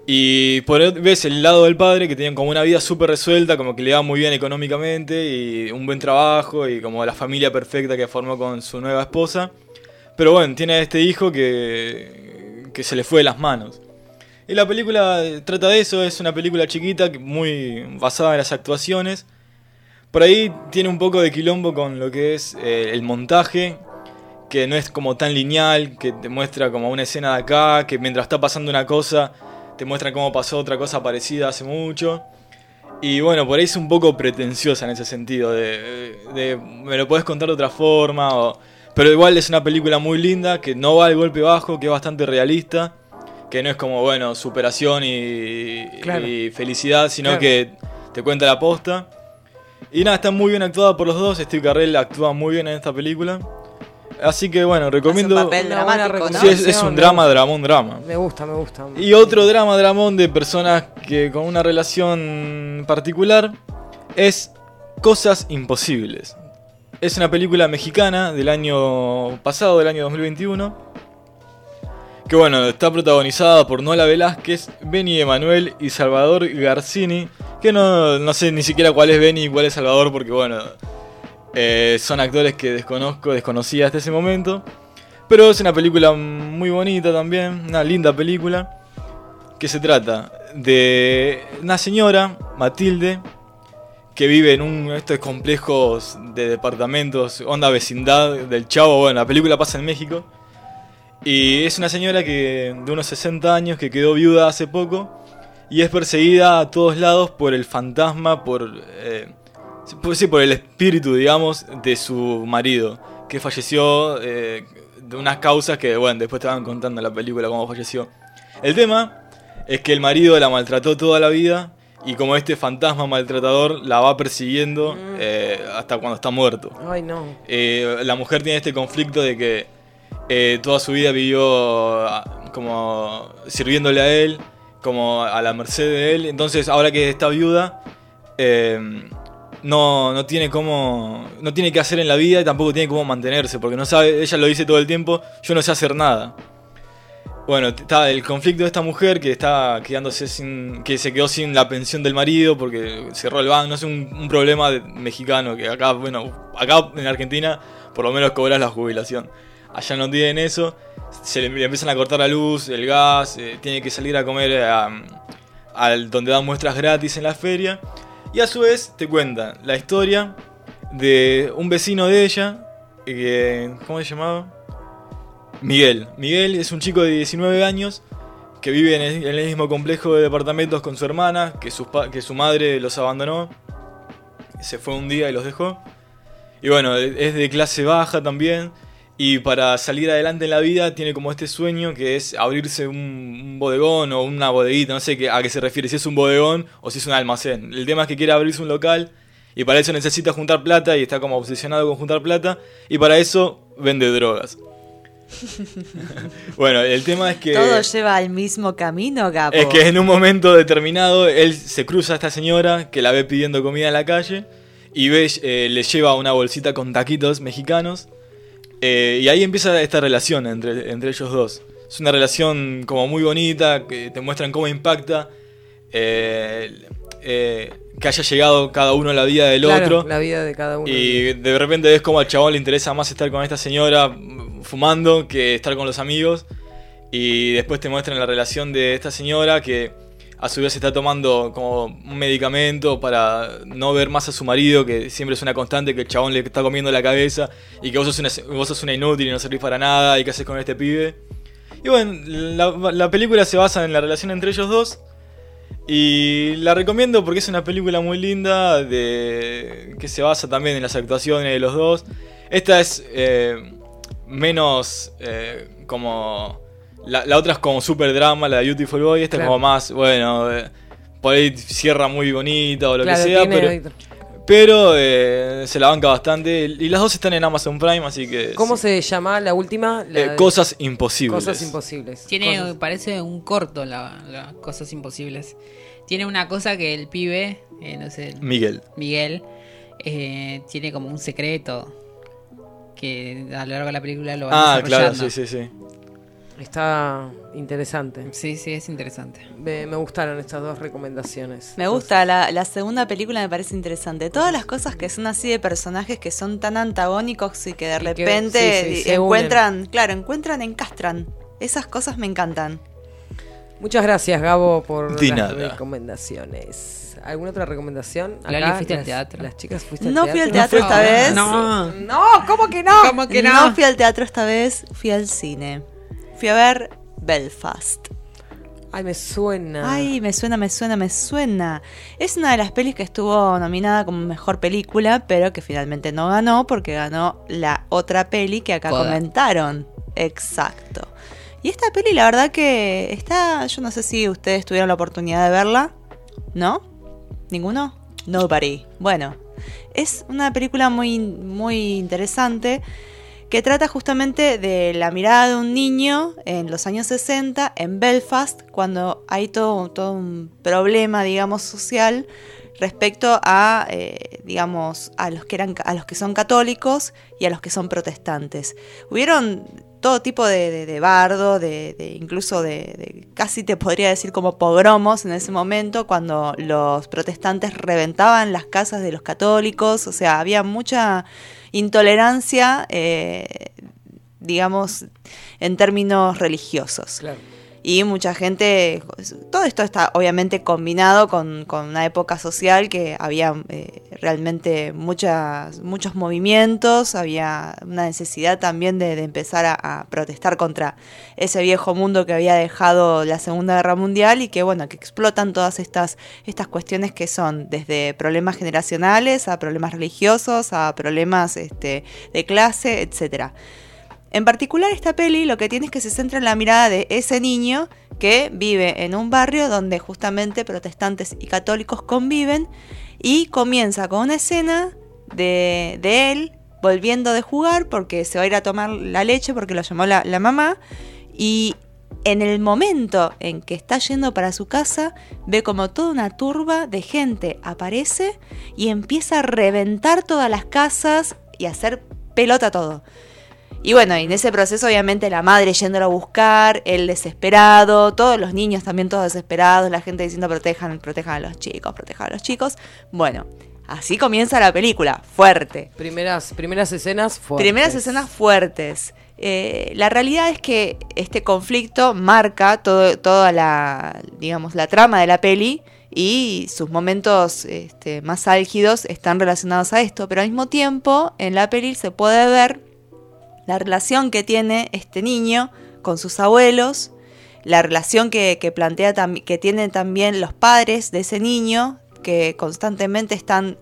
Y por ves el lado del padre que tenía como una vida súper resuelta, como que le va muy bien económicamente y un buen trabajo y como la familia perfecta que formó con su nueva esposa. Pero bueno, tiene a este hijo que, que se le fue de las manos. Y la película trata de eso, es una película chiquita, muy basada en las actuaciones. Por ahí tiene un poco de quilombo con lo que es eh, el montaje, que no es como tan lineal, que te muestra como una escena de acá, que mientras está pasando una cosa, te muestra cómo pasó otra cosa parecida hace mucho. Y bueno, por ahí es un poco pretenciosa en ese sentido, de, de- me lo puedes contar de otra forma, o- pero igual es una película muy linda, que no va al golpe bajo, que es bastante realista, que no es como, bueno, superación y, Claro. y felicidad, sino Claro. que te cuenta la posta. Y nada, está muy bien actuada por los dos, Steve Carrell actúa muy bien en esta película. Así que bueno, recomiendo... papel Una buena dramático, ¿no? Sí, es, es un drama, dramón, drama. Me gusta, me gusta. Y otro drama, dramón de personas que con una relación particular es Cosas Imposibles. Es una película mexicana del año pasado, del año 2021. Que bueno, está protagonizada por Nola Velázquez, Benny Emanuel y Salvador Garcini. Que no, no sé ni siquiera cuál es Benny y cuál es Salvador, porque bueno, eh, son actores que desconozco, desconocía hasta ese momento. Pero es una película muy bonita también, una linda película. Que se trata de una señora, Matilde, que vive en un estos complejos de departamentos, onda vecindad del Chavo. Bueno, la película pasa en México. Y es una señora que de unos 60 años que quedó viuda hace poco y es perseguida a todos lados por el fantasma, por, eh, por, sí, por el espíritu, digamos, de su marido, que falleció eh, de unas causas que, bueno, después te van contando en la película cómo falleció. El tema es que el marido la maltrató toda la vida y como este fantasma maltratador la va persiguiendo eh, hasta cuando está muerto. Ay, no. Eh, la mujer tiene este conflicto de que eh, toda su vida vivió ah, como sirviéndole a él, como a la merced de él. Entonces, ahora que está viuda, no, no tiene cómo. No tiene qué hacer en la vida y tampoco tiene cómo mantenerse, porque no sabe, ella lo dice todo el tiempo, yo no sé hacer nada. Bueno, está el conflicto de esta mujer que está quedándose sin. que se quedó sin la pensión del marido porque cerró el banco. No es un, problema mexicano que acá, bueno, acá en Argentina por lo menos cobras la jubilación. Allá no tienen eso. Se le, empiezan a cortar la luz, el gas, eh, tiene que salir a comer eh, al donde dan muestras gratis en la feria. Y a su vez te cuentan la historia de un vecino de ella, que, ¿cómo se llamaba? Miguel. Miguel es un chico de 19 años que vive en el, mismo complejo de departamentos con su hermana, que, su madre los abandonó, se fue un día y los dejó. Y bueno, es de clase baja también. Y para salir adelante en la vida tiene como este sueño que es abrirse un, un bodegón o una bodeguita, no sé a qué se refiere, si es un bodegón o si es un almacén. El tema es que quiere abrirse un local y para eso necesita juntar plata y está como obsesionado con juntar plata y para eso vende drogas. Bueno, el tema es que... Todo lleva al mismo camino, Gabo. Es que en un momento determinado él se cruza a esta señora que la ve pidiendo comida en la calle y ve, eh, le lleva una bolsita con taquitos mexicanos eh, y ahí empieza esta relación entre, entre ellos dos. Es una relación como muy bonita, que te muestran cómo impacta eh, eh, que haya llegado cada uno a la vida del Claro, otro. la vida de cada uno. Y de repente ves como al chabón le interesa más estar con esta señora mm, fumando que estar con los amigos. Y después te muestran la relación de esta señora que a su vez está tomando como un medicamento para no ver más a su marido, que siempre es una constante que el chabón le está comiendo la cabeza y que vos sos una, vos sos una inútil y no servís para nada y qué haces con este pibe. Y bueno, la, la película se basa en la relación entre ellos dos. Y la recomiendo porque es una película muy linda de que se basa también en las actuaciones de los dos. Esta es eh, menos eh, como... La, la otra es como super drama, la de Beautiful Boy. Esta Claro. es como más, bueno, eh, por ahí cierra muy bonita o lo Claro, que sea, pero eh, se la banca bastante. Y las dos están en Amazon Prime, así que... ¿Cómo se llama la última? La Eh, de- cosas imposibles. Cosas imposibles. Tiene, Cosas- parece un corto la, la Cosas Imposibles. Tiene una cosa que el pibe, eh, no sé, el- Miguel. Miguel, eh, tiene como un secreto que a lo largo de la película lo va Ah, claro, desarrollando. sí, sí, sí. Está interesante. Sí, sí, es interesante. Me, me gustaron estas dos recomendaciones. Me gusta, la, la segunda película me parece interesante. Todas las cosas que son así de personajes que son tan antagónicos y que de Y que- repente sí, sí, se encuentran, claro, encuentran, encastran. Esas cosas me encantan. Muchas gracias, Gabo, por De las nada. recomendaciones. ¿Alguna otra recomendación? Lali, Acá, ¿fuiste al las- teatro? Las chicas fuiste al No teatro. fui al teatro esta vez. No. No, ¿cómo que no? ¿Cómo que no? fui al teatro esta vez, fui al cine. Fui a ver Belfast. Ay, me suena. Ay, me suena, me suena, me suena. Es una de las pelis que estuvo nominada como mejor película, pero que finalmente no ganó porque ganó la otra peli que acá comentaron. Exacto. Y esta peli, la verdad que está. Yo no sé si ustedes tuvieron la oportunidad de verla. ¿No? ¿Ninguno? Nobody. Bueno, es una película muy, muy interesante que trata justamente de la mirada de un niño en los años 60 en Belfast, cuando hay todo, un problema, digamos, social respecto a, eh, digamos, a los que eran, a los que son católicos y a los que son protestantes. Hubieron todo tipo de, de, bardo, de, incluso de, de- casi te podría decir como pogromos en ese momento, cuando los protestantes reventaban las casas de los católicos, o sea, había mucha intolerancia, eh, digamos, en términos religiosos. Claro. Y mucha gente, todo esto está obviamente combinado con, una época social que había eh, realmente muchas, muchos movimientos, había una necesidad también de, de empezar a, a protestar contra ese viejo mundo que había dejado la Segunda Guerra Mundial y que bueno, que explotan todas estas, estas cuestiones que son desde problemas generacionales a problemas religiosos, a problemas este, de clase, etcétera. En particular esta peli lo que tiene es que se centra en la mirada de ese niño que vive en un barrio donde justamente protestantes y católicos conviven y comienza con una escena de, de él volviendo de jugar porque se va a ir a tomar la leche porque lo llamó la, la mamá y en el momento en que está yendo para su casa ve como toda una turba de gente aparece y empieza a reventar todas las casas y a hacer pelota todo. Y bueno, en ese proceso obviamente la madre yéndolo a buscar, el desesperado, todos los niños también todos desesperados, la gente diciendo protejan, protejan a los chicos, protejan a los chicos. Bueno, así comienza la película, fuerte. Primeras, primeras escenas fuertes. Primeras escenas fuertes. Eh, la realidad es que este conflicto marca todo, toda la, digamos, la trama de la peli y sus momentos este, más álgidos están relacionados a esto, pero al mismo tiempo en la peli se puede ver la relación que tiene este niño con sus abuelos, la relación que, plantea que tienen también los padres de ese niño, que constantemente están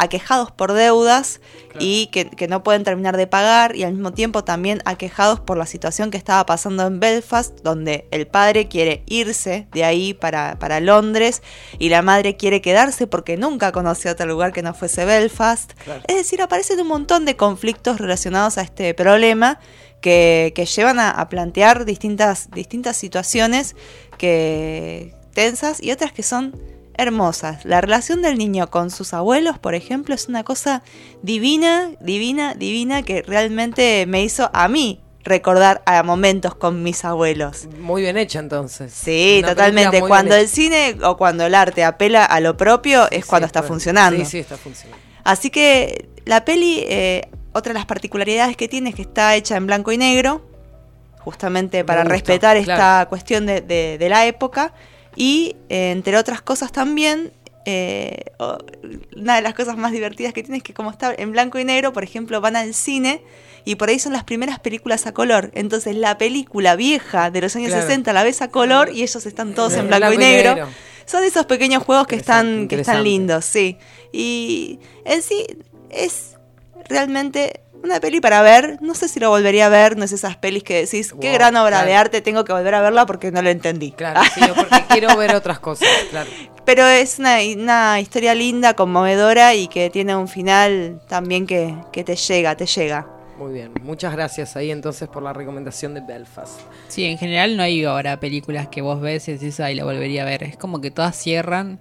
aquejados por deudas y que, que no pueden terminar de pagar y al mismo tiempo también aquejados por la situación que estaba pasando en Belfast, donde el padre quiere irse de ahí para, para Londres y la madre quiere quedarse porque nunca conoció otro lugar que no fuese Belfast. Es decir, aparecen un montón de conflictos relacionados a este problema que, que llevan a, a plantear distintas, distintas situaciones que tensas y otras que son hermosas. La relación del niño con sus abuelos, por ejemplo, es una cosa divina, divina, divina que realmente me hizo a mí recordar a momentos con mis abuelos. Muy bien hecha entonces. Sí, Una totalmente. Cuando el cine o cuando el arte apela a lo propio es cuando está funcionando. Sí, sí, está funcionando. Así que la peli, eh, otra de las particularidades que tiene es que está hecha en blanco y negro, justamente para gusta, respetar esta cuestión de, de- de la época. Y eh, entre otras cosas también, eh, una de las cosas más divertidas que tiene es que como está en blanco y negro, por ejemplo, van al cine y por ahí son las primeras películas a color. Entonces la película vieja de los años Claro. 60 la ves a color y ellos están todos en blanco, y blanco y negro. negro. Son esos pequeños juegos que están, que están lindos, sí. Y en sí es realmente una peli para ver. No sé si lo volvería a ver, no es esas pelis que decís, qué Wow, gran obra claro. de arte, tengo que volver a verla porque no lo entendí. Claro, sí, porque quiero ver otras cosas, claro. Pero es una, una historia linda, conmovedora y que tiene un final también que, que te llega, te llega. Muy bien, muchas gracias ahí entonces por la recomendación de Belfast. Sí, en general no hay ahora películas que vos ves y decís, ay, la volvería a ver. Es como que todas cierran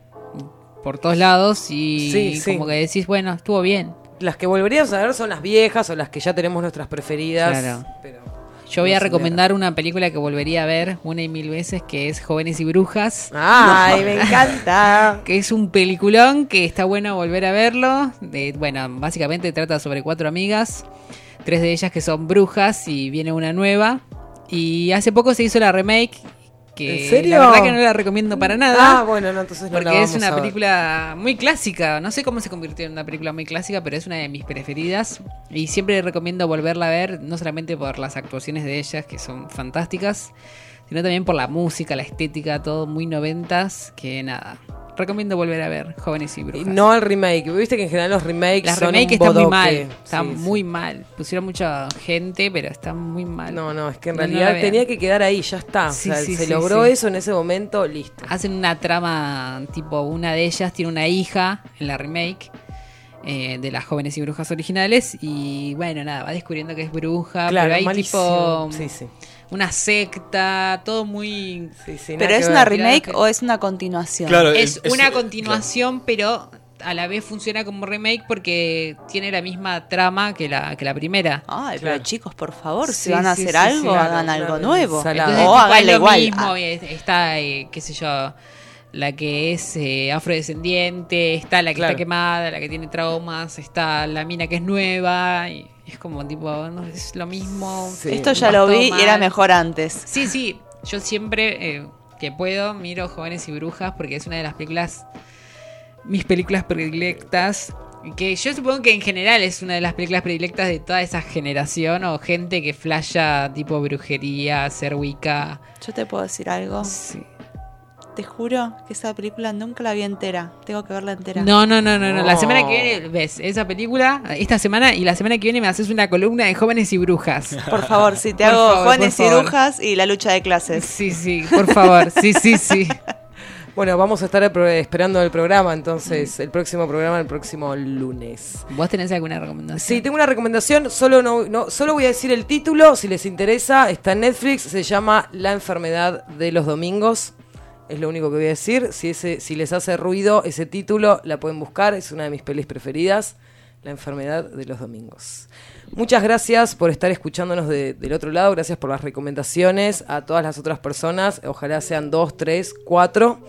por todos lados y Sí, sí. como que decís, bueno, estuvo bien. Las que volveríamos a ver son las viejas o las que ya tenemos nuestras preferidas. Claro. Pero Yo voy a recomendar una película que volvería a ver una y mil veces, que es Jóvenes y Brujas. ¡Ay, me encanta! que es un peliculón que está bueno volver a verlo. Bueno, básicamente trata sobre cuatro amigas, tres de ellas que son brujas y viene una nueva. Y hace poco se hizo la remake. Que ¿En serio? La verdad que no la recomiendo para nada. Ah, bueno, no, entonces no la Porque es vamos una a ver. película muy clásica. No sé cómo se convirtió en una película muy clásica, pero es una de mis preferidas. Y siempre recomiendo volverla a ver, no solamente por las actuaciones de ellas, que son fantásticas, sino también por la música, la estética, todo muy noventas. Que nada, recomiendo volver a ver Jóvenes y Brujas. no al remake. Viste que en general los remakes Las son remake un están muy bodoque. mal. Están Sí, sí. muy mal. Pusieron mucha gente, pero están muy mal. No, no, es que en No, realidad tenía que quedar ahí, ya está. Sí, o sea, sí, se logró eso en ese momento, listo. Hacen una trama, tipo, una de ellas tiene una hija en la remake eh, de las jóvenes y brujas originales. Y bueno, nada, va descubriendo que es bruja. Claro, pero hay malísimo. tipo Sí, sí. Una secta, todo muy. ¿Pero es una remake o es una continuación? es, una continuación, pero a la vez funciona como remake porque tiene la misma trama que la, que la primera. Ay, pero chicos, por favor, si Sí, van a sí, hacer sí, algo, sí. hagan Claro, algo claro, nuevo. Entonces, o es lo igual. mismo, Ah. es- está, eh, qué sé yo, la que es eh, afrodescendiente, está la que Claro. está quemada, la que tiene traumas, está la mina que es nueva, y es como tipo, no, es lo mismo. Esto ya lo vi y era mejor antes. Sí, sí, yo siempre eh, que puedo miro Jóvenes y Brujas porque es una de las películas, mis películas predilectas. Que yo supongo que en general es una de las películas predilectas de toda esa generación o gente que flasha tipo brujería, ser wicca. Yo te puedo decir algo. Te juro que esa película nunca la vi entera. Tengo que verla entera. No, no, no, no, no. La semana que viene ves esa película, esta semana, y la semana que viene me haces una columna de jóvenes y brujas. Por favor, si te Por hago favor, jóvenes y brujas y la lucha de clases. Sí, sí, por favor. Sí, sí, sí. Bueno, vamos a estar esperando el programa, entonces, el próximo programa el próximo lunes. ¿Vos tenés alguna recomendación? Sí, tengo una recomendación, solo no, no, solo voy a decir el título, si les interesa, está en Netflix, se llama La enfermedad de los domingos. Es lo único que voy a decir. Si ese, si les hace ruido ese título, la pueden buscar, es una de mis pelis preferidas. La enfermedad de los domingos. Muchas gracias por estar escuchándonos de- del otro lado, gracias por las recomendaciones a todas las otras personas, ojalá sean dos, tres, cuatro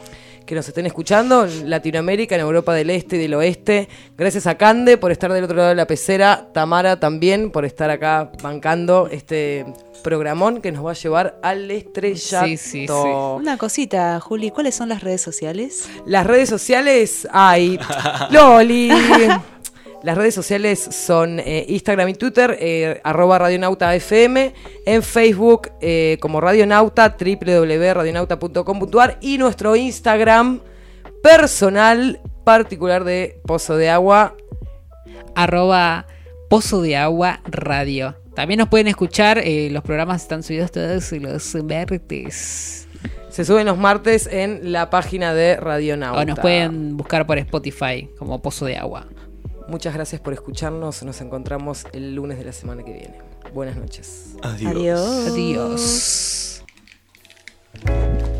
que nos estén escuchando en Latinoamérica, en Europa del Este y del Oeste. Gracias a Cande por estar del otro lado de la pecera, Tamara también por estar acá bancando este programón que nos va a llevar al estrellato. Sí, sí, sí. Una cosita, Juli, ¿cuáles son las redes sociales? Las redes sociales, ay, Loli. Las redes sociales son eh, Instagram y Twitter, eh, arroba Radionauta FM, en Facebook eh, como Radionauta, www.radionauta.com.ar y nuestro Instagram personal particular de Pozo de Agua. arroba Pozo de Agua Radio. También nos pueden escuchar, eh, los programas están subidos todos los martes. Se suben los martes en la página de Radionauta. O nos pueden buscar por Spotify como Pozo de Agua. Muchas gracias por escucharnos. Nos encontramos el lunes de la semana que viene. Buenas noches. Adiós. Adiós. Adiós.